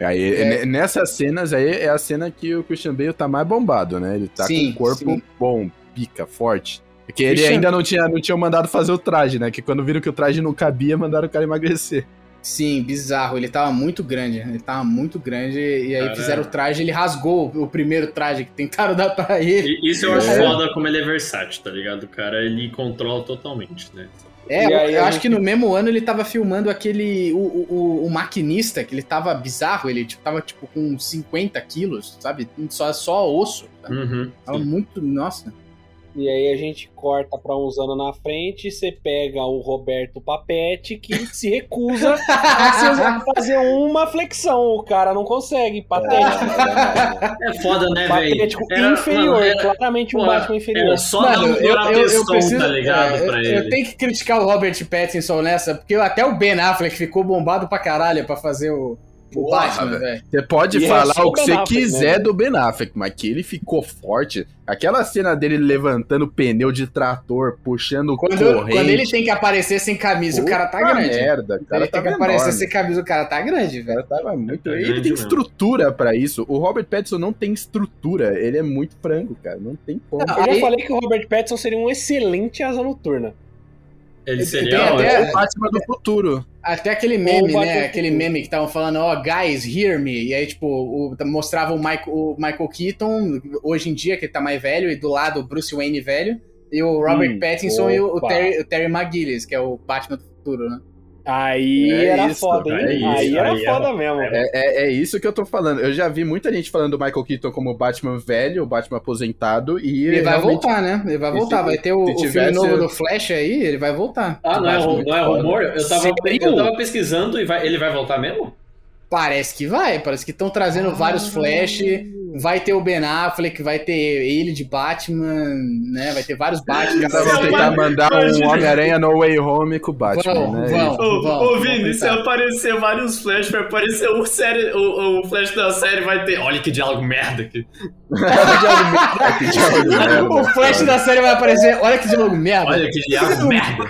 [SPEAKER 4] Aí,
[SPEAKER 1] É.
[SPEAKER 4] ne- nessas cenas aí, é a cena que o Christian Bale tá mais bombado, né? Ele tá
[SPEAKER 1] Sim,
[SPEAKER 4] com o corpo
[SPEAKER 1] sim.
[SPEAKER 4] bom, pica, forte. Porque ele
[SPEAKER 1] Christian-
[SPEAKER 4] ainda não tinha, não tinha mandado fazer o traje, né? Que quando viram que o traje não cabia, mandaram o cara emagrecer.
[SPEAKER 1] Sim, bizarro. Ele tava muito grande. Ele tava muito grande. E aí fizeram o traje, ele rasgou o primeiro traje que tentaram (laughs) dar pra ele.
[SPEAKER 2] E isso eu acho
[SPEAKER 4] É.
[SPEAKER 2] foda como ele é versátil, tá ligado? O cara, ele controla totalmente, né?
[SPEAKER 1] É, eu, eu acho
[SPEAKER 3] gente-
[SPEAKER 1] que no mesmo ano ele tava filmando aquele. O, o, o- maquinista, que ele tava bizarro, ele tipo, tava tipo com 50 quilos, sabe? Só, só osso. tá?
[SPEAKER 2] Uhum.
[SPEAKER 1] Tava muito. Nossa.
[SPEAKER 3] E aí a gente corta pra uns anos na frente, você pega o Roberto Papete, que se recusa a fazer uma flexão. O cara não consegue, patético.
[SPEAKER 2] É foda, né, velho?
[SPEAKER 3] patético inferior,
[SPEAKER 2] mano, era-
[SPEAKER 3] claramente um Batman inferior.
[SPEAKER 2] Era só dar um coração, tá ligado?
[SPEAKER 1] é,
[SPEAKER 2] pra
[SPEAKER 1] eu,
[SPEAKER 2] ele.
[SPEAKER 1] eu tenho que criticar o Robert Pattinson nessa, porque até o Ben Affleck ficou bombado pra caralho pra fazer o, o Batman,
[SPEAKER 4] velho.
[SPEAKER 1] velho.
[SPEAKER 4] Você pode
[SPEAKER 3] E é
[SPEAKER 4] falar
[SPEAKER 3] só
[SPEAKER 4] o que você
[SPEAKER 3] Affleck,
[SPEAKER 4] quiser
[SPEAKER 3] né?
[SPEAKER 4] do Ben Affleck, mas que ele ficou forte. Aquela cena dele levantando pneu de trator, puxando
[SPEAKER 1] Quando,
[SPEAKER 4] corrente.
[SPEAKER 1] quando ele tem que aparecer sem camisa, o cara tá grande.
[SPEAKER 4] merda, o
[SPEAKER 1] Ele
[SPEAKER 4] cara
[SPEAKER 1] tem que aparecer
[SPEAKER 4] enorme.
[SPEAKER 1] sem camisa, o cara tá grande, velho.
[SPEAKER 4] cara tava muito.
[SPEAKER 2] Tá
[SPEAKER 4] ele tem
[SPEAKER 2] mesmo.
[SPEAKER 4] estrutura pra isso. O Robert Pattinson não tem estrutura. Ele é muito frango, cara. Não tem como.
[SPEAKER 1] Não,
[SPEAKER 3] Eu
[SPEAKER 1] Aí-
[SPEAKER 3] falei que o Robert Pattinson seria um excelente asa noturna.
[SPEAKER 2] Ele
[SPEAKER 1] Tem
[SPEAKER 2] seria
[SPEAKER 1] até-.
[SPEAKER 4] É o Batman do futuro.
[SPEAKER 1] Até aquele meme, né? Aquele meme que estavam falando, ó, guys, hear me. E aí, tipo, o- mostrava o Michael, o Michael Keaton, hoje em dia, que ele tá mais velho, e do lado o Bruce Wayne velho, e o Robert
[SPEAKER 3] Hum,
[SPEAKER 1] Pattinson e o,
[SPEAKER 3] opa.
[SPEAKER 1] Terry, o Terry McGillis, que é o Batman do futuro, né?
[SPEAKER 3] Aí
[SPEAKER 4] É
[SPEAKER 3] era
[SPEAKER 4] isso,
[SPEAKER 3] foda, hein?
[SPEAKER 2] é isso,
[SPEAKER 3] aí era
[SPEAKER 2] aí é
[SPEAKER 3] foda
[SPEAKER 2] bom.
[SPEAKER 3] mesmo.
[SPEAKER 4] É, é, é isso que eu tô falando. Eu já vi muita gente falando do Michael Keaton como Batman velho, o Batman aposentado, e
[SPEAKER 1] Ele vai voltar, né? Ele vai
[SPEAKER 4] E se-
[SPEAKER 1] voltar. Vai ter o,
[SPEAKER 4] se
[SPEAKER 1] o filme novo do Flash aí, ele vai voltar.
[SPEAKER 2] Ah, não é, não é rumor? Eu tava, eu tava pesquisando e vai- ele vai voltar mesmo?
[SPEAKER 1] Parece que vai, parece que estão trazendo vários Flash. Vai ter o Ben Affleck, vai ter ele de Batman, né? Vai ter vários Batman.
[SPEAKER 4] Os caras vão tentar mandar um. Homem-Aranha no Way Home com o Batman,
[SPEAKER 1] Vão,
[SPEAKER 4] né?
[SPEAKER 1] vão.
[SPEAKER 2] Ô,
[SPEAKER 1] vão,
[SPEAKER 2] ô Vini, se aparecer vários flash, vai aparecer o, série, o, o flash da série, vai ter. Olha que diálogo merda aqui. (laughs)
[SPEAKER 1] O Flash da série vai aparecer. Olha que diálogo merda. Olha,
[SPEAKER 2] Olha que diálogo merda.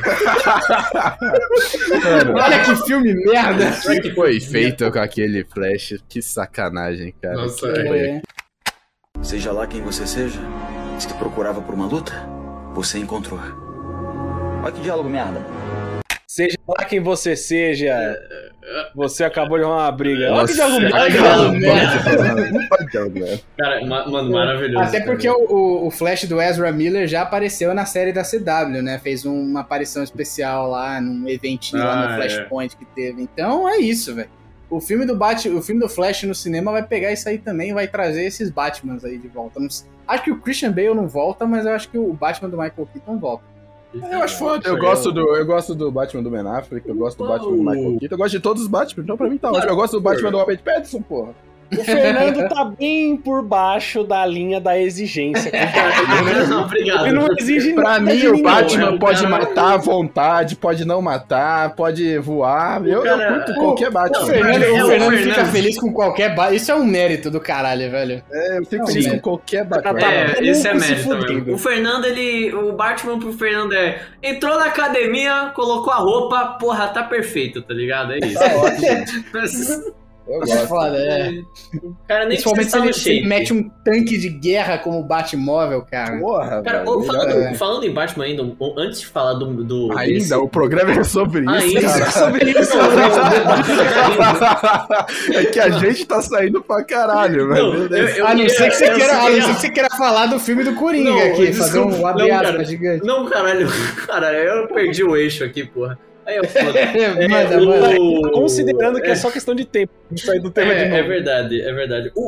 [SPEAKER 4] Mano,
[SPEAKER 1] que filme merda.
[SPEAKER 4] o que foi feito com aquele Flash? Que sacanagem, cara.
[SPEAKER 2] Nossa,
[SPEAKER 4] Que
[SPEAKER 2] é.
[SPEAKER 1] É.
[SPEAKER 7] Seja lá quem você seja, se tu procurava por uma luta, você encontrou. Olha que diálogo merda.
[SPEAKER 3] Seja lá quem você seja, você acabou de arrumar uma briga. Olha que diálogo merda.
[SPEAKER 1] Que
[SPEAKER 4] merda.
[SPEAKER 2] Cara, ma- mano, maravilhoso.
[SPEAKER 1] Até porque o, o- Flash do Ezra Miller já apareceu na série da CW, né? Fez uma aparição especial lá num eventinho lá
[SPEAKER 2] Ah,
[SPEAKER 1] no
[SPEAKER 2] é.
[SPEAKER 1] Flashpoint que teve. Então é isso, velho. O filme do Bat, o filme do Flash no cinema vai pegar isso aí também e vai trazer esses Batmans aí de volta. Acho que o Christian Bale não volta, mas eu acho que o Batman do Michael Keaton volta.
[SPEAKER 4] Eu acho foda. Eu gosto, do, eu gosto do Batman do Ben Affleck, eu gosto do Batman do Michael Keaton, eu gosto de todos os Batman, então pra mim tá ótimo. Eu gosto do Batman do Robert Pattinson, porra.
[SPEAKER 3] O Fernando tá bem por baixo da linha da exigência. (laughs)
[SPEAKER 2] Não, obrigado.
[SPEAKER 3] Ele não exige
[SPEAKER 4] Pra
[SPEAKER 3] nada
[SPEAKER 4] mim,
[SPEAKER 3] de
[SPEAKER 4] o
[SPEAKER 3] ninguém.
[SPEAKER 4] Batman pode
[SPEAKER 2] O cara-
[SPEAKER 4] matar à vontade, pode não matar, pode voar. Eu, eu
[SPEAKER 2] cara-
[SPEAKER 4] curto qualquer
[SPEAKER 1] O
[SPEAKER 4] Batman.
[SPEAKER 1] Fernando,
[SPEAKER 2] é
[SPEAKER 1] o
[SPEAKER 2] o
[SPEAKER 1] Fernando fica feliz com qualquer Batman. Isso é um mérito do caralho, velho.
[SPEAKER 4] É, eu fico
[SPEAKER 1] Não,
[SPEAKER 4] feliz com qualquer Batman.
[SPEAKER 2] É, esse é mérito. O Fernando, ele. O Batman pro Fernando é. Entrou na academia, colocou a roupa, porra, tá perfeito, tá ligado? É isso.
[SPEAKER 4] Tá ótimo. (laughs) Eu
[SPEAKER 1] É
[SPEAKER 4] gosto.
[SPEAKER 1] foda, é.
[SPEAKER 2] O cara nem
[SPEAKER 1] Principalmente se ele, se ele mete um tanque de guerra como Batmóvel, cara.
[SPEAKER 4] Porra,
[SPEAKER 2] Cara,
[SPEAKER 4] velho,
[SPEAKER 2] falando,
[SPEAKER 4] ainda.
[SPEAKER 2] falando em Batman ainda, antes de falar do. do
[SPEAKER 4] Ainda,
[SPEAKER 2] desse-
[SPEAKER 4] o programa é sobre isso,
[SPEAKER 2] Ainda,
[SPEAKER 4] cara. (laughs)
[SPEAKER 2] sobre isso. (laughs)
[SPEAKER 4] é que a gente tá saindo pra caralho, velho.
[SPEAKER 2] Não,
[SPEAKER 4] Meu Deus.
[SPEAKER 2] eu- eu
[SPEAKER 1] a não ser que você queira, a não
[SPEAKER 2] queria-
[SPEAKER 1] ser que você queira falar do filme do Coringa
[SPEAKER 2] Não,
[SPEAKER 1] aqui, fazer
[SPEAKER 2] desculpa,
[SPEAKER 1] um abre gigante.
[SPEAKER 2] Não, caralho, (laughs) caralho, eu perdi o eixo aqui, porra. Aí eu foda. (laughs)
[SPEAKER 1] manda,
[SPEAKER 2] o-
[SPEAKER 1] manda.
[SPEAKER 3] Considerando que é só questão de tempo de sair do tema de
[SPEAKER 2] É,
[SPEAKER 3] novo.
[SPEAKER 2] é verdade, é verdade. O,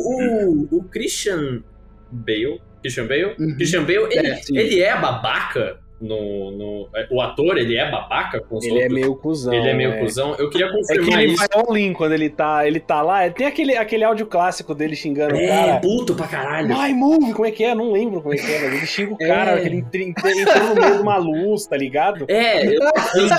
[SPEAKER 2] o, o Christian Bale. Christian Bale?
[SPEAKER 1] Uhum.
[SPEAKER 2] Christian Bale, ele
[SPEAKER 1] É,
[SPEAKER 2] é, ele é babaca no, no. O ator, ele é babaca com os
[SPEAKER 3] Ele é
[SPEAKER 2] outros?
[SPEAKER 3] meio cuzão.
[SPEAKER 2] Ele é meio
[SPEAKER 3] é.
[SPEAKER 2] cuzão. Eu queria
[SPEAKER 3] É que
[SPEAKER 2] confirmar
[SPEAKER 3] ele
[SPEAKER 2] isso.
[SPEAKER 3] vai all in quando ele tá, ele tá lá. Tem aquele, aquele áudio clássico dele xingando o
[SPEAKER 2] É,
[SPEAKER 3] cara.
[SPEAKER 2] puto pra caralho.
[SPEAKER 3] My move, como é que é? Não lembro como é que é, mas ele xinga o
[SPEAKER 2] É.
[SPEAKER 3] cara, que ele entrou no meio de uma luz, tá ligado?
[SPEAKER 2] É, eu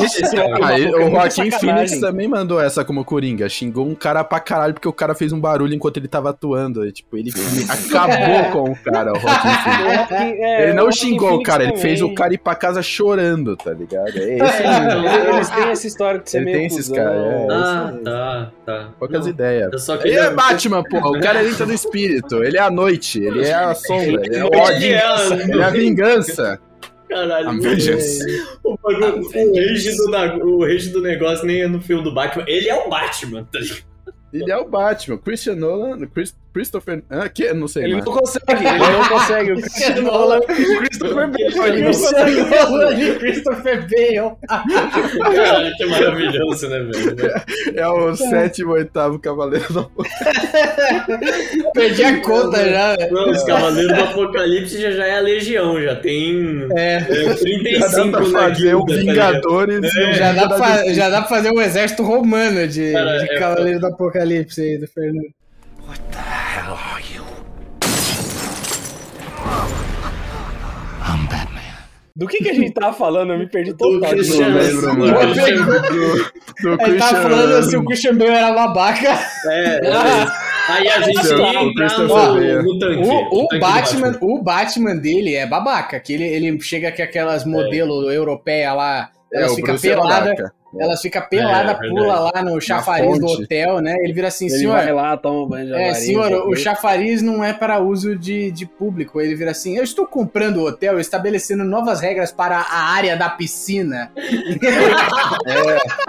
[SPEAKER 2] esse (laughs) cara.
[SPEAKER 4] Aí,
[SPEAKER 3] maluco, é
[SPEAKER 4] o
[SPEAKER 3] muita
[SPEAKER 4] Joaquim. Phoenix também mandou essa como Coringa. Xingou um cara pra caralho porque o cara fez um barulho enquanto ele tava atuando. E, tipo, ele (laughs) acabou com o cara, o Joaquim Phoenix.
[SPEAKER 3] É,
[SPEAKER 4] Ele
[SPEAKER 3] o
[SPEAKER 4] não xingou o cara, ele fez o cara ir pra casa chorando, tá ligado? É esse.
[SPEAKER 3] Ele- Eles têm essa história de ser
[SPEAKER 4] Ele
[SPEAKER 3] meio
[SPEAKER 4] tem esses caras, é.
[SPEAKER 2] Ah, tá, tá.
[SPEAKER 4] Poucas ideias. Ele é Batman, porra. O cara entra no espírito. Ele é a noite. Ele é a sombra. Ele é o ódio.
[SPEAKER 2] Ele é a-
[SPEAKER 4] Ele é a vingança.
[SPEAKER 2] Caralho.
[SPEAKER 4] Vengeance.
[SPEAKER 2] O, bagulho- o, rage do, na- o rage do negócio nem é no filme do Batman. Ele é o Batman, tá ligado?
[SPEAKER 4] Ele é o Batman. Christian Nolan. Chris, Christopher. Ah, que? Não sei
[SPEAKER 3] Ele
[SPEAKER 4] mais.
[SPEAKER 3] não consegue, ele não consegue. O Christian Nolan o Christopher Bale. Ele não consegue.
[SPEAKER 1] Christopher Nolan e Christopher Bale.
[SPEAKER 2] Caralho, que maravilhoso, né, velho?
[SPEAKER 4] É o sétimo, oitavo Cavaleiro do (laughs)
[SPEAKER 1] Perdi a conta já, velho.
[SPEAKER 2] Não, os Cavaleiros do Apocalipse já, já é a Legião, já tem
[SPEAKER 1] É.
[SPEAKER 2] é,
[SPEAKER 4] Já dá
[SPEAKER 2] 35
[SPEAKER 4] pra
[SPEAKER 2] na
[SPEAKER 4] fazer o
[SPEAKER 2] tá ligado?
[SPEAKER 4] Vingadores. e o
[SPEAKER 1] Já dá, pra,
[SPEAKER 4] DC.
[SPEAKER 1] já dá pra fazer um exército romano de,
[SPEAKER 2] Cara,
[SPEAKER 1] de
[SPEAKER 2] é-
[SPEAKER 1] Cavaleiro do Apocalipse aí, do Fernando.
[SPEAKER 5] hell are
[SPEAKER 3] Do que, que a gente tava falando? Eu me perdi total.
[SPEAKER 4] Mano.
[SPEAKER 2] Christian-
[SPEAKER 4] Do, do
[SPEAKER 1] Ele tava falando se o Christian Bale era babaca.
[SPEAKER 2] É, (laughs) é. Aí a gente ia
[SPEAKER 4] o
[SPEAKER 2] entrar no,
[SPEAKER 4] Bale.
[SPEAKER 2] no tanque.
[SPEAKER 1] O, o
[SPEAKER 2] tanque do
[SPEAKER 1] Batman, o Batman dele é babaca, que ele, ele chega com aquelas modelo europeia lá,
[SPEAKER 4] É,
[SPEAKER 1] elas
[SPEAKER 4] o
[SPEAKER 1] ficam
[SPEAKER 4] Bruce é
[SPEAKER 1] elas ficam peladas,
[SPEAKER 2] É,
[SPEAKER 1] pula lá no chafariz do hotel, né? Ele vira assim,
[SPEAKER 3] Ele
[SPEAKER 1] senhor,
[SPEAKER 3] vai lá, toma um banho de
[SPEAKER 1] É, senhor, o chafariz não é para uso de, de público. Ele vira assim: eu estou comprando o hotel, estabelecendo novas regras para a área da piscina. (laughs)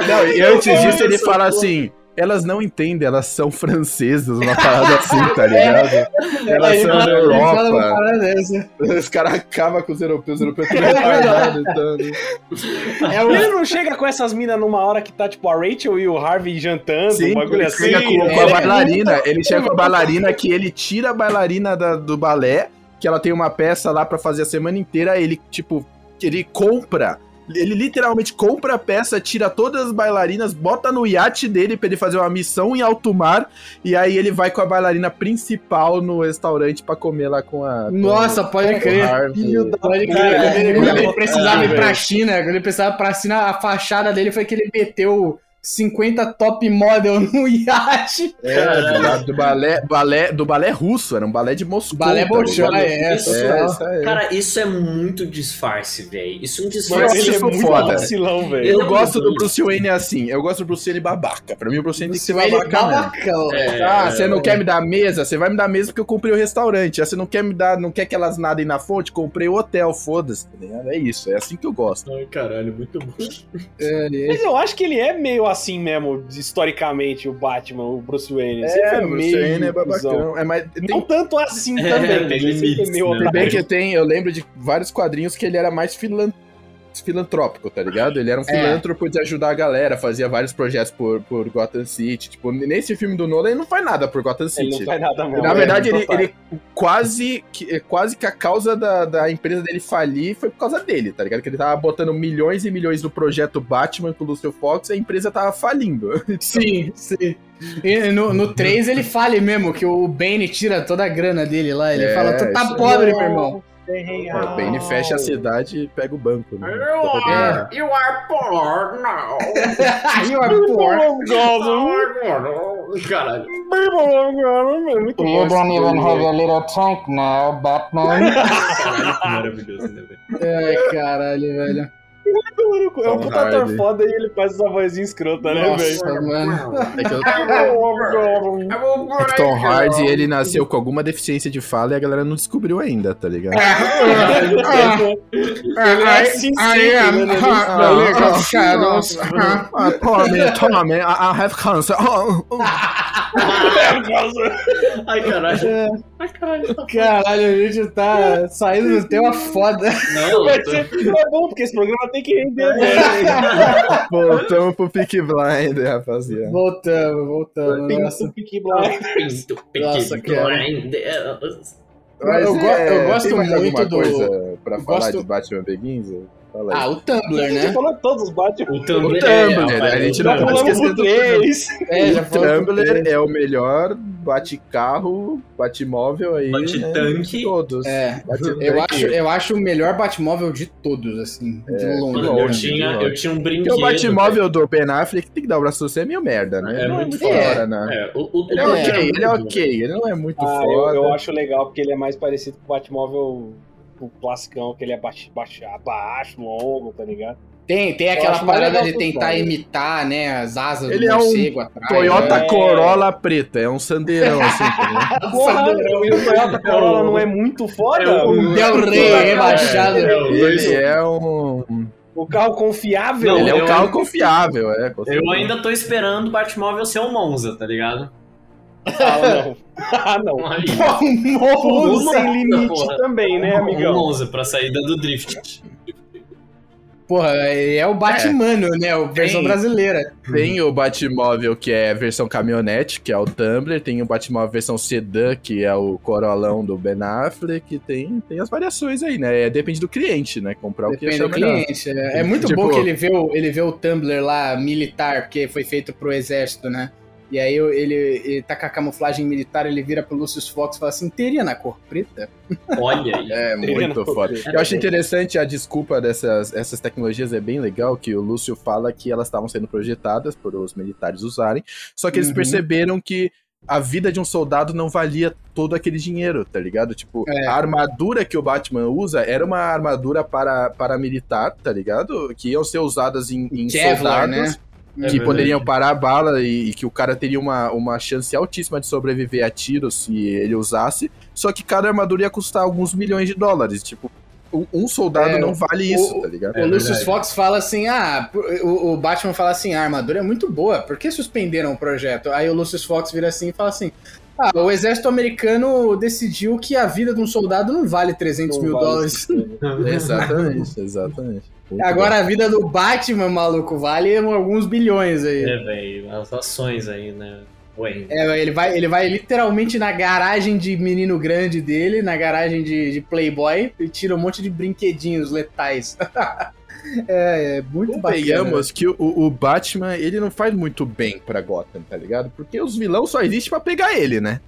[SPEAKER 4] Não, e antes disso ele fala assim. Elas não entendem, elas são francesas, uma parada assim, tá (laughs) ligado? Elas
[SPEAKER 1] Aí
[SPEAKER 4] são da Europa. Os caras acabam com os europeus, os europeus estão (laughs) retardados. Então,
[SPEAKER 1] É o-
[SPEAKER 3] Ele não chega com essas minas numa hora que tá, tipo, a Rachel e o Harvey jantando,
[SPEAKER 4] Sim,
[SPEAKER 3] um bagulho
[SPEAKER 4] ele
[SPEAKER 3] assim.
[SPEAKER 4] chega com, com
[SPEAKER 3] é.
[SPEAKER 4] a bailarina. Ele chega com a bailarina que ele tira a bailarina da- do balé, que ela tem uma peça lá pra fazer a semana inteira. Ele, tipo, ele compra. Ele literalmente compra a peça, tira todas as bailarinas, bota no iate dele pra ele fazer uma missão em alto mar. E aí ele vai com a bailarina principal no restaurante pra comer lá com a. com
[SPEAKER 1] Nossa, pode
[SPEAKER 4] o
[SPEAKER 1] crer.
[SPEAKER 4] Harvey.
[SPEAKER 1] Pode crer. Quando ele, precisava ir pra China, quando ele precisava ir pra China, a fachada dele foi que ele meteu 50 top model no (laughs) iate.
[SPEAKER 4] É, do, balé, balé, do balé russo, era um balé de Moscou.
[SPEAKER 1] Balé
[SPEAKER 4] tá
[SPEAKER 1] Bolshoi, é.
[SPEAKER 2] Isso,
[SPEAKER 4] isso aí.
[SPEAKER 2] Cara, isso é muito disfarce, velho. Isso é um
[SPEAKER 4] Mas
[SPEAKER 2] disfarce.
[SPEAKER 3] ele é
[SPEAKER 4] isso
[SPEAKER 3] muito
[SPEAKER 4] foda.
[SPEAKER 3] vacilão, velho.
[SPEAKER 4] Eu
[SPEAKER 2] é
[SPEAKER 4] gosto do Bruce Wayne assim. Eu gosto do Bruce Wayne babaca. Pra mim, o Bruce Wayne tem que
[SPEAKER 1] Você
[SPEAKER 4] ser babaca.
[SPEAKER 1] babacão.
[SPEAKER 2] É,
[SPEAKER 4] Ah, você não quer me dar mesa? Você vai me dar mesa porque eu comprei o restaurante. Ah, você não quer me dar, não quer que elas nadem na fonte? Comprei o hotel, foda-se. tá? É isso, é assim que eu gosto.
[SPEAKER 2] Ai, caralho, muito bom.
[SPEAKER 1] É, é.
[SPEAKER 3] Mas eu acho que ele é meio assim mesmo, historicamente, o Batman, o Bruce Wayne.
[SPEAKER 4] É, o Bruce
[SPEAKER 3] meio
[SPEAKER 4] Wayne é babacão. É, mas
[SPEAKER 3] Não
[SPEAKER 4] tem,
[SPEAKER 3] tanto assim
[SPEAKER 2] É,
[SPEAKER 3] também, (laughs)
[SPEAKER 2] tem
[SPEAKER 3] ele sempre
[SPEAKER 2] limites,
[SPEAKER 3] é
[SPEAKER 2] né?
[SPEAKER 4] bem que tem, eu lembro de vários quadrinhos que ele era mais filan- filantrópico, tá ligado? Ele era um
[SPEAKER 1] É.
[SPEAKER 4] filântropo de ajudar a galera, fazia vários projetos por, por Gotham City. Tipo, nesse filme do Nolan, ele não faz nada por Gotham
[SPEAKER 3] Ele
[SPEAKER 4] City.
[SPEAKER 3] não faz nada mal.
[SPEAKER 4] Na
[SPEAKER 3] é,
[SPEAKER 4] verdade, ele, ele quase, que, quase que a causa da, da empresa dele falir foi por causa dele, tá ligado? Que ele tava botando milhões e milhões no projeto Batman com o Lucio Fox e a empresa tava falindo. (laughs)
[SPEAKER 1] Sim, sim. E no, no 3 ele fala mesmo que o Bane tira toda a grana dele lá. Ele
[SPEAKER 4] É,
[SPEAKER 1] fala, tu tá pobre, meu irmão.
[SPEAKER 4] O Bane fecha a cidade e pega o banco, né?
[SPEAKER 1] É.
[SPEAKER 2] You are poor now.
[SPEAKER 1] Aí o poor.
[SPEAKER 2] Caralho.
[SPEAKER 3] Muito
[SPEAKER 1] You don't even have a little tank now, Batman.
[SPEAKER 2] Caralho, que maravilhoso, né, velho?
[SPEAKER 1] Ai, caralho, velho.
[SPEAKER 3] Mano. É um puta ator foda e ele faz essa vozinha escrota, né, velho?
[SPEAKER 1] Nossa, mano.
[SPEAKER 4] É que eu- é que (laughs) Tom Hardy, ele nasceu com alguma deficiência de fala e a galera não descobriu ainda, tá ligado?
[SPEAKER 1] Cara,
[SPEAKER 4] nossa.
[SPEAKER 1] nossa.
[SPEAKER 4] Ah, Tommy, Tommy, I, I have cancer. Oh, oh. (laughs)
[SPEAKER 2] Ai, caralho.
[SPEAKER 1] É.
[SPEAKER 2] Ai, caralho.
[SPEAKER 1] Caralho, a gente tá saindo do tema foda.
[SPEAKER 2] Não, eu tô-
[SPEAKER 3] é bom, porque esse programa tem que render, né? (laughs)
[SPEAKER 4] Voltamos pro Peak Blind, rapaziada.
[SPEAKER 1] Voltamos, voltamos.
[SPEAKER 3] Um Peaky Blinders.
[SPEAKER 2] Pinto,
[SPEAKER 1] cara.
[SPEAKER 2] Blinders.
[SPEAKER 4] Mas,
[SPEAKER 1] Eu go-
[SPEAKER 4] é,
[SPEAKER 1] eu gosto
[SPEAKER 4] tem mais
[SPEAKER 1] muito
[SPEAKER 4] alguma
[SPEAKER 1] do-
[SPEAKER 4] coisa pra
[SPEAKER 1] eu
[SPEAKER 4] falar
[SPEAKER 1] gosto-
[SPEAKER 4] de Batman Begins? Fala aí.
[SPEAKER 1] Ah, o Tumblr,
[SPEAKER 3] A gente
[SPEAKER 1] né?
[SPEAKER 3] falou todos os Batman.
[SPEAKER 2] O
[SPEAKER 4] O
[SPEAKER 2] Tumblr,
[SPEAKER 4] Tumblr,
[SPEAKER 2] é,
[SPEAKER 4] né?
[SPEAKER 2] rapaz,
[SPEAKER 4] A gente
[SPEAKER 2] o
[SPEAKER 4] não pode
[SPEAKER 2] Tumblr.
[SPEAKER 3] pulamos
[SPEAKER 4] esquecer
[SPEAKER 3] pro
[SPEAKER 4] do
[SPEAKER 3] três.
[SPEAKER 1] É,
[SPEAKER 4] o Tumblr é o melhor bate-carro, bate-móvel aí.
[SPEAKER 2] Bate-tanque.
[SPEAKER 4] Né, de todos.
[SPEAKER 1] É,
[SPEAKER 4] Bate-tanque.
[SPEAKER 1] eu acho, eu acho o melhor Batmóvel de todos, assim, de longe.
[SPEAKER 2] Mano, eu tinha, eu tinha um
[SPEAKER 4] Porque
[SPEAKER 2] brinquedo.
[SPEAKER 4] o Batmóvel do Ben Affleck tem que dar o braço a torcer é meio merda, né?
[SPEAKER 2] É
[SPEAKER 4] não é
[SPEAKER 2] muito
[SPEAKER 4] muito
[SPEAKER 1] foda.
[SPEAKER 4] fora, né?
[SPEAKER 2] É, o, o,
[SPEAKER 4] Ele é
[SPEAKER 2] o-
[SPEAKER 4] ok, ele é ok, ele não é muito
[SPEAKER 3] Ah, eu,
[SPEAKER 4] foda.
[SPEAKER 3] eu acho legal, porque ele é mais parecido com o Batmóvel o classicão, que ele é baixo, baixo, baixo, longo, tá ligado?
[SPEAKER 1] Tem, tem aquela parada de tentar imitar, né, as asas
[SPEAKER 4] Ele
[SPEAKER 1] do
[SPEAKER 4] é um
[SPEAKER 1] morcego atrás.
[SPEAKER 4] Toyota
[SPEAKER 1] né?
[SPEAKER 4] Corolla preta, é um sandeirão assim, (laughs) tá?
[SPEAKER 3] Porra, e o Toyota Corolla não é muito foda?
[SPEAKER 2] É o-
[SPEAKER 1] Um Del Rey rebaixado.
[SPEAKER 2] É,
[SPEAKER 4] Ele é um.
[SPEAKER 3] O carro confiável.
[SPEAKER 2] Não,
[SPEAKER 4] Ele é um carro
[SPEAKER 2] ainda-
[SPEAKER 4] confiável, é. com
[SPEAKER 2] Eu ainda tô esperando o Batmóvel ser um Monza, tá ligado? (laughs) (laughs)
[SPEAKER 3] Ah, não. Ah, não. Tudo
[SPEAKER 2] Monza,
[SPEAKER 3] sem limite
[SPEAKER 2] porra.
[SPEAKER 3] também, né,
[SPEAKER 2] Um
[SPEAKER 3] amigão?
[SPEAKER 2] Monza pra saída do Drift.
[SPEAKER 1] Porra, é o Batmano, né, a versão
[SPEAKER 4] Tem.
[SPEAKER 1] brasileira.
[SPEAKER 4] Tem o Batmóvel, que é a versão caminhonete, que é o Tumblr. Tem o Batmóvel versão sedã, que é o Corolão do Ben Affleck. Tem, tem as variações aí, né? É, depende do cliente, né? Comprar o que
[SPEAKER 1] Depende do
[SPEAKER 4] achar melhor.
[SPEAKER 1] cliente. É, é muito
[SPEAKER 4] Tipo-
[SPEAKER 1] bom que ele vê, o, ele vê o Tumblr lá militar, porque foi feito pro exército, né? E aí ele, ele tá com a camuflagem militar, ele vira pro Lucius Fox e fala assim, teria na cor preta?
[SPEAKER 2] Olha (laughs) aí.
[SPEAKER 4] É muito foda. Eu acho interessante a desculpa dessas essas tecnologias, é bem legal que o Lúcio fala que elas estavam sendo projetadas por os militares usarem, só que eles
[SPEAKER 1] Uhum.
[SPEAKER 4] perceberam que a vida de um soldado não valia todo aquele dinheiro, tá ligado? Tipo,
[SPEAKER 1] É.
[SPEAKER 4] a armadura que o Batman usa era uma armadura para, para militar, tá ligado? Que iam ser usadas em, em
[SPEAKER 1] Kevlar,
[SPEAKER 4] soldados
[SPEAKER 1] né?
[SPEAKER 2] É
[SPEAKER 4] que
[SPEAKER 2] verdade.
[SPEAKER 4] poderiam parar a bala e, e que o cara teria uma, uma chance altíssima de sobreviver a tiros se ele usasse. Só que cada armadura ia custar alguns milhões de dólares. Tipo, um, soldado
[SPEAKER 1] É,
[SPEAKER 4] não vale isso,
[SPEAKER 1] o-
[SPEAKER 4] tá ligado?
[SPEAKER 2] É
[SPEAKER 1] o Lucius
[SPEAKER 2] verdade.
[SPEAKER 1] Fox fala assim: ah, o, o Batman fala assim, a armadura é muito boa, por que suspenderam o projeto? Aí o Lucius Fox vira assim e fala assim. Ah, o exército americano decidiu que a vida de um soldado não vale 300 mil
[SPEAKER 3] vale
[SPEAKER 1] dólares. (laughs)
[SPEAKER 4] Exatamente, (laughs) exatamente. Muito
[SPEAKER 1] Agora a vida do Batman, maluco, vale alguns bilhões aí.
[SPEAKER 2] É, velho. As ações aí, né? Ué.
[SPEAKER 1] É, ele vai, ele vai literalmente na garagem de menino grande dele, na garagem de, de Playboy, e tira um monte de brinquedinhos letais. (laughs) é, é muito bacana.
[SPEAKER 4] Convenhamos que o, o Batman, ele não faz muito bem pra Gotham, tá ligado? Porque os vilões só existem pra pegar ele, né?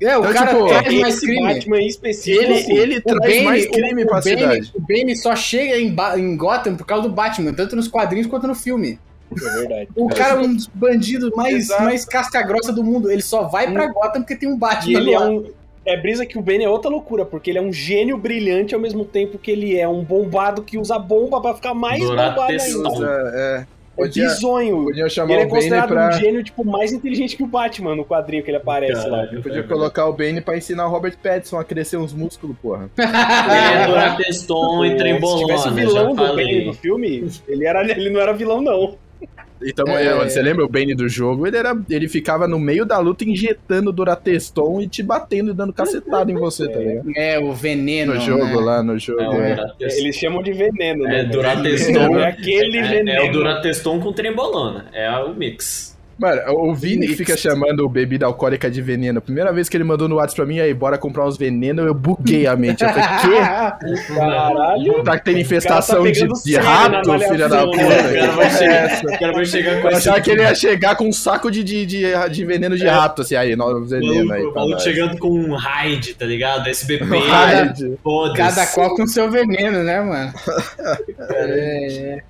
[SPEAKER 1] É, o
[SPEAKER 4] Então,
[SPEAKER 1] cara
[SPEAKER 4] tipo,
[SPEAKER 1] traz mais
[SPEAKER 3] Esse
[SPEAKER 1] crime.
[SPEAKER 3] Batman em específico.
[SPEAKER 4] Ele,
[SPEAKER 3] assim,
[SPEAKER 4] ele
[SPEAKER 1] O
[SPEAKER 4] traz
[SPEAKER 1] Bane-
[SPEAKER 4] mais crime
[SPEAKER 1] o,
[SPEAKER 4] pra
[SPEAKER 1] o Bane-
[SPEAKER 4] cidade.
[SPEAKER 1] O Bane só chega em, em Gotham por causa do Batman, tanto nos quadrinhos quanto no filme.
[SPEAKER 3] É verdade.
[SPEAKER 1] O cara é um dos bandidos mais,
[SPEAKER 4] Exato.
[SPEAKER 1] mais casca-grossa do mundo. Ele só vai pra Gotham porque tem um
[SPEAKER 3] E
[SPEAKER 1] Batman
[SPEAKER 3] ele é um. É brisa que o Ben é outra loucura, porque ele é um gênio brilhante ao mesmo tempo que ele é um bombado que usa bomba pra ficar mais bombado ainda.
[SPEAKER 4] É,
[SPEAKER 3] É
[SPEAKER 4] Podia-
[SPEAKER 3] bizonho.
[SPEAKER 4] Podiam
[SPEAKER 3] E
[SPEAKER 4] chamar
[SPEAKER 3] ele é
[SPEAKER 4] o Bane
[SPEAKER 3] considerado
[SPEAKER 4] pra...
[SPEAKER 3] um gênio, tipo, mais inteligente que o Batman no quadrinho que ele aparece lá.
[SPEAKER 2] Caralho,
[SPEAKER 4] Podia colocar o Bane pra ensinar o Robert Pattinson a crescer uns músculos, porra. (laughs)
[SPEAKER 2] Ele é Durateston (laughs) e
[SPEAKER 3] Se
[SPEAKER 2] trembolona,
[SPEAKER 3] tivesse o vilão do Bane do filme, ele, era, ele não era vilão, não.
[SPEAKER 4] Então,
[SPEAKER 1] É.
[SPEAKER 4] é, você lembra o Bane do jogo? Ele, era, ele ficava no meio da luta injetando Durateston e te batendo e dando cacetada em você, tá ligado?
[SPEAKER 1] É, o veneno.
[SPEAKER 4] No jogo
[SPEAKER 1] né?
[SPEAKER 4] lá, no jogo.
[SPEAKER 2] É,
[SPEAKER 4] é.
[SPEAKER 3] Eles chamam de veneno, né?
[SPEAKER 2] É? Durateston.
[SPEAKER 3] É aquele veneno.
[SPEAKER 2] É, é o Durateston com trembolona. É o mix.
[SPEAKER 4] Mano, o Vini
[SPEAKER 1] Mix.
[SPEAKER 4] fica chamando bebida alcoólica de veneno. Primeira vez que ele mandou no WhatsApp pra mim, aí, bora comprar uns venenos, eu buguei a mente. Eu falei, que? (laughs)
[SPEAKER 3] Caralho.
[SPEAKER 4] Tá tendo infestação
[SPEAKER 3] tá
[SPEAKER 4] de, de rato, filha da puta.
[SPEAKER 3] né?
[SPEAKER 2] O cara vai
[SPEAKER 4] Que
[SPEAKER 2] chegar,
[SPEAKER 4] porra é
[SPEAKER 2] o cara vai chegar com
[SPEAKER 4] achava que ele ia chegar com um saco de, de, de, de veneno de rato, assim, aí, nós veneno aí.
[SPEAKER 2] maluco
[SPEAKER 4] nós.
[SPEAKER 2] chegando com um raid, tá ligado? SBP,
[SPEAKER 4] Raid. (laughs)
[SPEAKER 1] Cada qual com seu veneno, né, mano? (laughs) É, é.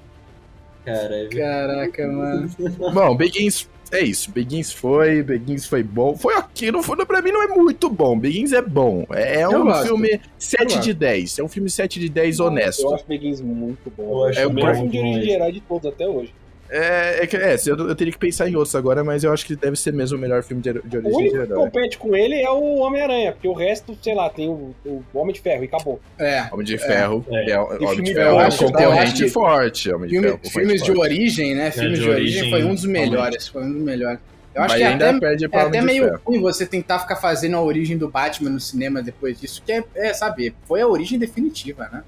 [SPEAKER 2] Cara,
[SPEAKER 1] Caraca, mano.
[SPEAKER 4] Bom, Begins é isso. Begins foi, Begins foi bom. Foi ok, não foi, pra mim não é muito bom. Begins é bom. É, é
[SPEAKER 1] Eu
[SPEAKER 4] um
[SPEAKER 1] gosto.
[SPEAKER 4] filme 7
[SPEAKER 1] gosto.
[SPEAKER 4] de 10. É um filme 7 de 10
[SPEAKER 3] Eu
[SPEAKER 4] honesto.
[SPEAKER 3] acho Begins muito bom.
[SPEAKER 2] Eu acho
[SPEAKER 3] é o melhor
[SPEAKER 2] bom
[SPEAKER 3] filme de origem
[SPEAKER 2] demais.
[SPEAKER 3] de herói de todos até hoje.
[SPEAKER 4] É, é, que- é eu, eu teria que pensar em outros agora, mas eu acho que deve ser mesmo o melhor filme de, de
[SPEAKER 3] O
[SPEAKER 4] origem de
[SPEAKER 3] único que compete com ele é o Homem-Aranha, porque o resto, sei lá, tem o, o Homem de Ferro e acabou.
[SPEAKER 1] É.
[SPEAKER 4] Homem de Ferro
[SPEAKER 2] É.
[SPEAKER 4] é, Homem
[SPEAKER 3] filme
[SPEAKER 4] de Ferro é um
[SPEAKER 1] eu
[SPEAKER 4] concorrente forte. Homem de
[SPEAKER 1] Filme-
[SPEAKER 4] Ferro, é
[SPEAKER 1] filmes de
[SPEAKER 4] forte.
[SPEAKER 1] origem, né? Filmes
[SPEAKER 2] de
[SPEAKER 1] de origem
[SPEAKER 2] origem,
[SPEAKER 1] foi um dos melhores. Foi um dos melhores. Eu acho
[SPEAKER 4] Mas
[SPEAKER 1] que é
[SPEAKER 4] ainda
[SPEAKER 1] até,
[SPEAKER 4] perde
[SPEAKER 1] é
[SPEAKER 4] pra
[SPEAKER 1] até
[SPEAKER 4] Homem de
[SPEAKER 1] meio
[SPEAKER 4] Ferro.
[SPEAKER 1] ruim você tentar ficar fazendo a origem do Batman no cinema depois disso, que é, é sabe, foi a origem definitiva, né?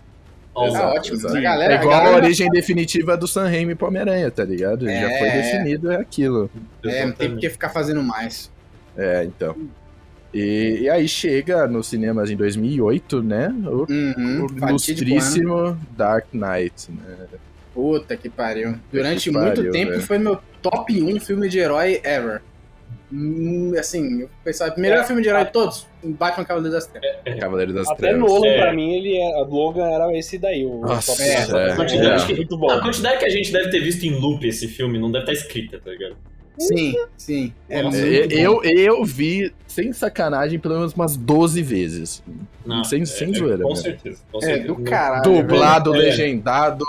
[SPEAKER 1] Tá
[SPEAKER 4] Exato,
[SPEAKER 1] ótimo.
[SPEAKER 4] exato.
[SPEAKER 1] A galera,
[SPEAKER 4] é igual
[SPEAKER 1] a
[SPEAKER 4] a,
[SPEAKER 1] galera
[SPEAKER 4] origem definitiva do Sam Raimi pro Homem-Aranha, tá ligado? Já
[SPEAKER 1] É,
[SPEAKER 4] foi
[SPEAKER 1] é.
[SPEAKER 4] definido, é aquilo.
[SPEAKER 1] é, não tem por que ficar fazendo mais.
[SPEAKER 4] É, então. E, e aí chega nos cinemas em 2008, né? O,
[SPEAKER 1] Uhum,
[SPEAKER 4] o
[SPEAKER 1] fatídico ano.
[SPEAKER 4] ilustríssimo Dark Knight, né?
[SPEAKER 1] Puta que pariu. Durante
[SPEAKER 4] que
[SPEAKER 1] muito
[SPEAKER 4] pariu,
[SPEAKER 1] tempo
[SPEAKER 4] velho.
[SPEAKER 1] foi meu top 1 filme de herói ever. Hum, assim, eu pensava, melhor
[SPEAKER 3] É.
[SPEAKER 1] filme de herói de todos, Batman Cavaleiro das Trevas.
[SPEAKER 4] Cavaleiro das
[SPEAKER 3] Até
[SPEAKER 4] Trevas.
[SPEAKER 3] Nolan,
[SPEAKER 2] É.
[SPEAKER 3] pra mim, ele é, Logan era esse daí. O
[SPEAKER 4] Nossa,
[SPEAKER 3] top
[SPEAKER 1] é,
[SPEAKER 4] é,
[SPEAKER 2] a quantidade,
[SPEAKER 4] é.
[SPEAKER 3] Muito bom.
[SPEAKER 2] a quantidade que a gente deve ter visto em loop esse filme não deve estar escrita, tá ligado?
[SPEAKER 1] Sim, sim. É
[SPEAKER 4] É,
[SPEAKER 1] bom.
[SPEAKER 4] eu, eu vi, sem sacanagem, pelo menos umas 12 vezes.
[SPEAKER 2] Não,
[SPEAKER 4] sem
[SPEAKER 2] é,
[SPEAKER 4] sem
[SPEAKER 2] é,
[SPEAKER 4] zoeira.
[SPEAKER 2] Com
[SPEAKER 4] né?
[SPEAKER 2] certeza. Com
[SPEAKER 1] É,
[SPEAKER 2] certeza.
[SPEAKER 1] do caralho.
[SPEAKER 4] Dublado.
[SPEAKER 2] É.
[SPEAKER 4] legendado,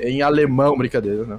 [SPEAKER 4] em alemão, brincadeira, né?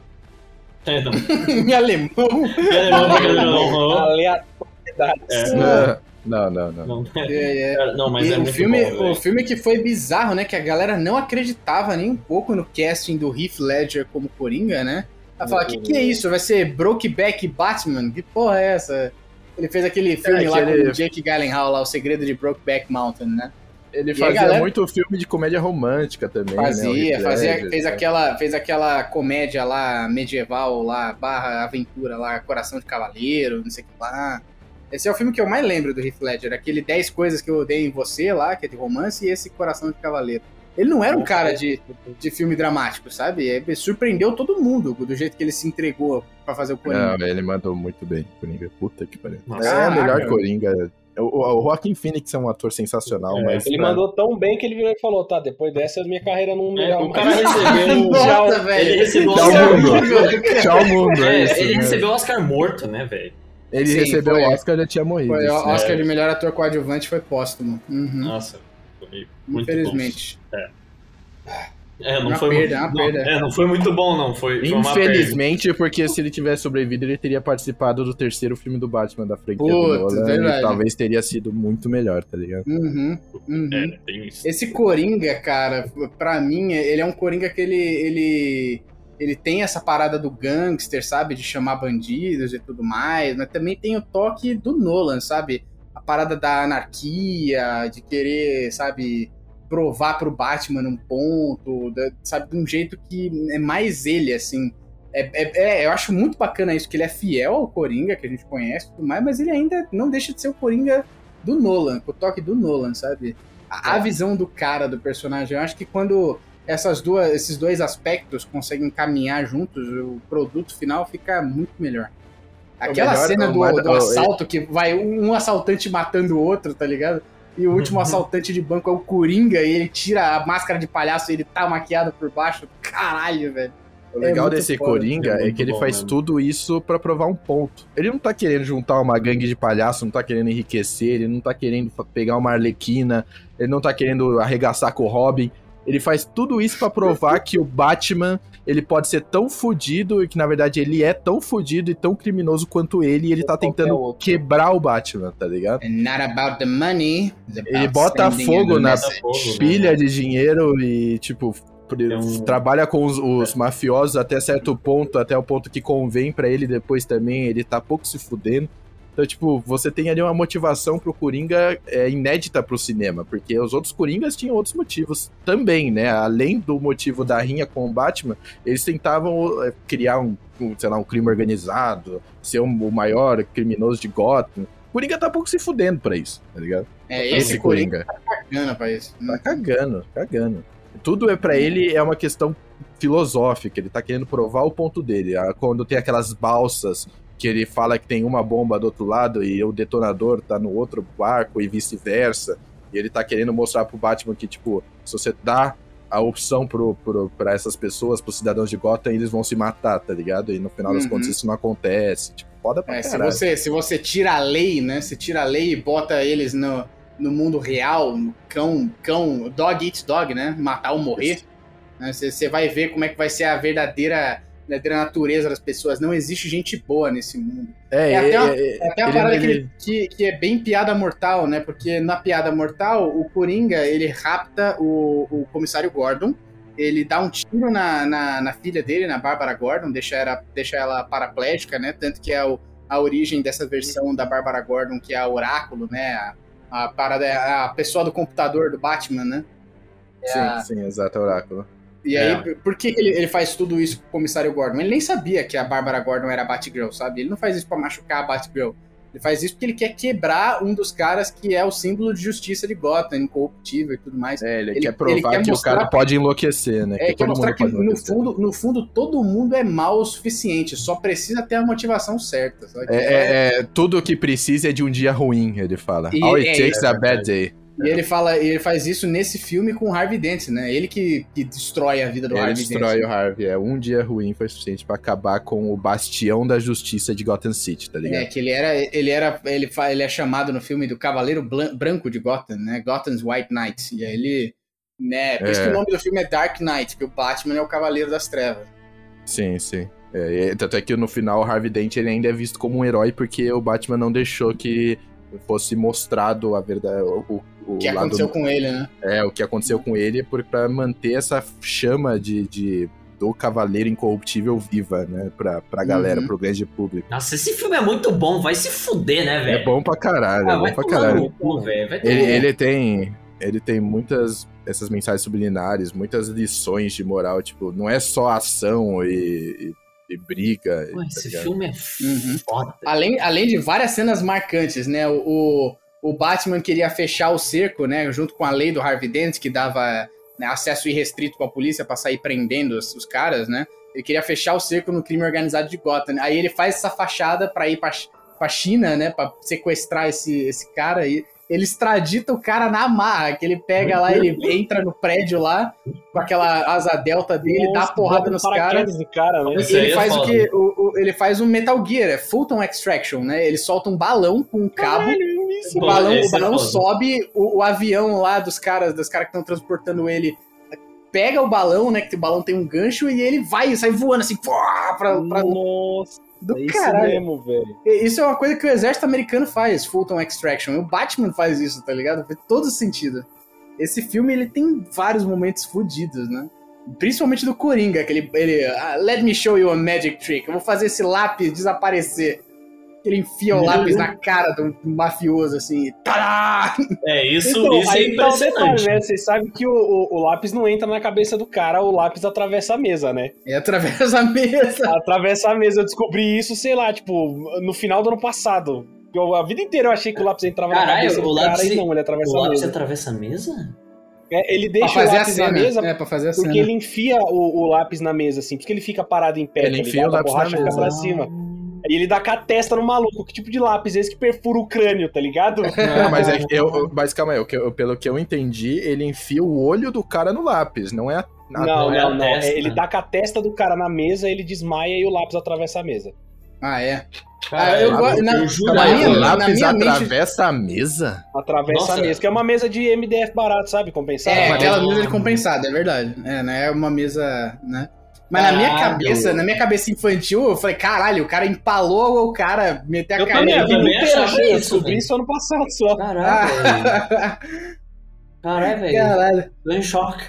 [SPEAKER 2] É, não. (laughs)
[SPEAKER 1] em alemão.
[SPEAKER 2] É, não, brincadeira, não, não.
[SPEAKER 3] Aleatoriedade.
[SPEAKER 2] É,
[SPEAKER 4] Não, não, não.
[SPEAKER 2] não.
[SPEAKER 1] É, é.
[SPEAKER 2] Cara, Não, mas
[SPEAKER 1] E
[SPEAKER 2] é
[SPEAKER 1] o,
[SPEAKER 2] muito
[SPEAKER 1] filme,
[SPEAKER 2] bom,
[SPEAKER 1] o filme que foi bizarro, né? Que a galera não acreditava nem um pouco no casting do Heath Ledger como Coringa, né? Ela fala, o que, que é isso? Vai ser Brokeback Batman? Que porra é essa? Ele fez aquele filme
[SPEAKER 4] É,
[SPEAKER 1] lá com o Jake Gyllenhaal, lá, O Segredo de Brokeback Mountain, né?
[SPEAKER 4] Ele
[SPEAKER 1] E
[SPEAKER 4] fazia
[SPEAKER 1] galera-
[SPEAKER 4] muito filme de comédia romântica também, né? o
[SPEAKER 1] Fazia,
[SPEAKER 4] Heath
[SPEAKER 1] fazia fez,
[SPEAKER 4] né?
[SPEAKER 1] aquela, fez aquela comédia lá, medieval lá, barra aventura lá, Coração de Cavaleiro, não sei o que lá. Esse é o filme que eu mais lembro do Heath Ledger, aquele 10 coisas que eu odeio em você lá, que é de romance, e esse Coração de Cavaleiro. Ele não era um cara de, de filme dramático, sabe? Ele surpreendeu todo mundo do jeito que ele se entregou pra fazer o Coringa.
[SPEAKER 4] Não, ele mandou muito bem, Coringa. Puta que pariu.
[SPEAKER 2] Nossa.
[SPEAKER 4] é a
[SPEAKER 1] Caraca.
[SPEAKER 4] melhor Coringa. O, o Joaquim Phoenix é um ator sensacional,
[SPEAKER 2] É,
[SPEAKER 4] mas.
[SPEAKER 3] Ele
[SPEAKER 4] pra-
[SPEAKER 3] mandou tão bem que ele virou e falou: tá, depois dessa minha carreira não
[SPEAKER 2] É,
[SPEAKER 3] melhora
[SPEAKER 2] o
[SPEAKER 3] mais.
[SPEAKER 2] cara recebeu. (laughs)
[SPEAKER 1] Nossa,
[SPEAKER 2] Ele
[SPEAKER 1] velho.
[SPEAKER 2] recebeu o
[SPEAKER 4] Tchau,
[SPEAKER 2] Oscar.
[SPEAKER 4] mundo. Tchau, mundo. É,
[SPEAKER 2] É,
[SPEAKER 4] isso,
[SPEAKER 2] ele
[SPEAKER 4] né?
[SPEAKER 2] recebeu o Oscar morto, né, velho?
[SPEAKER 4] Ele
[SPEAKER 1] Sim,
[SPEAKER 4] recebeu
[SPEAKER 1] foi.
[SPEAKER 4] o Oscar já tinha morrido.
[SPEAKER 1] Foi o. Oscar de melhor ator coadjuvante foi póstumo. Uhum.
[SPEAKER 2] Nossa, foi muito
[SPEAKER 1] Infelizmente.
[SPEAKER 2] bom. É, não
[SPEAKER 1] Uma
[SPEAKER 2] foi
[SPEAKER 1] perda,
[SPEAKER 2] muito,
[SPEAKER 1] uma
[SPEAKER 2] não,
[SPEAKER 1] perda.
[SPEAKER 2] É, não foi muito bom, não. Foi, foi uma perda.
[SPEAKER 4] Infelizmente, porque se ele tivesse sobrevivido, ele teria participado do terceiro filme do Batman da franquia
[SPEAKER 1] Putz,
[SPEAKER 4] do Nolan.
[SPEAKER 1] verdade.
[SPEAKER 4] E talvez teria sido muito melhor, tá ligado?
[SPEAKER 1] Uhum. Uhum.
[SPEAKER 2] É, tem isso.
[SPEAKER 1] Esse Coringa, cara, pra mim, ele é um Coringa que ele, ele, ele tem essa parada do gangster, sabe? De chamar bandidos e tudo mais, mas também tem o toque do Nolan, sabe? A parada da anarquia, de querer, sabe, provar pro Batman um ponto, sabe? De um jeito que é mais ele, assim. É, é- é, eu acho muito bacana isso, que ele é fiel ao Coringa, que a gente conhece e tudo mais, mas ele ainda não deixa de ser o Coringa do Nolan, com o toque do Nolan, sabe? A, a visão do cara, do personagem. Eu acho que quando essas duas, esses dois aspectos conseguem caminhar juntos, o produto final fica muito melhor. Aquela
[SPEAKER 4] melhor-
[SPEAKER 1] cena
[SPEAKER 4] o
[SPEAKER 1] do, do
[SPEAKER 4] o-
[SPEAKER 1] assalto que vai um assaltante matando o outro, tá ligado? E o último (laughs) assaltante de banco é o Coringa e ele tira a máscara de palhaço e ele tá maquiado por baixo. Caralho, velho.
[SPEAKER 4] O legal
[SPEAKER 1] muito
[SPEAKER 4] desse
[SPEAKER 1] foda.
[SPEAKER 4] Coringa
[SPEAKER 2] É
[SPEAKER 4] é, que ele
[SPEAKER 2] bom
[SPEAKER 4] faz
[SPEAKER 2] mesmo.
[SPEAKER 4] tudo isso pra provar um ponto. Ele não tá querendo juntar uma gangue de palhaço, não tá querendo enriquecer, ele não tá querendo pegar uma arlequina, ele não tá querendo arregaçar com o Robin. Ele faz tudo isso pra provar que o Batman, ele pode ser tão fudido e que na verdade ele é tão fudido e tão criminoso quanto ele e ele tá tentando
[SPEAKER 3] outro.
[SPEAKER 4] quebrar o Batman, tá ligado?
[SPEAKER 1] And not about the money.
[SPEAKER 4] Ele bota fogo na
[SPEAKER 2] né?
[SPEAKER 4] pilha de dinheiro e, tipo,
[SPEAKER 2] um-
[SPEAKER 4] trabalha com os, os mafiosos até certo ponto, até o ponto que convém pra ele depois também, ele tá pouco se fudendo. Então, tipo, você tem ali uma motivação pro Coringa é, inédita pro cinema, porque os outros Coringas tinham outros motivos também, né? Além do motivo da rinha com o Batman, eles tentavam é, criar um, um, sei lá, um crime organizado, ser um- o maior criminoso de Gotham. Coringa tá pouco se fudendo pra isso, tá ligado?
[SPEAKER 1] É esse, Coringa tá cagando pra isso.
[SPEAKER 4] Tá cagando, cagando. Tudo é para ele é uma questão filosófica, ele tá querendo provar o ponto dele. Ah, Quando tem aquelas balsas que ele fala que tem uma bomba do outro lado e o detonador tá no outro barco e vice-versa, e ele tá querendo mostrar pro Batman que, tipo, se você dá a opção pro, pro, pra essas pessoas, pros cidadãos de Gotham, eles vão se matar, tá ligado? E no final das
[SPEAKER 1] Uhum.
[SPEAKER 4] contas isso não acontece. Tipo, foda pra
[SPEAKER 1] É, se, você, se você tira a lei, né? Se tira a lei e bota eles no, no mundo real, no cão, cão, dog eats dog, né? Matar ou morrer. né, Você você vai ver como é que vai ser a verdadeira, verdadeira natureza das pessoas. Não existe gente boa nesse mundo.
[SPEAKER 4] É,
[SPEAKER 1] É até uma-
[SPEAKER 4] é,
[SPEAKER 1] É até uma parada
[SPEAKER 4] ele-
[SPEAKER 1] Que, que, é bem piada mortal, né? Porque na piada mortal, o Coringa, ele rapta o, o comissário Gordon, ele dá um tiro na, na, na filha dele, na Bárbara Gordon, deixa ela, deixa ela paraplégica, né? Tanto que é o, a origem dessa versão da Bárbara Gordon, que é a Oráculo, né? A, a parada, a pessoa do computador do Batman, né? É a-
[SPEAKER 4] Sim, sim, exato, Oráculo.
[SPEAKER 1] E aí, por que que ele, ele faz tudo isso com o comissário Gordon? Ele nem sabia que a Bárbara Gordon era a Batgirl, sabe? Ele não faz isso pra machucar a Batgirl. Ele faz isso porque ele quer quebrar um dos caras que é o símbolo de justiça de Gotham, incorruptível e tudo mais.
[SPEAKER 4] É, ele,
[SPEAKER 1] Ele-
[SPEAKER 4] quer provar
[SPEAKER 1] ele quer
[SPEAKER 4] que o cara pode enlouquecer, né?
[SPEAKER 1] É, quer
[SPEAKER 4] todo
[SPEAKER 1] mostrar
[SPEAKER 4] mundo
[SPEAKER 1] que no fundo, no fundo todo mundo é mal o suficiente, só precisa ter a motivação certa.
[SPEAKER 4] É, é, é, tudo o que precisa é de um dia ruim, ele fala.
[SPEAKER 1] E-
[SPEAKER 4] All it
[SPEAKER 1] é,
[SPEAKER 4] takes
[SPEAKER 2] é
[SPEAKER 4] a bad day.
[SPEAKER 1] E ele fala, ele faz isso nesse filme com o Harvey Dent, né? Ele que, que destrói a vida do
[SPEAKER 4] Ele
[SPEAKER 1] Harvey
[SPEAKER 4] destrói
[SPEAKER 1] Dent.
[SPEAKER 4] o Harvey. É, um dia ruim foi suficiente pra acabar com o bastião da justiça de Gotham City, tá ligado?
[SPEAKER 1] É, que ele era, ele era, ele, ele é chamado no filme do Cavaleiro Branco de Gotham, né? Gotham's White Knight. E aí ele, né? Por isso
[SPEAKER 4] É.
[SPEAKER 1] que o nome do filme é Dark Knight, que o Batman é o Cavaleiro das Trevas.
[SPEAKER 4] Sim, sim. É, tanto é que no final o Harvey Dent ele ainda é visto como um herói porque o Batman não deixou que fosse mostrado a verdade, o, o-
[SPEAKER 1] que
[SPEAKER 4] lado
[SPEAKER 1] aconteceu com ele, né?
[SPEAKER 4] É, o que aconteceu com ele por, pra manter essa chama de, de- do Cavaleiro Incorruptível viva, né? Pra, pra galera,
[SPEAKER 1] Uhum.
[SPEAKER 4] pro grande público.
[SPEAKER 2] Nossa, esse filme é muito bom, vai se fuder, né, velho?
[SPEAKER 4] É bom pra caralho,
[SPEAKER 2] Ah,
[SPEAKER 4] é
[SPEAKER 2] vai
[SPEAKER 4] bom pra caralho.
[SPEAKER 2] cu,
[SPEAKER 4] Ele, ele tem. Ele tem muitas essas mensagens subliminares, muitas lições de moral, tipo, não é só ação e, e- e briga.
[SPEAKER 2] Pô,
[SPEAKER 4] tá
[SPEAKER 2] esse
[SPEAKER 4] ligado?
[SPEAKER 2] filme é
[SPEAKER 1] Uhum.
[SPEAKER 2] foda.
[SPEAKER 1] Além, além de várias cenas marcantes, né? O, o, Batman queria fechar o cerco, né? Junto com a lei do Harvey Dent, que dava né, acesso irrestrito pra polícia pra sair prendendo os, os caras, né? Ele queria fechar o cerco no crime organizado de Gotham. Aí ele faz essa fachada pra ir pra, pra China, né? Pra sequestrar esse, esse cara aí. Ele extradita o cara na marra, que ele pega lá, ele entra no prédio lá, com aquela asa delta dele, dá
[SPEAKER 3] Nossa,
[SPEAKER 1] porrada
[SPEAKER 3] bota
[SPEAKER 1] nos caras.
[SPEAKER 3] cara, né?
[SPEAKER 1] Ele
[SPEAKER 2] é
[SPEAKER 1] faz o que? O, o- ele faz um Metal Gear, é Fulton Extraction, né? Ele solta um balão com um cabo.
[SPEAKER 3] Caralho, isso,
[SPEAKER 1] O
[SPEAKER 2] Pô,
[SPEAKER 1] balão, o balão
[SPEAKER 2] é
[SPEAKER 1] sobe, o, o avião lá dos caras, dos caras que estão transportando ele, pega o balão, né? Que o balão tem um gancho e ele vai, sai voando assim, pra, pra
[SPEAKER 3] Nossa,
[SPEAKER 1] do
[SPEAKER 3] é isso
[SPEAKER 1] caralho.
[SPEAKER 3] mesmo, velho.
[SPEAKER 1] Isso é uma coisa que o exército americano faz, Fulton Extraction. O Batman faz isso, tá ligado? Faz todo sentido. Esse filme, ele tem vários momentos fodidos, né? Principalmente do Coringa, que ele, ele ah, let me show you a magic trick. Eu vou fazer esse lápis desaparecer. Ele enfia o lápis na cara do mafioso, assim. Tará!
[SPEAKER 2] É, isso,
[SPEAKER 3] então,
[SPEAKER 2] isso é
[SPEAKER 3] aí tá o detalhe,
[SPEAKER 2] impressionante.
[SPEAKER 3] né? Vocês sabem que o, o- o lápis não entra na cabeça do cara, o lápis atravessa a mesa, né?
[SPEAKER 1] E atravessa a mesa.
[SPEAKER 3] Atravessa a mesa. Eu descobri isso, sei lá, tipo, no final do ano passado. Eu, a vida inteira eu achei que o lápis entrava na
[SPEAKER 2] Caralho,
[SPEAKER 3] cabeça do
[SPEAKER 2] o
[SPEAKER 3] cara
[SPEAKER 2] lápis-
[SPEAKER 3] e não, ele atravessa
[SPEAKER 2] O
[SPEAKER 3] a
[SPEAKER 2] lápis
[SPEAKER 3] mesa.
[SPEAKER 2] atravessa a mesa?
[SPEAKER 3] É, ele
[SPEAKER 1] Pra
[SPEAKER 3] deixa o lápis na mesa
[SPEAKER 1] É, pra fazer a
[SPEAKER 3] porque
[SPEAKER 1] cena.
[SPEAKER 3] ele enfia o, o lápis na mesa, assim, porque ele fica parado em pé,
[SPEAKER 4] Ele
[SPEAKER 3] tá
[SPEAKER 4] enfia o lápis
[SPEAKER 3] a borracha
[SPEAKER 4] na
[SPEAKER 3] fica
[SPEAKER 4] mesa.
[SPEAKER 3] pra cima. E ele dá com a testa no maluco. Que tipo de lápis é esse que perfura o crânio, tá ligado? (laughs)
[SPEAKER 4] Não, mas, é que eu, mas calma aí, eu- pelo que eu entendi, ele enfia o olho do cara no lápis, não é a.
[SPEAKER 3] Não,
[SPEAKER 2] não, é a
[SPEAKER 3] não. É, ele dá com a testa do cara na mesa, ele desmaia e o lápis atravessa a mesa.
[SPEAKER 1] Ah, é.
[SPEAKER 2] Cara,
[SPEAKER 1] Ah, eu na-
[SPEAKER 2] eu
[SPEAKER 1] na
[SPEAKER 2] jurava.
[SPEAKER 1] minha-
[SPEAKER 4] o
[SPEAKER 1] na
[SPEAKER 4] lápis
[SPEAKER 1] minha mente-
[SPEAKER 4] atravessa a mesa?
[SPEAKER 3] Atravessa
[SPEAKER 2] Nossa.
[SPEAKER 3] a mesa, que é uma mesa de MDF barato, sabe? Compensado.
[SPEAKER 1] É, aquela mesa de compensado, é verdade. É, né? É uma mesa, né? Mas na minha cabeça, na minha cabeça infantil, eu falei, caralho, o cara empalou o cara, meteu a
[SPEAKER 3] Eu
[SPEAKER 1] cara
[SPEAKER 2] eu também
[SPEAKER 3] eu
[SPEAKER 2] isso,
[SPEAKER 3] descobri isso ano passado só.
[SPEAKER 2] Caralho, velho. (laughs) Caralho, velho.
[SPEAKER 1] Caralho,
[SPEAKER 2] Tô em choque.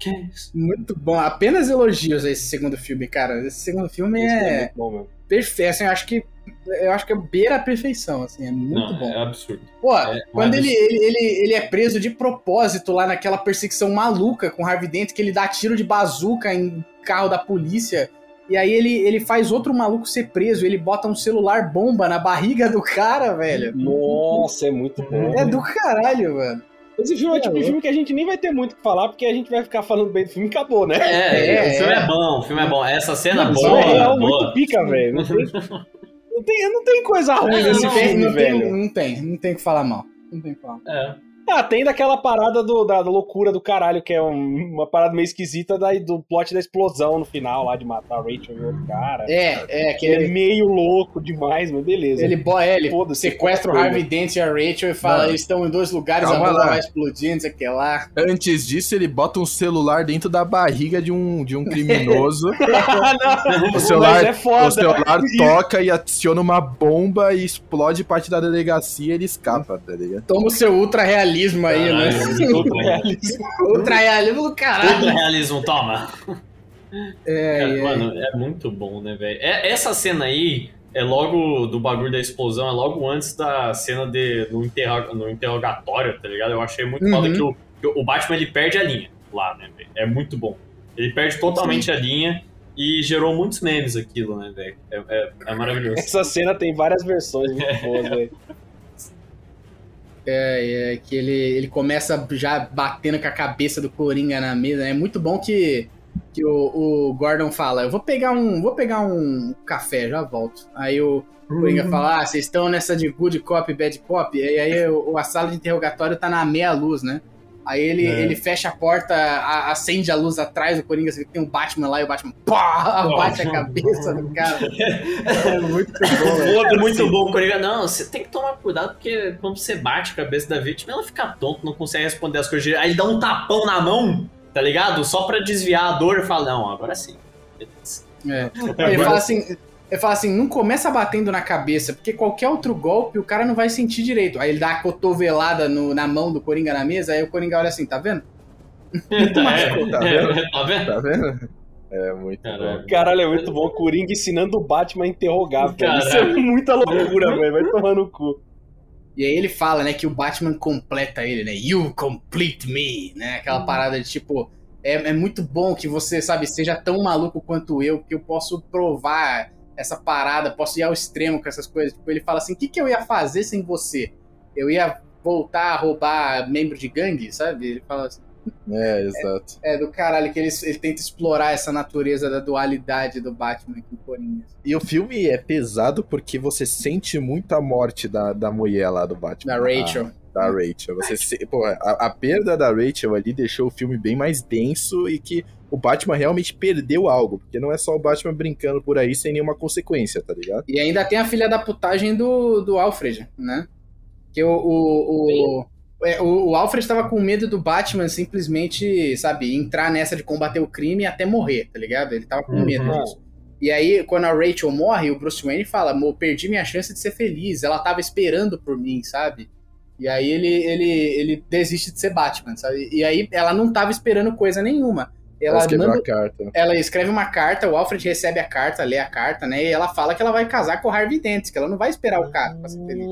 [SPEAKER 2] Que isso?
[SPEAKER 1] muito bom. Apenas elogios a esse segundo filme, cara. Esse segundo filme
[SPEAKER 3] Isso
[SPEAKER 1] é
[SPEAKER 3] muito bom, meu.
[SPEAKER 1] Perfeito. Assim, eu acho que eu acho que é beira a perfeição, assim, é muito
[SPEAKER 2] Não,
[SPEAKER 1] bom.
[SPEAKER 2] é absurdo.
[SPEAKER 1] Pô,
[SPEAKER 2] É,
[SPEAKER 1] quando ele, ele, ele é preso de propósito lá naquela perseguição maluca com o Harvey Dent, que ele dá tiro de bazuca em carro da polícia, e aí ele, ele faz outro maluco ser preso, ele bota um celular bomba na barriga do cara, velho.
[SPEAKER 3] Nossa, é muito bom.
[SPEAKER 1] É do caralho, mano.
[SPEAKER 3] Esse filme é o tipo de filme que a gente nem vai ter muito o que falar, porque a gente vai ficar falando bem do filme e acabou, né?
[SPEAKER 2] É,
[SPEAKER 1] É,
[SPEAKER 2] o filme
[SPEAKER 1] é.
[SPEAKER 2] é bom, o filme é bom. Essa cena
[SPEAKER 3] Isso
[SPEAKER 2] boa,
[SPEAKER 3] é
[SPEAKER 2] boa.
[SPEAKER 3] muito pica, velho. Não (laughs) tem, não, tem, não tem coisa ruim
[SPEAKER 1] Não
[SPEAKER 3] nesse
[SPEAKER 1] tem,
[SPEAKER 3] filme,
[SPEAKER 1] não, tem,
[SPEAKER 3] velho.
[SPEAKER 1] não tem, não tem o que falar mal. Não tem o que falar mal.
[SPEAKER 2] É.
[SPEAKER 3] Ah, tem daquela parada do, da, da loucura do caralho, que é um- uma parada meio esquisita da, do plot da explosão no final lá de matar a Rachel e o outro cara.
[SPEAKER 1] É, é, que
[SPEAKER 3] Que é
[SPEAKER 1] ele,
[SPEAKER 3] meio louco demais, mas beleza.
[SPEAKER 1] ele, bo- é, ele sequestra o Harvey Dent e a Rachel e fala,
[SPEAKER 4] Não.
[SPEAKER 1] eles estão em dois lugares,
[SPEAKER 4] Calma
[SPEAKER 1] a
[SPEAKER 4] lá.
[SPEAKER 1] vai explodir, não sei o que lá.
[SPEAKER 4] Antes disso, ele bota um celular dentro da barriga de um, de um criminoso. (laughs) O celular,
[SPEAKER 3] é foda.
[SPEAKER 4] o celular (laughs) toca e aciona uma bomba e explode parte da delegacia e ele escapa, tá ligado?
[SPEAKER 1] Toma o seu ultra realismo aí,
[SPEAKER 2] Caralho,
[SPEAKER 1] né?
[SPEAKER 2] ultra
[SPEAKER 1] ultra realismo (laughs) do caralho.
[SPEAKER 2] Ultra realismo, toma.
[SPEAKER 1] É,
[SPEAKER 2] Cara,
[SPEAKER 1] é.
[SPEAKER 2] Mano, é muito bom, né, velho? É- Essa cena aí é logo do bagulho da explosão, é logo antes da cena de, no, interro- no interrogatório, tá ligado? Eu achei muito
[SPEAKER 1] Uhum.
[SPEAKER 2] foda que o, que o Batman ele perde a linha lá, né, velho? É muito bom. Ele perde totalmente a linha e gerou muitos memes aquilo, né, velho? É, é- é maravilhoso.
[SPEAKER 3] Essa cena tem várias versões muito (laughs) boas, velho.
[SPEAKER 1] É, é, que ele, ele começa já batendo com a cabeça do Coringa na mesa. É muito bom que, que o, o Gordon fala: Eu vou pegar um. Vou pegar um café, já volto. Aí o Coringa fala: Ah, vocês estão nessa de good cop, bad cop. E aí o- a sala de interrogatório tá na meia luz, né? Aí ele,
[SPEAKER 2] É.
[SPEAKER 1] ele fecha a porta, a- acende a luz atrás do Coringa, você vê que tem um Batman lá e o Batman pá, bate a cabeça do cara. É muito bom. (laughs)
[SPEAKER 2] É muito bom, Coringa. Não, você tem que tomar cuidado, porque quando você bate a cabeça da vítima, ela fica tonta, não consegue responder as coisas. Aí ele dá um tapão na mão, tá ligado? Só pra desviar a dor e fala, não, agora sim. Beleza.
[SPEAKER 1] É. Ele fala assim. Ele fala assim, não começa batendo na cabeça, porque qualquer outro golpe o cara não vai sentir direito. Aí ele dá a cotovelada no- na mão do Coringa na mesa, aí o Coringa olha assim, tá vendo?
[SPEAKER 2] É,
[SPEAKER 4] Tá
[SPEAKER 2] é,
[SPEAKER 4] vendo?
[SPEAKER 2] tá vendo?
[SPEAKER 4] Tá vendo? É muito
[SPEAKER 2] Caralho.
[SPEAKER 4] bom.
[SPEAKER 3] Caralho, é muito bom. Coringa ensinando o Batman a interrogar, velho. Isso é muita loucura, velho. Vai tomar no cu.
[SPEAKER 1] E aí ele fala, né, que o Batman completa ele, né? You complete me, né? Aquela parada de tipo. É, é muito bom que você, sabe, seja tão maluco quanto eu, que eu posso provar essa parada, posso ir ao extremo com essas coisas. Tipo, ele fala assim: o que, que eu ia fazer sem você? Eu ia voltar a roubar membro de gangue, sabe? Ele fala assim.
[SPEAKER 4] É, exato.
[SPEAKER 1] É, do caralho, que ele, ele tenta explorar essa natureza da dualidade do Batman com o Coringa.
[SPEAKER 4] E o filme é pesado porque você sente muito a morte da, da mulher lá do Batman.
[SPEAKER 1] Da Rachel.
[SPEAKER 4] A- da Rachel. Você se- pô, a, a perda da Rachel ali deixou o filme bem mais denso e que o Batman realmente perdeu algo. Porque não é só o Batman brincando por aí sem nenhuma consequência, tá ligado?
[SPEAKER 1] E ainda tem a filha da putagem do, do Alfred, né? Que o. O, o, é, o, o Alfred tava com medo do Batman simplesmente, sabe, entrar nessa de combater o crime até morrer, tá ligado? Ele tava com
[SPEAKER 2] Uhum.
[SPEAKER 1] medo disso. E aí, quando a Rachel morre, o Bruce Wayne fala: Mo, perdi minha chance de ser feliz. Ela tava esperando por mim, sabe? E aí ele, ele, ele desiste de ser Batman, sabe? E aí ela não tava esperando coisa nenhuma. Ela
[SPEAKER 4] Ela escreveu
[SPEAKER 1] manda ela escreve uma carta, o Alfred recebe a carta, lê a carta, né? E ela fala que ela vai casar com o Harvey Dent, que ela não vai esperar o cara pra ser feliz.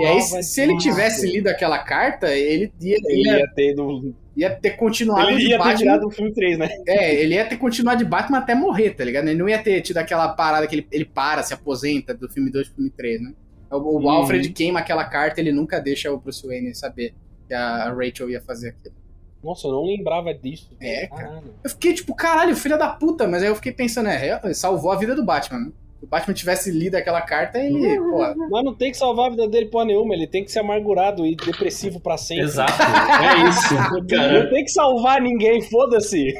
[SPEAKER 1] E aí, se, se ele tivesse lido aquela carta, ele ia,
[SPEAKER 3] Ele
[SPEAKER 1] ia,
[SPEAKER 3] ia ter, do...
[SPEAKER 1] ia ter continuado
[SPEAKER 3] ele
[SPEAKER 1] de
[SPEAKER 3] ia ter
[SPEAKER 1] Batman.
[SPEAKER 3] tirado o filme 3, né?
[SPEAKER 1] É, ele ia ter continuado de Batman até morrer, tá ligado? Ele não ia ter tido aquela parada que ele, ele para, se aposenta do filme 2 pro filme 3, né? O, o
[SPEAKER 3] Uhum.
[SPEAKER 1] Alfred queima aquela carta, ele nunca deixa o Bruce Wayne saber que a Rachel ia fazer aquilo.
[SPEAKER 3] Nossa, eu não lembrava disso.
[SPEAKER 1] É, cara.
[SPEAKER 3] Caralho.
[SPEAKER 1] Eu fiquei tipo, caralho, filha da puta, mas aí eu fiquei pensando, é, é, salvou a vida do Batman, né? Se o Batman tivesse lido aquela carta, ele, pô,
[SPEAKER 3] Mas não tem que salvar a vida dele porra nenhuma, ele tem que ser amargurado e depressivo pra sempre.
[SPEAKER 2] Exato, é (laughs) isso.
[SPEAKER 3] Não tem que salvar ninguém, foda-se.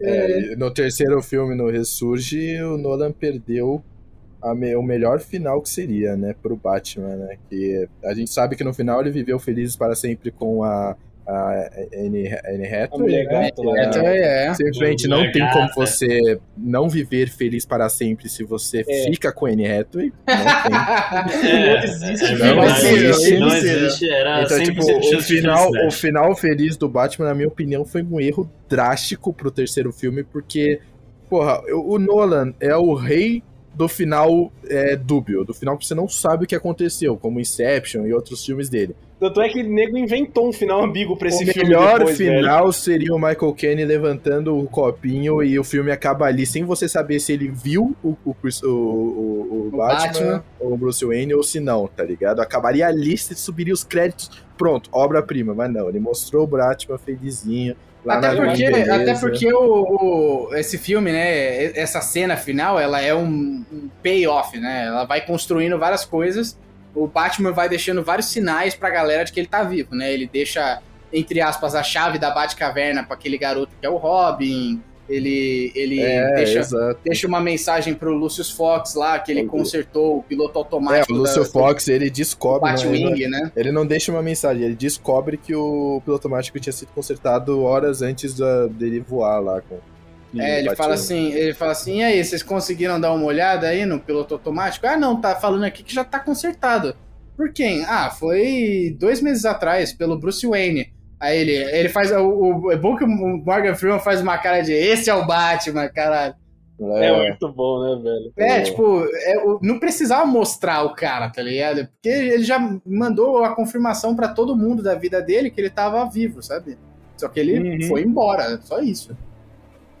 [SPEAKER 4] É, e no terceiro filme, no Ressurge, o Nolan perdeu me- o melhor final que seria, né, pro Batman, né? Que a gente sabe que no final ele viveu felizes para sempre com a, Hathaway,
[SPEAKER 3] mulher
[SPEAKER 4] né?
[SPEAKER 3] gato lá.
[SPEAKER 4] É. Simplesmente não tem
[SPEAKER 2] gata.
[SPEAKER 4] como você não viver feliz para sempre se você
[SPEAKER 3] É.
[SPEAKER 4] fica com a Anne Hathaway. (laughs) Não.
[SPEAKER 2] É,
[SPEAKER 3] existe, não
[SPEAKER 4] existe,
[SPEAKER 2] não
[SPEAKER 4] não
[SPEAKER 2] existe, era
[SPEAKER 4] Então,
[SPEAKER 2] 100%
[SPEAKER 4] tipo, o final, o
[SPEAKER 2] felicidade.
[SPEAKER 4] final feliz do Batman, na minha opinião, foi um erro drástico pro terceiro filme, porque, porra, o o Nolan é o rei do final é, dúbio, do final que você não sabe o que aconteceu, como Inception e outros filmes dele.
[SPEAKER 3] Tanto é que o nego inventou um final ambíguo pra esse
[SPEAKER 4] o
[SPEAKER 3] filme
[SPEAKER 4] melhor
[SPEAKER 3] depois, velho.
[SPEAKER 4] final seria o Michael Caine levantando o copinho e o filme acaba ali sem você saber se ele viu o, o, o, o- o
[SPEAKER 1] O
[SPEAKER 4] Batman,
[SPEAKER 1] Batman.
[SPEAKER 4] ou o Bruce Wayne ou se não, tá ligado? Acabaria ali e subiria os créditos. Pronto, obra-prima. Mas não, ele mostrou o Batman felizinho.
[SPEAKER 1] Até porque, até porque o, o- esse filme, né, essa cena final, ela é um, um payoff, né? Ela vai construindo várias coisas. o Batman vai deixando vários sinais pra galera de que ele tá vivo, né? Ele deixa, entre aspas, a chave da Batcaverna pra aquele garoto que é o Robin. Ele, ele
[SPEAKER 4] É,
[SPEAKER 1] deixa,
[SPEAKER 4] exato.
[SPEAKER 1] deixa uma mensagem pro Lucius Fox lá, que ele consertou o piloto
[SPEAKER 4] É,
[SPEAKER 1] automático
[SPEAKER 4] o Lúcio
[SPEAKER 1] da,
[SPEAKER 4] Fox, ele descobre. né,
[SPEAKER 1] né?
[SPEAKER 4] Ele não deixa uma mensagem, ele descobre que o piloto automático tinha sido consertado horas antes da- dele voar lá com.
[SPEAKER 1] É, ele
[SPEAKER 4] Batwing.
[SPEAKER 1] fala assim, ele fala assim, e aí, vocês conseguiram dar uma olhada aí no piloto automático? Ah, não, tá falando aqui que já tá consertado. Por quem? Ah, foi dois meses atrás, pelo Bruce Wayne. Aí ele, ele faz. O, o- é bom que o Morgan Freeman faz uma cara de esse é o Batman, caralho.
[SPEAKER 3] É, muito bom, né, velho?
[SPEAKER 1] É, tipo, é, o- não precisava mostrar o cara, tá ligado? Porque ele já mandou a confirmação pra todo mundo da vida dele que ele tava vivo, sabe? Só que ele
[SPEAKER 3] Uhum.
[SPEAKER 1] foi embora, só isso.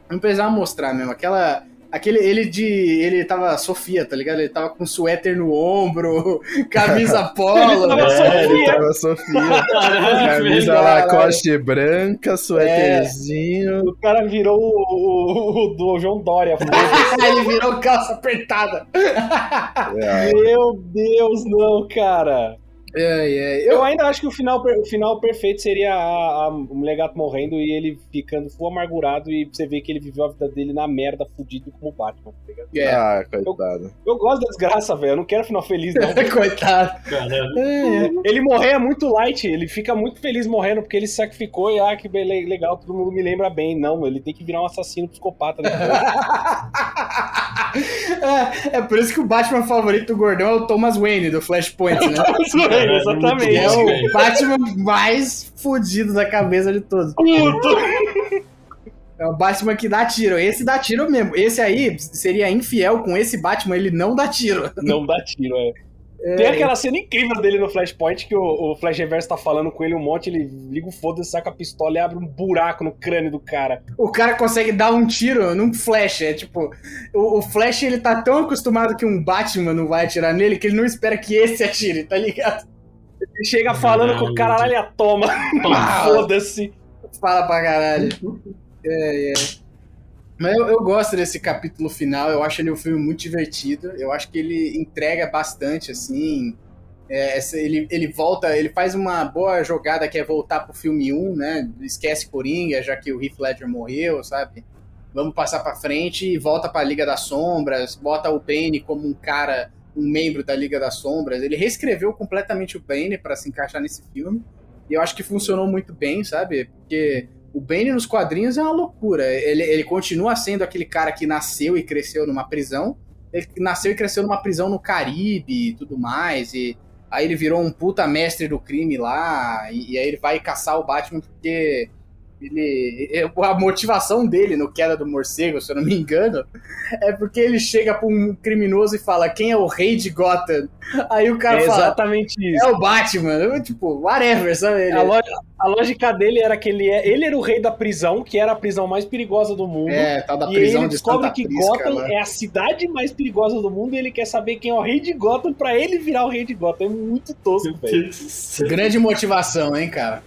[SPEAKER 1] Não precisava mostrar mesmo. Aquela. Aquele, ele de. Ele tava Sofia, tá ligado? Ele tava com suéter no ombro, (laughs) camisa (laughs) polo.
[SPEAKER 3] tava
[SPEAKER 1] né?
[SPEAKER 3] Sofia.
[SPEAKER 4] Ele tava Sofia. (laughs) Camisa. Lacoste branca, suéterzinho.
[SPEAKER 3] O cara virou o, o, o do João Dória.
[SPEAKER 1] ele virou calça apertada.
[SPEAKER 4] É,
[SPEAKER 3] Meu Deus, não, cara.
[SPEAKER 1] É, é.
[SPEAKER 3] Eu
[SPEAKER 1] Eu,
[SPEAKER 3] ainda acho que o final, o final perfeito seria a, a, o mulher gato morrendo e ele ficando full amargurado e você vê que ele viveu a vida dele na merda, fudido como o Batman, tá ligado?
[SPEAKER 1] é.
[SPEAKER 4] Ah, coitado.
[SPEAKER 3] Eu gosto da desgraça, velho. Eu não quero final feliz, não. (laughs)
[SPEAKER 1] Coitado. É.
[SPEAKER 3] Ele morrer é muito light, ele fica muito feliz morrendo porque ele se sacrificou e ah, que legal, todo mundo me lembra bem. Não, ele tem que virar um assassino psicopata, né? (laughs)
[SPEAKER 1] É, é por isso que o Batman favorito do Gordão é o Thomas Wayne, do Flashpoint, né? (laughs)
[SPEAKER 3] É, Exatamente.
[SPEAKER 1] É o Batman mais fudido da cabeça de todos. É o Batman que dá tiro. Esse dá tiro mesmo. Esse aí seria infiel com esse Batman, ele não dá tiro.
[SPEAKER 3] Não dá tiro, é. Tem aquela cena incrível dele no Flashpoint que o, o Flash Reverso tá falando com ele um monte, ele liga o foda-se, saca a pistola e abre um buraco no crânio do cara.
[SPEAKER 1] O cara consegue dar um tiro num Flash. É tipo, o, o Flash ele tá tão acostumado que um Batman não vai atirar nele que ele não espera que esse atire, tá ligado?
[SPEAKER 3] Chega falando com o cara lá, ele a toma.
[SPEAKER 1] Ah. (laughs)
[SPEAKER 3] Foda-se.
[SPEAKER 1] Fala pra caralho. (laughs) É, é. Mas eu, eu gosto desse capítulo final, eu acho ele um filme muito divertido. Eu acho que ele entrega bastante, assim. É, essa- ele, ele volta, ele faz uma boa jogada que é voltar pro filme 1, né? Esquece Coringa, já que o Heath Ledger morreu, sabe? Vamos passar pra frente e volta pra Liga das Sombras, bota o Bane como um cara, um membro da Liga das Sombras. Ele reescreveu completamente o Bane pra se encaixar nesse filme. E eu acho que funcionou muito bem, sabe? Porque o Bane nos quadrinhos é uma loucura. Ele, ele continua sendo aquele cara que nasceu e cresceu numa prisão. Ele nasceu e cresceu numa prisão no Caribe e tudo mais. E aí ele virou um puta mestre do crime lá. E, e aí ele vai caçar o Batman porque ele. é- A motivação dele no Queda do Morcego, se eu não me engano, é porque ele chega pra um criminoso e fala: Quem é o rei de Gotham? Aí o cara
[SPEAKER 3] É
[SPEAKER 1] fala:
[SPEAKER 3] exatamente isso.
[SPEAKER 1] É o Batman. Eu, tipo, whatever, sabe? Ele,
[SPEAKER 3] A, lo- a lógica dele era que ele, é, ele era o rei da prisão, que era a prisão mais perigosa do mundo.
[SPEAKER 1] É, tal da
[SPEAKER 3] e
[SPEAKER 1] prisão
[SPEAKER 3] ele
[SPEAKER 1] de
[SPEAKER 3] descobre
[SPEAKER 1] Santa
[SPEAKER 3] que
[SPEAKER 1] Prisca
[SPEAKER 3] Gotham
[SPEAKER 1] lá.
[SPEAKER 3] é a cidade mais perigosa do mundo e ele quer saber quem é o rei de Gotham pra ele virar o rei de Gotham. É muito tosco, velho.
[SPEAKER 1] Grande motivação, hein, cara?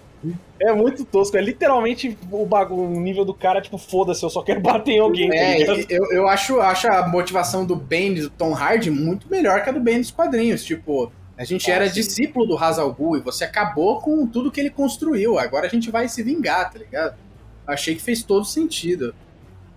[SPEAKER 3] É muito tosco. É literalmente o, bagulho, o nível do cara, tipo, foda-se, eu só quero bater em alguém. tá
[SPEAKER 1] É,
[SPEAKER 3] ligado?
[SPEAKER 1] eu, eu acho, acho a motivação do Bane do Tom Hardy muito melhor que a do Bane dos quadrinhos. Tipo, a gente
[SPEAKER 3] Ah,
[SPEAKER 1] era
[SPEAKER 3] sim.
[SPEAKER 1] discípulo do Ra's al Ghul e você acabou com tudo que ele construiu. Agora a gente vai se vingar, tá ligado? Achei que fez todo sentido.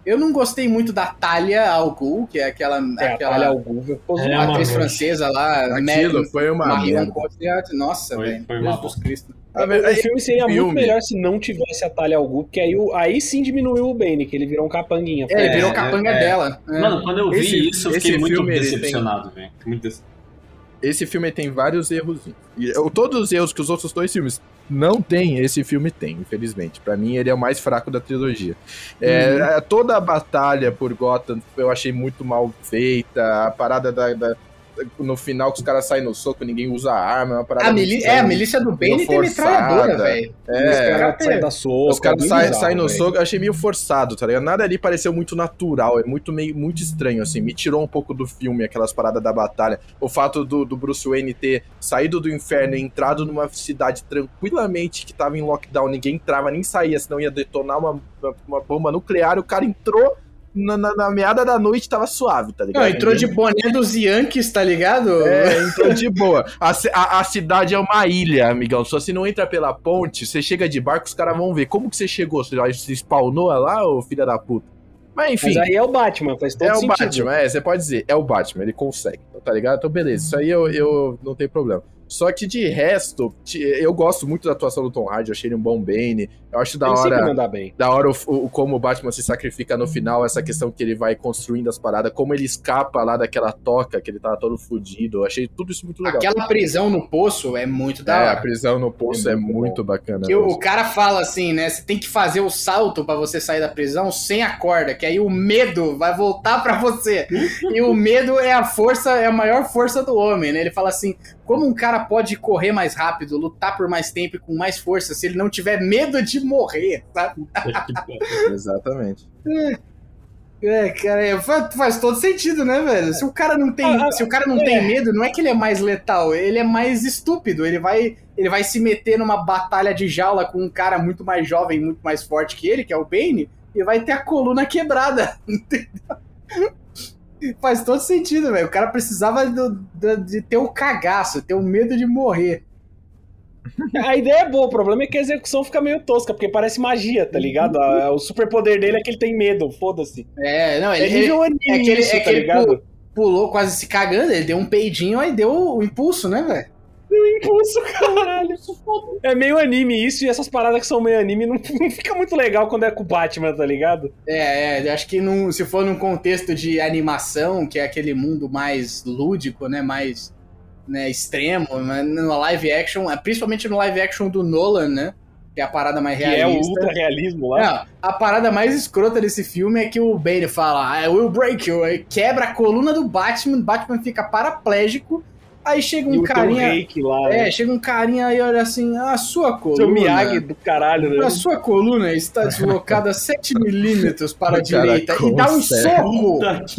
[SPEAKER 1] Eu não gostei muito da Talia al Ghul, que é aquela,
[SPEAKER 3] É, a
[SPEAKER 1] aquela
[SPEAKER 3] Talia al Ghul, tô
[SPEAKER 2] É,
[SPEAKER 1] atriz francesa lá,
[SPEAKER 4] Aquilo
[SPEAKER 1] Mary-
[SPEAKER 4] foi uma
[SPEAKER 1] Marion. Cotillard. Nossa, velho. Jesus Cristo.
[SPEAKER 4] Ah,
[SPEAKER 3] O
[SPEAKER 4] mas-
[SPEAKER 3] filme seria muito
[SPEAKER 4] filme.
[SPEAKER 3] melhor se não tivesse a Talia al Ghul, porque aí, aí sim diminuiu o Bane, que ele virou um capanguinha.
[SPEAKER 1] É, ele virou
[SPEAKER 2] É,
[SPEAKER 1] capanga
[SPEAKER 2] é.
[SPEAKER 1] dela. É.
[SPEAKER 2] Mano, quando eu vi
[SPEAKER 4] Esse-
[SPEAKER 2] isso, eu fiquei muito decepcionado, velho. Muito decep-
[SPEAKER 4] Esse filme tem vários erros. E eu- todos os erros que os outros dois filmes não tem, esse filme tem, infelizmente. Pra mim, ele é o mais fraco da trilogia. É, Toda a batalha por Gotham eu achei muito mal feita. A parada da. da- no final que os caras saem no soco, ninguém usa arma. é Uma parada
[SPEAKER 1] A
[SPEAKER 4] estranha.
[SPEAKER 1] é, a milícia do Bane tem
[SPEAKER 4] forçada.
[SPEAKER 1] metralhadora, velho.
[SPEAKER 4] É,
[SPEAKER 1] Os caras
[SPEAKER 3] Sai
[SPEAKER 1] têm-
[SPEAKER 3] da soco,
[SPEAKER 4] Os caras
[SPEAKER 3] é
[SPEAKER 4] saem
[SPEAKER 3] bizarro,
[SPEAKER 4] saem no
[SPEAKER 3] velho.
[SPEAKER 4] soco, eu achei meio forçado, tá ligado? Nada ali pareceu muito natural, é muito meio muito estranho, assim. Me tirou um pouco do filme, aquelas paradas da batalha. O fato do, do Bruce Wayne ter saído do inferno e entrado numa cidade tranquilamente que tava em lockdown, ninguém entrava nem saía, senão ia detonar uma, uma bomba nuclear. O cara entrou na, na, na meada da noite tava suave, tá ligado?
[SPEAKER 1] Não, entrou de boné dos Yankees, tá ligado?
[SPEAKER 4] É, entrou de boa. A, a, a cidade é uma ilha, amigão. Só se não entra pela ponte, você chega de barco, os caras vão ver. Como que você chegou? Você já se spawnou lá, ô filha da puta? Mas enfim.
[SPEAKER 3] Mas aí é o Batman, faz todo
[SPEAKER 4] É o
[SPEAKER 3] sentido.
[SPEAKER 4] Batman, é, você pode dizer, é o Batman, ele consegue, tá ligado? Então, beleza, isso aí eu, eu não tenho problema. Só que de resto, eu gosto muito da atuação do Tom Hardy, eu achei ele um bom Bane. Eu acho da
[SPEAKER 3] Ele
[SPEAKER 4] hora,
[SPEAKER 3] bem.
[SPEAKER 4] da hora o, o- como o Batman se sacrifica no final, essa questão que ele vai construindo as paradas, como ele escapa lá daquela toca, que ele tava todo fudido. Eu achei tudo isso muito legal.
[SPEAKER 1] Aquela prisão no poço é muito da
[SPEAKER 4] É, a
[SPEAKER 1] hora.
[SPEAKER 4] prisão no poço
[SPEAKER 3] É
[SPEAKER 4] é
[SPEAKER 3] muito
[SPEAKER 4] muito, bacana.
[SPEAKER 1] Que o, o cara fala assim, né? Você tem que fazer o salto pra você sair da prisão sem a corda, que aí o medo vai voltar pra você. E o medo é a força, é a maior força do homem, né? Ele fala assim: como um cara pode correr mais rápido, lutar por mais tempo e com mais força se ele não tiver medo de morrer, sabe? (laughs)
[SPEAKER 4] Exatamente.
[SPEAKER 1] É, cara, é, fa- faz todo sentido, né, velho? Se o cara não tem,
[SPEAKER 3] Ah, ah,
[SPEAKER 1] se o cara não tem medo, não é que ele é mais letal, ele é mais estúpido. Ele vai, ele vai se meter numa batalha de jaula com um cara muito mais jovem, muito mais forte que ele, que é o Bane, e vai ter a coluna quebrada. (laughs) Entendeu? (laughs) Faz todo sentido, velho. O cara precisava do- do- de ter o cagaço, ter o medo de morrer. (laughs)
[SPEAKER 3] A ideia é boa, o problema é que a execução fica meio tosca, porque parece magia, tá ligado? A- o superpoder dele é que ele tem medo, foda-se.
[SPEAKER 1] É, não, ele,
[SPEAKER 3] É nível anime
[SPEAKER 1] é que ele-
[SPEAKER 3] isso,
[SPEAKER 1] é que
[SPEAKER 3] tá
[SPEAKER 1] ele
[SPEAKER 3] ligado?
[SPEAKER 1] pulou quase se cagando, ele deu um peidinho, aí deu o impulso, né, velho?
[SPEAKER 3] Impulso, caralho. É meio anime isso, e essas paradas que são meio anime não, não fica muito legal quando é com o Batman, tá ligado?
[SPEAKER 1] É, é, eu acho que num, se for num contexto de animação, que é aquele mundo mais lúdico, né, mais né, extremo, mas no live action, é, principalmente no live action do Nolan, né, que é a parada mais
[SPEAKER 3] Que é o
[SPEAKER 1] realista.
[SPEAKER 3] ultra realismo lá.
[SPEAKER 1] Não, a parada mais escrota desse filme é que o Bane fala, I will break you, quebra a coluna do Batman, Batman fica paraplégico, aí chega
[SPEAKER 3] e
[SPEAKER 1] um
[SPEAKER 3] o
[SPEAKER 1] carinha...
[SPEAKER 3] Reiki lá.
[SPEAKER 1] É,
[SPEAKER 3] né?
[SPEAKER 1] chega um carinha e olha assim, a sua coluna...
[SPEAKER 3] Seu Miyagi do caralho, né?
[SPEAKER 1] A sua coluna está deslocada 7 milímetros para a
[SPEAKER 4] O cara
[SPEAKER 1] direita e dá um
[SPEAKER 4] conserta.
[SPEAKER 1] soco.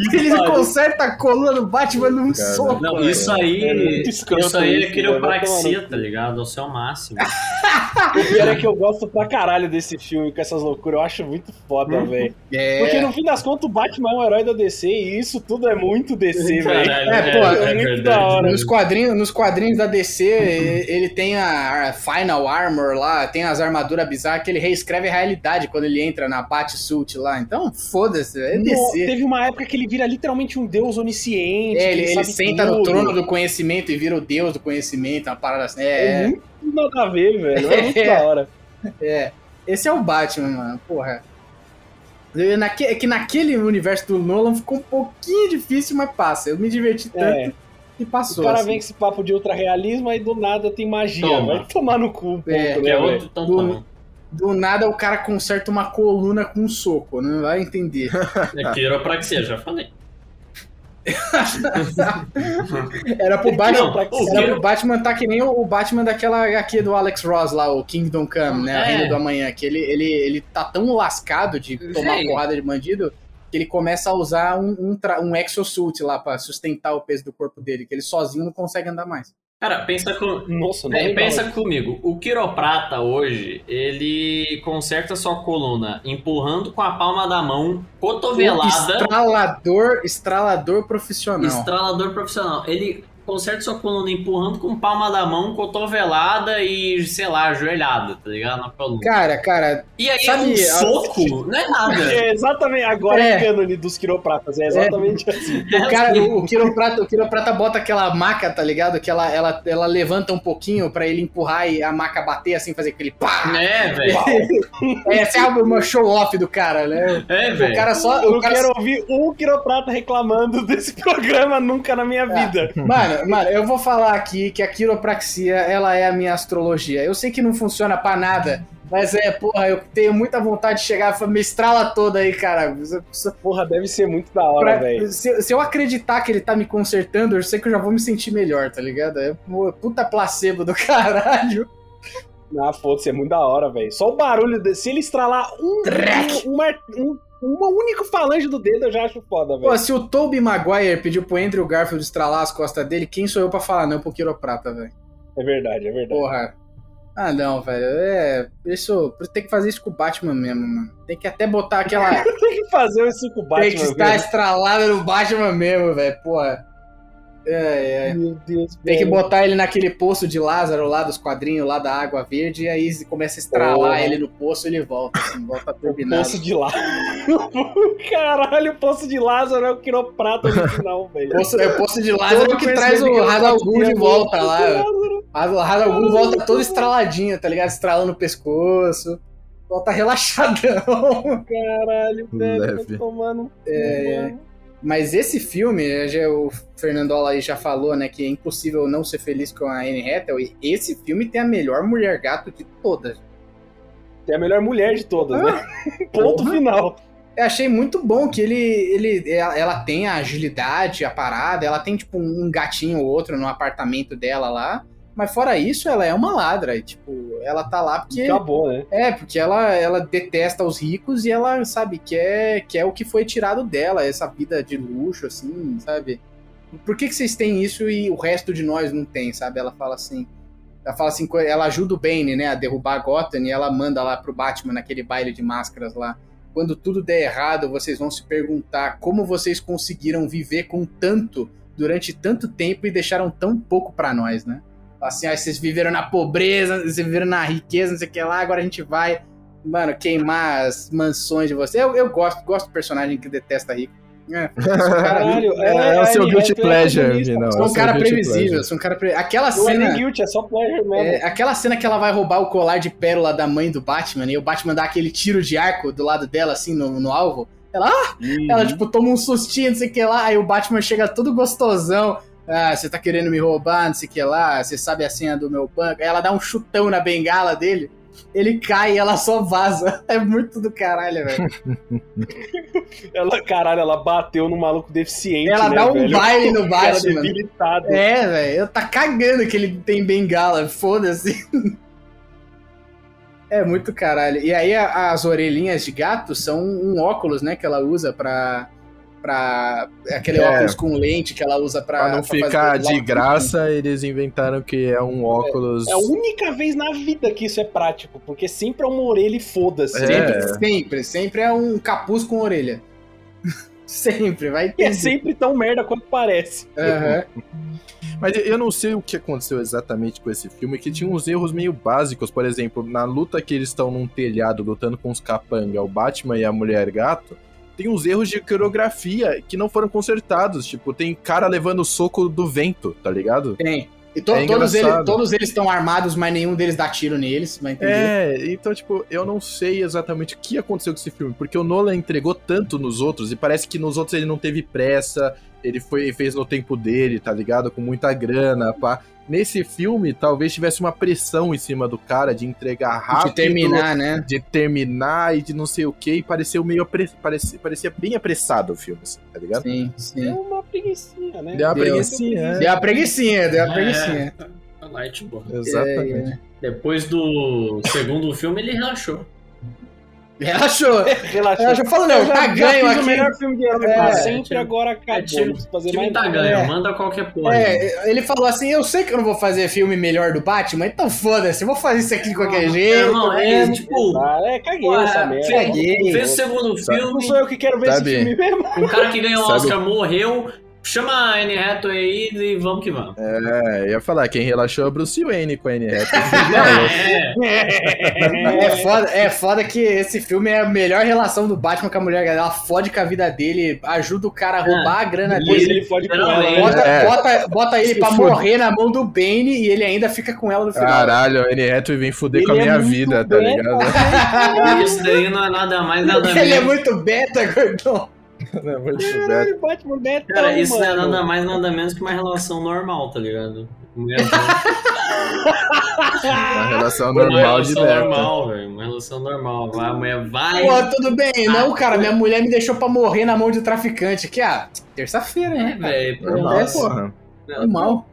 [SPEAKER 2] Que
[SPEAKER 1] Ele
[SPEAKER 2] pariu.
[SPEAKER 1] conserta a coluna do Batman num
[SPEAKER 4] Cara,
[SPEAKER 1] soco.
[SPEAKER 2] Não, isso aí,
[SPEAKER 3] É escroto
[SPEAKER 2] isso aí é quiropraxia,
[SPEAKER 3] tomar
[SPEAKER 2] tá ligado? Ao seu máximo. (laughs)
[SPEAKER 3] O pior é que eu gosto pra caralho desse filme com essas loucuras. Eu acho muito foda,
[SPEAKER 2] Uhum.
[SPEAKER 3] velho.
[SPEAKER 1] É,
[SPEAKER 3] Porque no fim das contas o Batman é um herói da DC e isso tudo é muito DC, velho.
[SPEAKER 2] Caralho,
[SPEAKER 1] É, pô,
[SPEAKER 3] é muito da hora.
[SPEAKER 1] nos, quadrinhos, nos quadrinhos da DC, ele ele tem a a Final Armor lá, tem as armaduras bizarras que ele reescreve a realidade quando ele entra na Batsuit lá. Então, foda-se, é
[SPEAKER 3] No-
[SPEAKER 1] DC.
[SPEAKER 3] teve uma época que ele vira literalmente um deus onisciente.
[SPEAKER 1] É, ele, ele
[SPEAKER 3] sabe
[SPEAKER 1] senta no
[SPEAKER 3] tudo.
[SPEAKER 1] trono do conhecimento e vira o deus do conhecimento, uma parada assim.
[SPEAKER 3] É,
[SPEAKER 1] É,
[SPEAKER 3] muito nada a ver, velho. É muito
[SPEAKER 1] É. (laughs)
[SPEAKER 3] da hora.
[SPEAKER 1] É, esse é o Batman, mano, porra. Naque, é que naquele universo do Nolan ficou um pouquinho difícil, mas passa. Eu me diverti tanto
[SPEAKER 3] É. O
[SPEAKER 1] passou.
[SPEAKER 3] cara
[SPEAKER 1] assim.
[SPEAKER 3] vem com esse papo de ultra realismo aí do nada tem magia.
[SPEAKER 2] Toma.
[SPEAKER 3] Vai tomar no cu, pouco,
[SPEAKER 1] É,
[SPEAKER 3] né,
[SPEAKER 2] é outro tão
[SPEAKER 1] Do-. Do nada o cara conserta uma coluna com um soco, não vai entender. (laughs)
[SPEAKER 2] É quiropraxia, já falei. (laughs)
[SPEAKER 1] Era pro Batman.
[SPEAKER 2] Não, o
[SPEAKER 1] Era pro Batman tá que nem o o Batman daquela HQ do Alex Ross lá, o Kingdom Come, né? A
[SPEAKER 2] É.
[SPEAKER 1] Reino do Amanhã. Que ele, ele, ele tá tão lascado de tomar porrada de bandido que ele começa a usar um, um, um exosuit lá pra sustentar o peso do corpo dele, que ele sozinho não consegue andar mais.
[SPEAKER 2] Cara, pensa com,
[SPEAKER 3] Nossa, não
[SPEAKER 2] É, pensa comigo, o quiroprata hoje, ele conserta sua coluna empurrando com a palma da mão, cotovelada,
[SPEAKER 1] Estralador, estralador profissional.
[SPEAKER 2] estralador profissional. Ele conserta sua coluna empurrando com palma da mão, cotovelada e, sei lá, ajoelhada, tá ligado? Na coluna.
[SPEAKER 1] Cara, cara,
[SPEAKER 2] E aí
[SPEAKER 1] sabe,
[SPEAKER 2] um
[SPEAKER 1] a-
[SPEAKER 2] soco, não é nada. (laughs)
[SPEAKER 3] É exatamente, agora é,
[SPEAKER 1] É.
[SPEAKER 3] cânone dos quiropratas, é exatamente assim.
[SPEAKER 1] o cara, o, o quiroprata, o quiroprata bota aquela maca, tá ligado? Que ela, ela, ela levanta um pouquinho pra ele empurrar e a maca bater assim, fazer aquele pá!
[SPEAKER 2] É, velho.
[SPEAKER 1] É, essa é uma show off do cara, né?
[SPEAKER 2] É,
[SPEAKER 1] O
[SPEAKER 2] velho.
[SPEAKER 1] cara só.
[SPEAKER 3] Eu
[SPEAKER 1] O
[SPEAKER 3] não
[SPEAKER 1] cara
[SPEAKER 3] quero ouvir um quiroprata reclamando desse (laughs) programa nunca na minha
[SPEAKER 1] É.
[SPEAKER 3] vida.
[SPEAKER 1] Mano, mano, eu vou falar aqui que a quiropraxia, ela é a minha astrologia. Eu sei que não funciona pra nada, mas é, porra, eu tenho muita vontade de chegar e me estrala toda aí, cara.
[SPEAKER 3] Porra, deve ser muito da hora, velho.
[SPEAKER 1] se, se eu acreditar que ele tá me consertando, eu sei que eu já vou me sentir melhor, tá ligado? É puta placebo do (laughs) caralho.
[SPEAKER 3] Ah, foda-se, é muito da hora, velho. Só o barulho, de, se ele estralar um, um, uma, um, uma única falange do dedo, eu já acho foda,
[SPEAKER 1] Pô,
[SPEAKER 3] velho.
[SPEAKER 1] se o Tobey Maguire pediu pro Andrew Garfield estralar as costas dele, quem sou eu pra falar não pro quiroprata, velho?
[SPEAKER 3] É verdade, é verdade.
[SPEAKER 1] Porra. Ah, não, velho. É. Isso. Tem que fazer isso com o Batman mesmo, mano. Tem que até botar aquela. (laughs)
[SPEAKER 3] Tem que fazer isso com o Batman.
[SPEAKER 1] tem que estar
[SPEAKER 3] velho.
[SPEAKER 1] estralada no Batman mesmo, velho. Porra. É, é.
[SPEAKER 3] Meu Deus,
[SPEAKER 1] Tem que
[SPEAKER 3] velho.
[SPEAKER 1] botar ele naquele poço de Lázaro lá dos quadrinhos lá da água verde e aí começa a estralar
[SPEAKER 3] Porra.
[SPEAKER 1] ele no poço e ele volta, assim, volta
[SPEAKER 3] O
[SPEAKER 1] turbinado.
[SPEAKER 3] poço de Lázaro. (laughs) Caralho, o poço de Lázaro é o quiroprata no final, (laughs) velho.
[SPEAKER 1] Poço, é o poço de Lázaro
[SPEAKER 3] Todo
[SPEAKER 1] que traz o
[SPEAKER 3] conhecimento
[SPEAKER 1] Radal
[SPEAKER 3] que eu
[SPEAKER 1] Ghul de volta
[SPEAKER 3] é o
[SPEAKER 1] lá.
[SPEAKER 3] Lázaro.
[SPEAKER 1] O Radal Ghul volta todo estraladinho, tá ligado? Estralando o pescoço. Volta (laughs) relaxadão.
[SPEAKER 3] Caralho, velho.
[SPEAKER 4] Leve.
[SPEAKER 3] Tô tomando.
[SPEAKER 1] É, Mas esse filme, já, o Fernandola aí já falou, né, que é impossível não ser feliz com a Anne Hathaway. Esse filme tem a melhor mulher gato de todas.
[SPEAKER 3] É a melhor mulher de todas, né? (laughs) Ponto
[SPEAKER 1] Porra.
[SPEAKER 3] final.
[SPEAKER 1] Eu achei muito bom que ele, ele ela, ela tem a agilidade, a parada, ela tem tipo um gatinho ou outro no apartamento dela lá. Mas fora isso, ela é uma ladra. Tipo, ela tá lá porque.
[SPEAKER 3] Acabou, né?
[SPEAKER 1] É, porque ela, ela detesta os ricos e ela, sabe, quer, quer o que foi tirado dela, essa vida de luxo, assim, sabe? Por que, que vocês têm isso e o resto de nós não tem, sabe? Ela fala assim. Ela fala assim, ela ajuda o Bane, né, a derrubar Gotham e ela manda lá pro Batman naquele baile de máscaras lá. Quando tudo der errado, vocês vão se perguntar como vocês conseguiram viver com tanto durante tanto tempo e deixaram tão pouco pra nós, né? Assim, ah, vocês viveram na pobreza, vocês viveram na riqueza, não sei o que lá, agora a gente vai, mano, queimar as mansões de vocês. Eu, eu gosto, gosto do personagem que detesta rico. É,
[SPEAKER 3] Caralho, (laughs)
[SPEAKER 4] É, o seu
[SPEAKER 3] Anne
[SPEAKER 4] guilty
[SPEAKER 3] é
[SPEAKER 4] pleasure. Vinão.
[SPEAKER 1] sou
[SPEAKER 4] é
[SPEAKER 1] um cara previsível, sou um cara pre... Aquela
[SPEAKER 3] Não é nem
[SPEAKER 1] cena.
[SPEAKER 3] guilty, é só pleasure mesmo.
[SPEAKER 1] É, aquela cena que ela vai roubar o colar de pérola da mãe do Batman e o Batman dá aquele tiro de arco do lado dela, assim, no, no alvo. Ela, ah!
[SPEAKER 3] Uhum.
[SPEAKER 1] Ela, tipo, toma um sustinho, não sei o que lá, aí o Batman chega todo gostosão. Ah, você tá querendo me roubar, não sei o que lá, você sabe a senha do meu banco. Aí ela dá um chutão na bengala dele, ele cai e ela só vaza. (laughs) É muito do caralho, velho. (laughs)
[SPEAKER 3] Ela, caralho, ela bateu no maluco deficiente.
[SPEAKER 1] Ela
[SPEAKER 3] né,
[SPEAKER 1] dá um
[SPEAKER 3] velho?
[SPEAKER 1] baile no (laughs) Batman.
[SPEAKER 3] debilitado.
[SPEAKER 1] É, velho, eu tá cagando que ele tem bengala, foda-se. É muito caralho. E aí as orelhinhas de gato são um óculos, né, que ela usa pra. Pra aquele
[SPEAKER 4] É.
[SPEAKER 1] óculos com lente que ela usa pra.
[SPEAKER 4] Pra não
[SPEAKER 1] pra fazer
[SPEAKER 4] ficar de graça, eles inventaram que é um óculos.
[SPEAKER 3] É a única vez na vida que isso é prático, porque sempre é uma orelha e foda-se.
[SPEAKER 4] É.
[SPEAKER 1] Sempre, sempre, sempre é um capuz com orelha. (laughs) sempre, vai
[SPEAKER 3] E é
[SPEAKER 1] ter.
[SPEAKER 3] sempre tão merda quanto parece.
[SPEAKER 1] Aham. (laughs)
[SPEAKER 4] Mas eu não sei o que aconteceu exatamente com esse filme, que tinha uns erros meio básicos. Por exemplo, na luta que eles estão num telhado lutando com os capanga, o Batman e a Mulher Gato, tem uns erros de coreografia que não foram consertados. Tipo, tem cara levando soco do vento, tá ligado?
[SPEAKER 1] Tem. E to-
[SPEAKER 4] É
[SPEAKER 1] todos, eles, todos eles estão armados, mas nenhum deles dá tiro neles, vai entender.
[SPEAKER 4] É, então, tipo, eu não sei exatamente o que aconteceu com esse filme, porque o Nolan entregou tanto nos outros, e parece que nos outros ele não teve pressa, ele foi fez no tempo dele, tá ligado? Com muita grana, pá. Nesse filme, talvez tivesse uma pressão em cima do cara de entregar rápido,
[SPEAKER 1] de terminar, né?
[SPEAKER 4] de terminar e de não sei o que, e pareceu meio apre... parecia, parecia bem apressado o filme, assim, tá ligado?
[SPEAKER 1] Sim,
[SPEAKER 3] É
[SPEAKER 1] sim.
[SPEAKER 3] uma preguicinha, né?
[SPEAKER 4] Deu uma
[SPEAKER 1] Deu.
[SPEAKER 4] preguicinha, é.
[SPEAKER 1] Deu a preguicinha, deu a preguicinha.
[SPEAKER 2] É, light boa.
[SPEAKER 4] Exatamente.
[SPEAKER 2] Depois do segundo filme, ele relaxou.
[SPEAKER 1] Relaxou. (laughs)
[SPEAKER 3] Relaxa.
[SPEAKER 1] Ela já falou, não, tá ganho aqui.
[SPEAKER 3] o melhor filme de herói
[SPEAKER 1] É,
[SPEAKER 3] pra sempre,
[SPEAKER 2] tipo-
[SPEAKER 3] agora
[SPEAKER 2] É,
[SPEAKER 3] acabou.
[SPEAKER 2] time,
[SPEAKER 3] não fazer
[SPEAKER 2] time
[SPEAKER 3] mais
[SPEAKER 2] tá ganho,
[SPEAKER 1] É.
[SPEAKER 2] manda qualquer porra.
[SPEAKER 1] É, ele falou assim: Eu sei que eu não vou fazer filme melhor do Batman, então foda-se, eu vou fazer isso aqui de qualquer jeito.
[SPEAKER 2] Não, é tipo,
[SPEAKER 3] Ah, é, caguei
[SPEAKER 2] Porra,
[SPEAKER 3] essa merda.
[SPEAKER 1] Caguei.
[SPEAKER 2] fez o segundo
[SPEAKER 3] Não
[SPEAKER 2] filme,
[SPEAKER 3] sou eu que quero ver
[SPEAKER 4] Sabe-
[SPEAKER 3] esse filme mesmo.
[SPEAKER 2] o cara que ganhou o Oscar morreu, chama a Anne Hathaway aí e vamos que vamos.
[SPEAKER 4] É, ia falar, quem relaxou é o Bruce Wayne com a Anne Hathaway. (laughs)
[SPEAKER 2] É,
[SPEAKER 1] É foda, é foda que esse filme é a melhor relação do Batman com a mulher. Ela fode com a vida dele, ajuda o cara a roubar a grana dele.
[SPEAKER 3] ele fode com ela. né?
[SPEAKER 1] Bota,
[SPEAKER 4] É.
[SPEAKER 1] bota, bota ele
[SPEAKER 4] Se
[SPEAKER 1] pra morrer na mão do Bane e ele ainda fica com ela no final.
[SPEAKER 4] Caralho, a Anne Hathaway vem fuder
[SPEAKER 3] Ele
[SPEAKER 4] com a
[SPEAKER 3] é
[SPEAKER 4] minha vida, tá
[SPEAKER 3] bem,
[SPEAKER 4] ligado?
[SPEAKER 2] isso daí não é nada mais, nada (laughs)
[SPEAKER 1] Ele é
[SPEAKER 2] menos.
[SPEAKER 1] muito beta, gordão.
[SPEAKER 4] É muito.
[SPEAKER 3] Caralho, Batman Betão,
[SPEAKER 2] Cara, isso não é nada mais, nada menos que uma relação normal, tá ligado?
[SPEAKER 4] Uma relação
[SPEAKER 2] Uma
[SPEAKER 4] normal de
[SPEAKER 2] relação
[SPEAKER 4] beta.
[SPEAKER 2] normal, velho. Uma relação normal. A mulher vai.
[SPEAKER 1] Pô, tudo bem. Não, cara, minha mulher me deixou pra morrer na mão de traficante. Que, ah, terça-feira,
[SPEAKER 2] É,
[SPEAKER 1] né?
[SPEAKER 2] velho.
[SPEAKER 4] Normal,
[SPEAKER 1] Acontece.
[SPEAKER 4] porra.
[SPEAKER 1] Normal.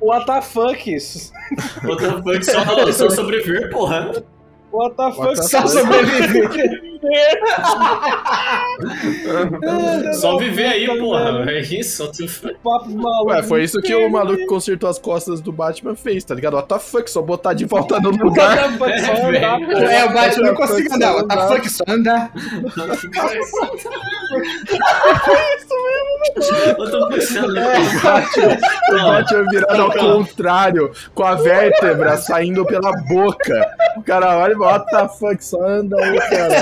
[SPEAKER 3] What the fuck isso?
[SPEAKER 2] Outra funk só, só sobreviver, porra.
[SPEAKER 3] What the fuck?
[SPEAKER 4] What the
[SPEAKER 1] Só
[SPEAKER 4] fuck?
[SPEAKER 1] sobreviver. (laughs)
[SPEAKER 3] viver. (laughs)
[SPEAKER 2] Só viver aí, porra. É isso.
[SPEAKER 3] Papo maluco.
[SPEAKER 4] Ué, foi isso que o maluco que consertou as costas do Batman fez, tá ligado? What the fuck, só botar de volta no (laughs) lugar.
[SPEAKER 3] Só andar, pô.
[SPEAKER 1] É, o Batman não
[SPEAKER 4] What the
[SPEAKER 1] consegue
[SPEAKER 4] fuck,
[SPEAKER 1] andar.
[SPEAKER 4] só
[SPEAKER 1] What the
[SPEAKER 4] andar.
[SPEAKER 1] fuck, só andar.
[SPEAKER 2] Eu tô pensando.
[SPEAKER 4] O Batman virado ao contrário, com a vértebra saindo pela boca. O cara olha e fala, what the fuck, só anda aí, cara.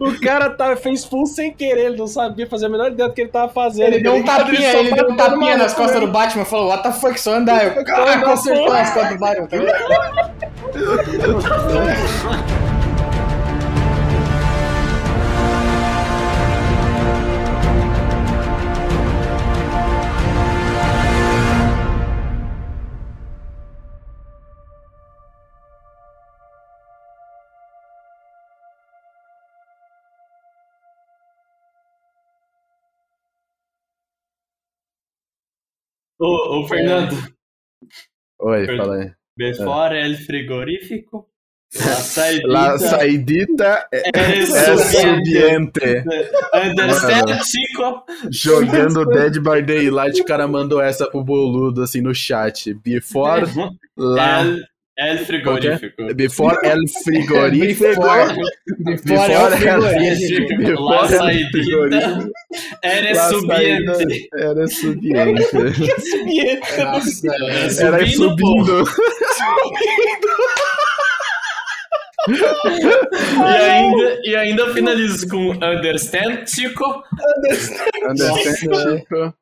[SPEAKER 3] O cara tá, fez full sem querer, ele não sabia fazer a menor ideia do que ele tava fazendo.
[SPEAKER 1] Ele deu um tapinha, ele deu um tapinha nas costas do
[SPEAKER 3] mesmo.
[SPEAKER 1] Batman e falou, what the fuck, só andar. Eu, consertou
[SPEAKER 3] porra.
[SPEAKER 1] as costas do Batman. (laughs)
[SPEAKER 2] Ô, ô, Fernando.
[SPEAKER 4] Oi, fala aí.
[SPEAKER 2] Before el frigorífico. La saidita.
[SPEAKER 4] La saidita é, é subiente.
[SPEAKER 2] Understand, chico?
[SPEAKER 4] Jogando Dead by Daylight, o cara mandou essa pro boludo assim no chat. Before lá.
[SPEAKER 2] El, el frigorífico.
[SPEAKER 4] Before el frigorífico.
[SPEAKER 1] Before é o frigorífico.
[SPEAKER 2] La
[SPEAKER 4] Before el
[SPEAKER 2] saidita.
[SPEAKER 4] frigorífico.
[SPEAKER 2] Eres
[SPEAKER 4] La
[SPEAKER 2] subiente.
[SPEAKER 4] saída Era subiente. (laughs)
[SPEAKER 1] Nossa,
[SPEAKER 4] Era
[SPEAKER 2] Subindo,
[SPEAKER 4] subindo.
[SPEAKER 2] E ainda, e ainda finalizo com understand, chico?
[SPEAKER 4] Understand, Chico?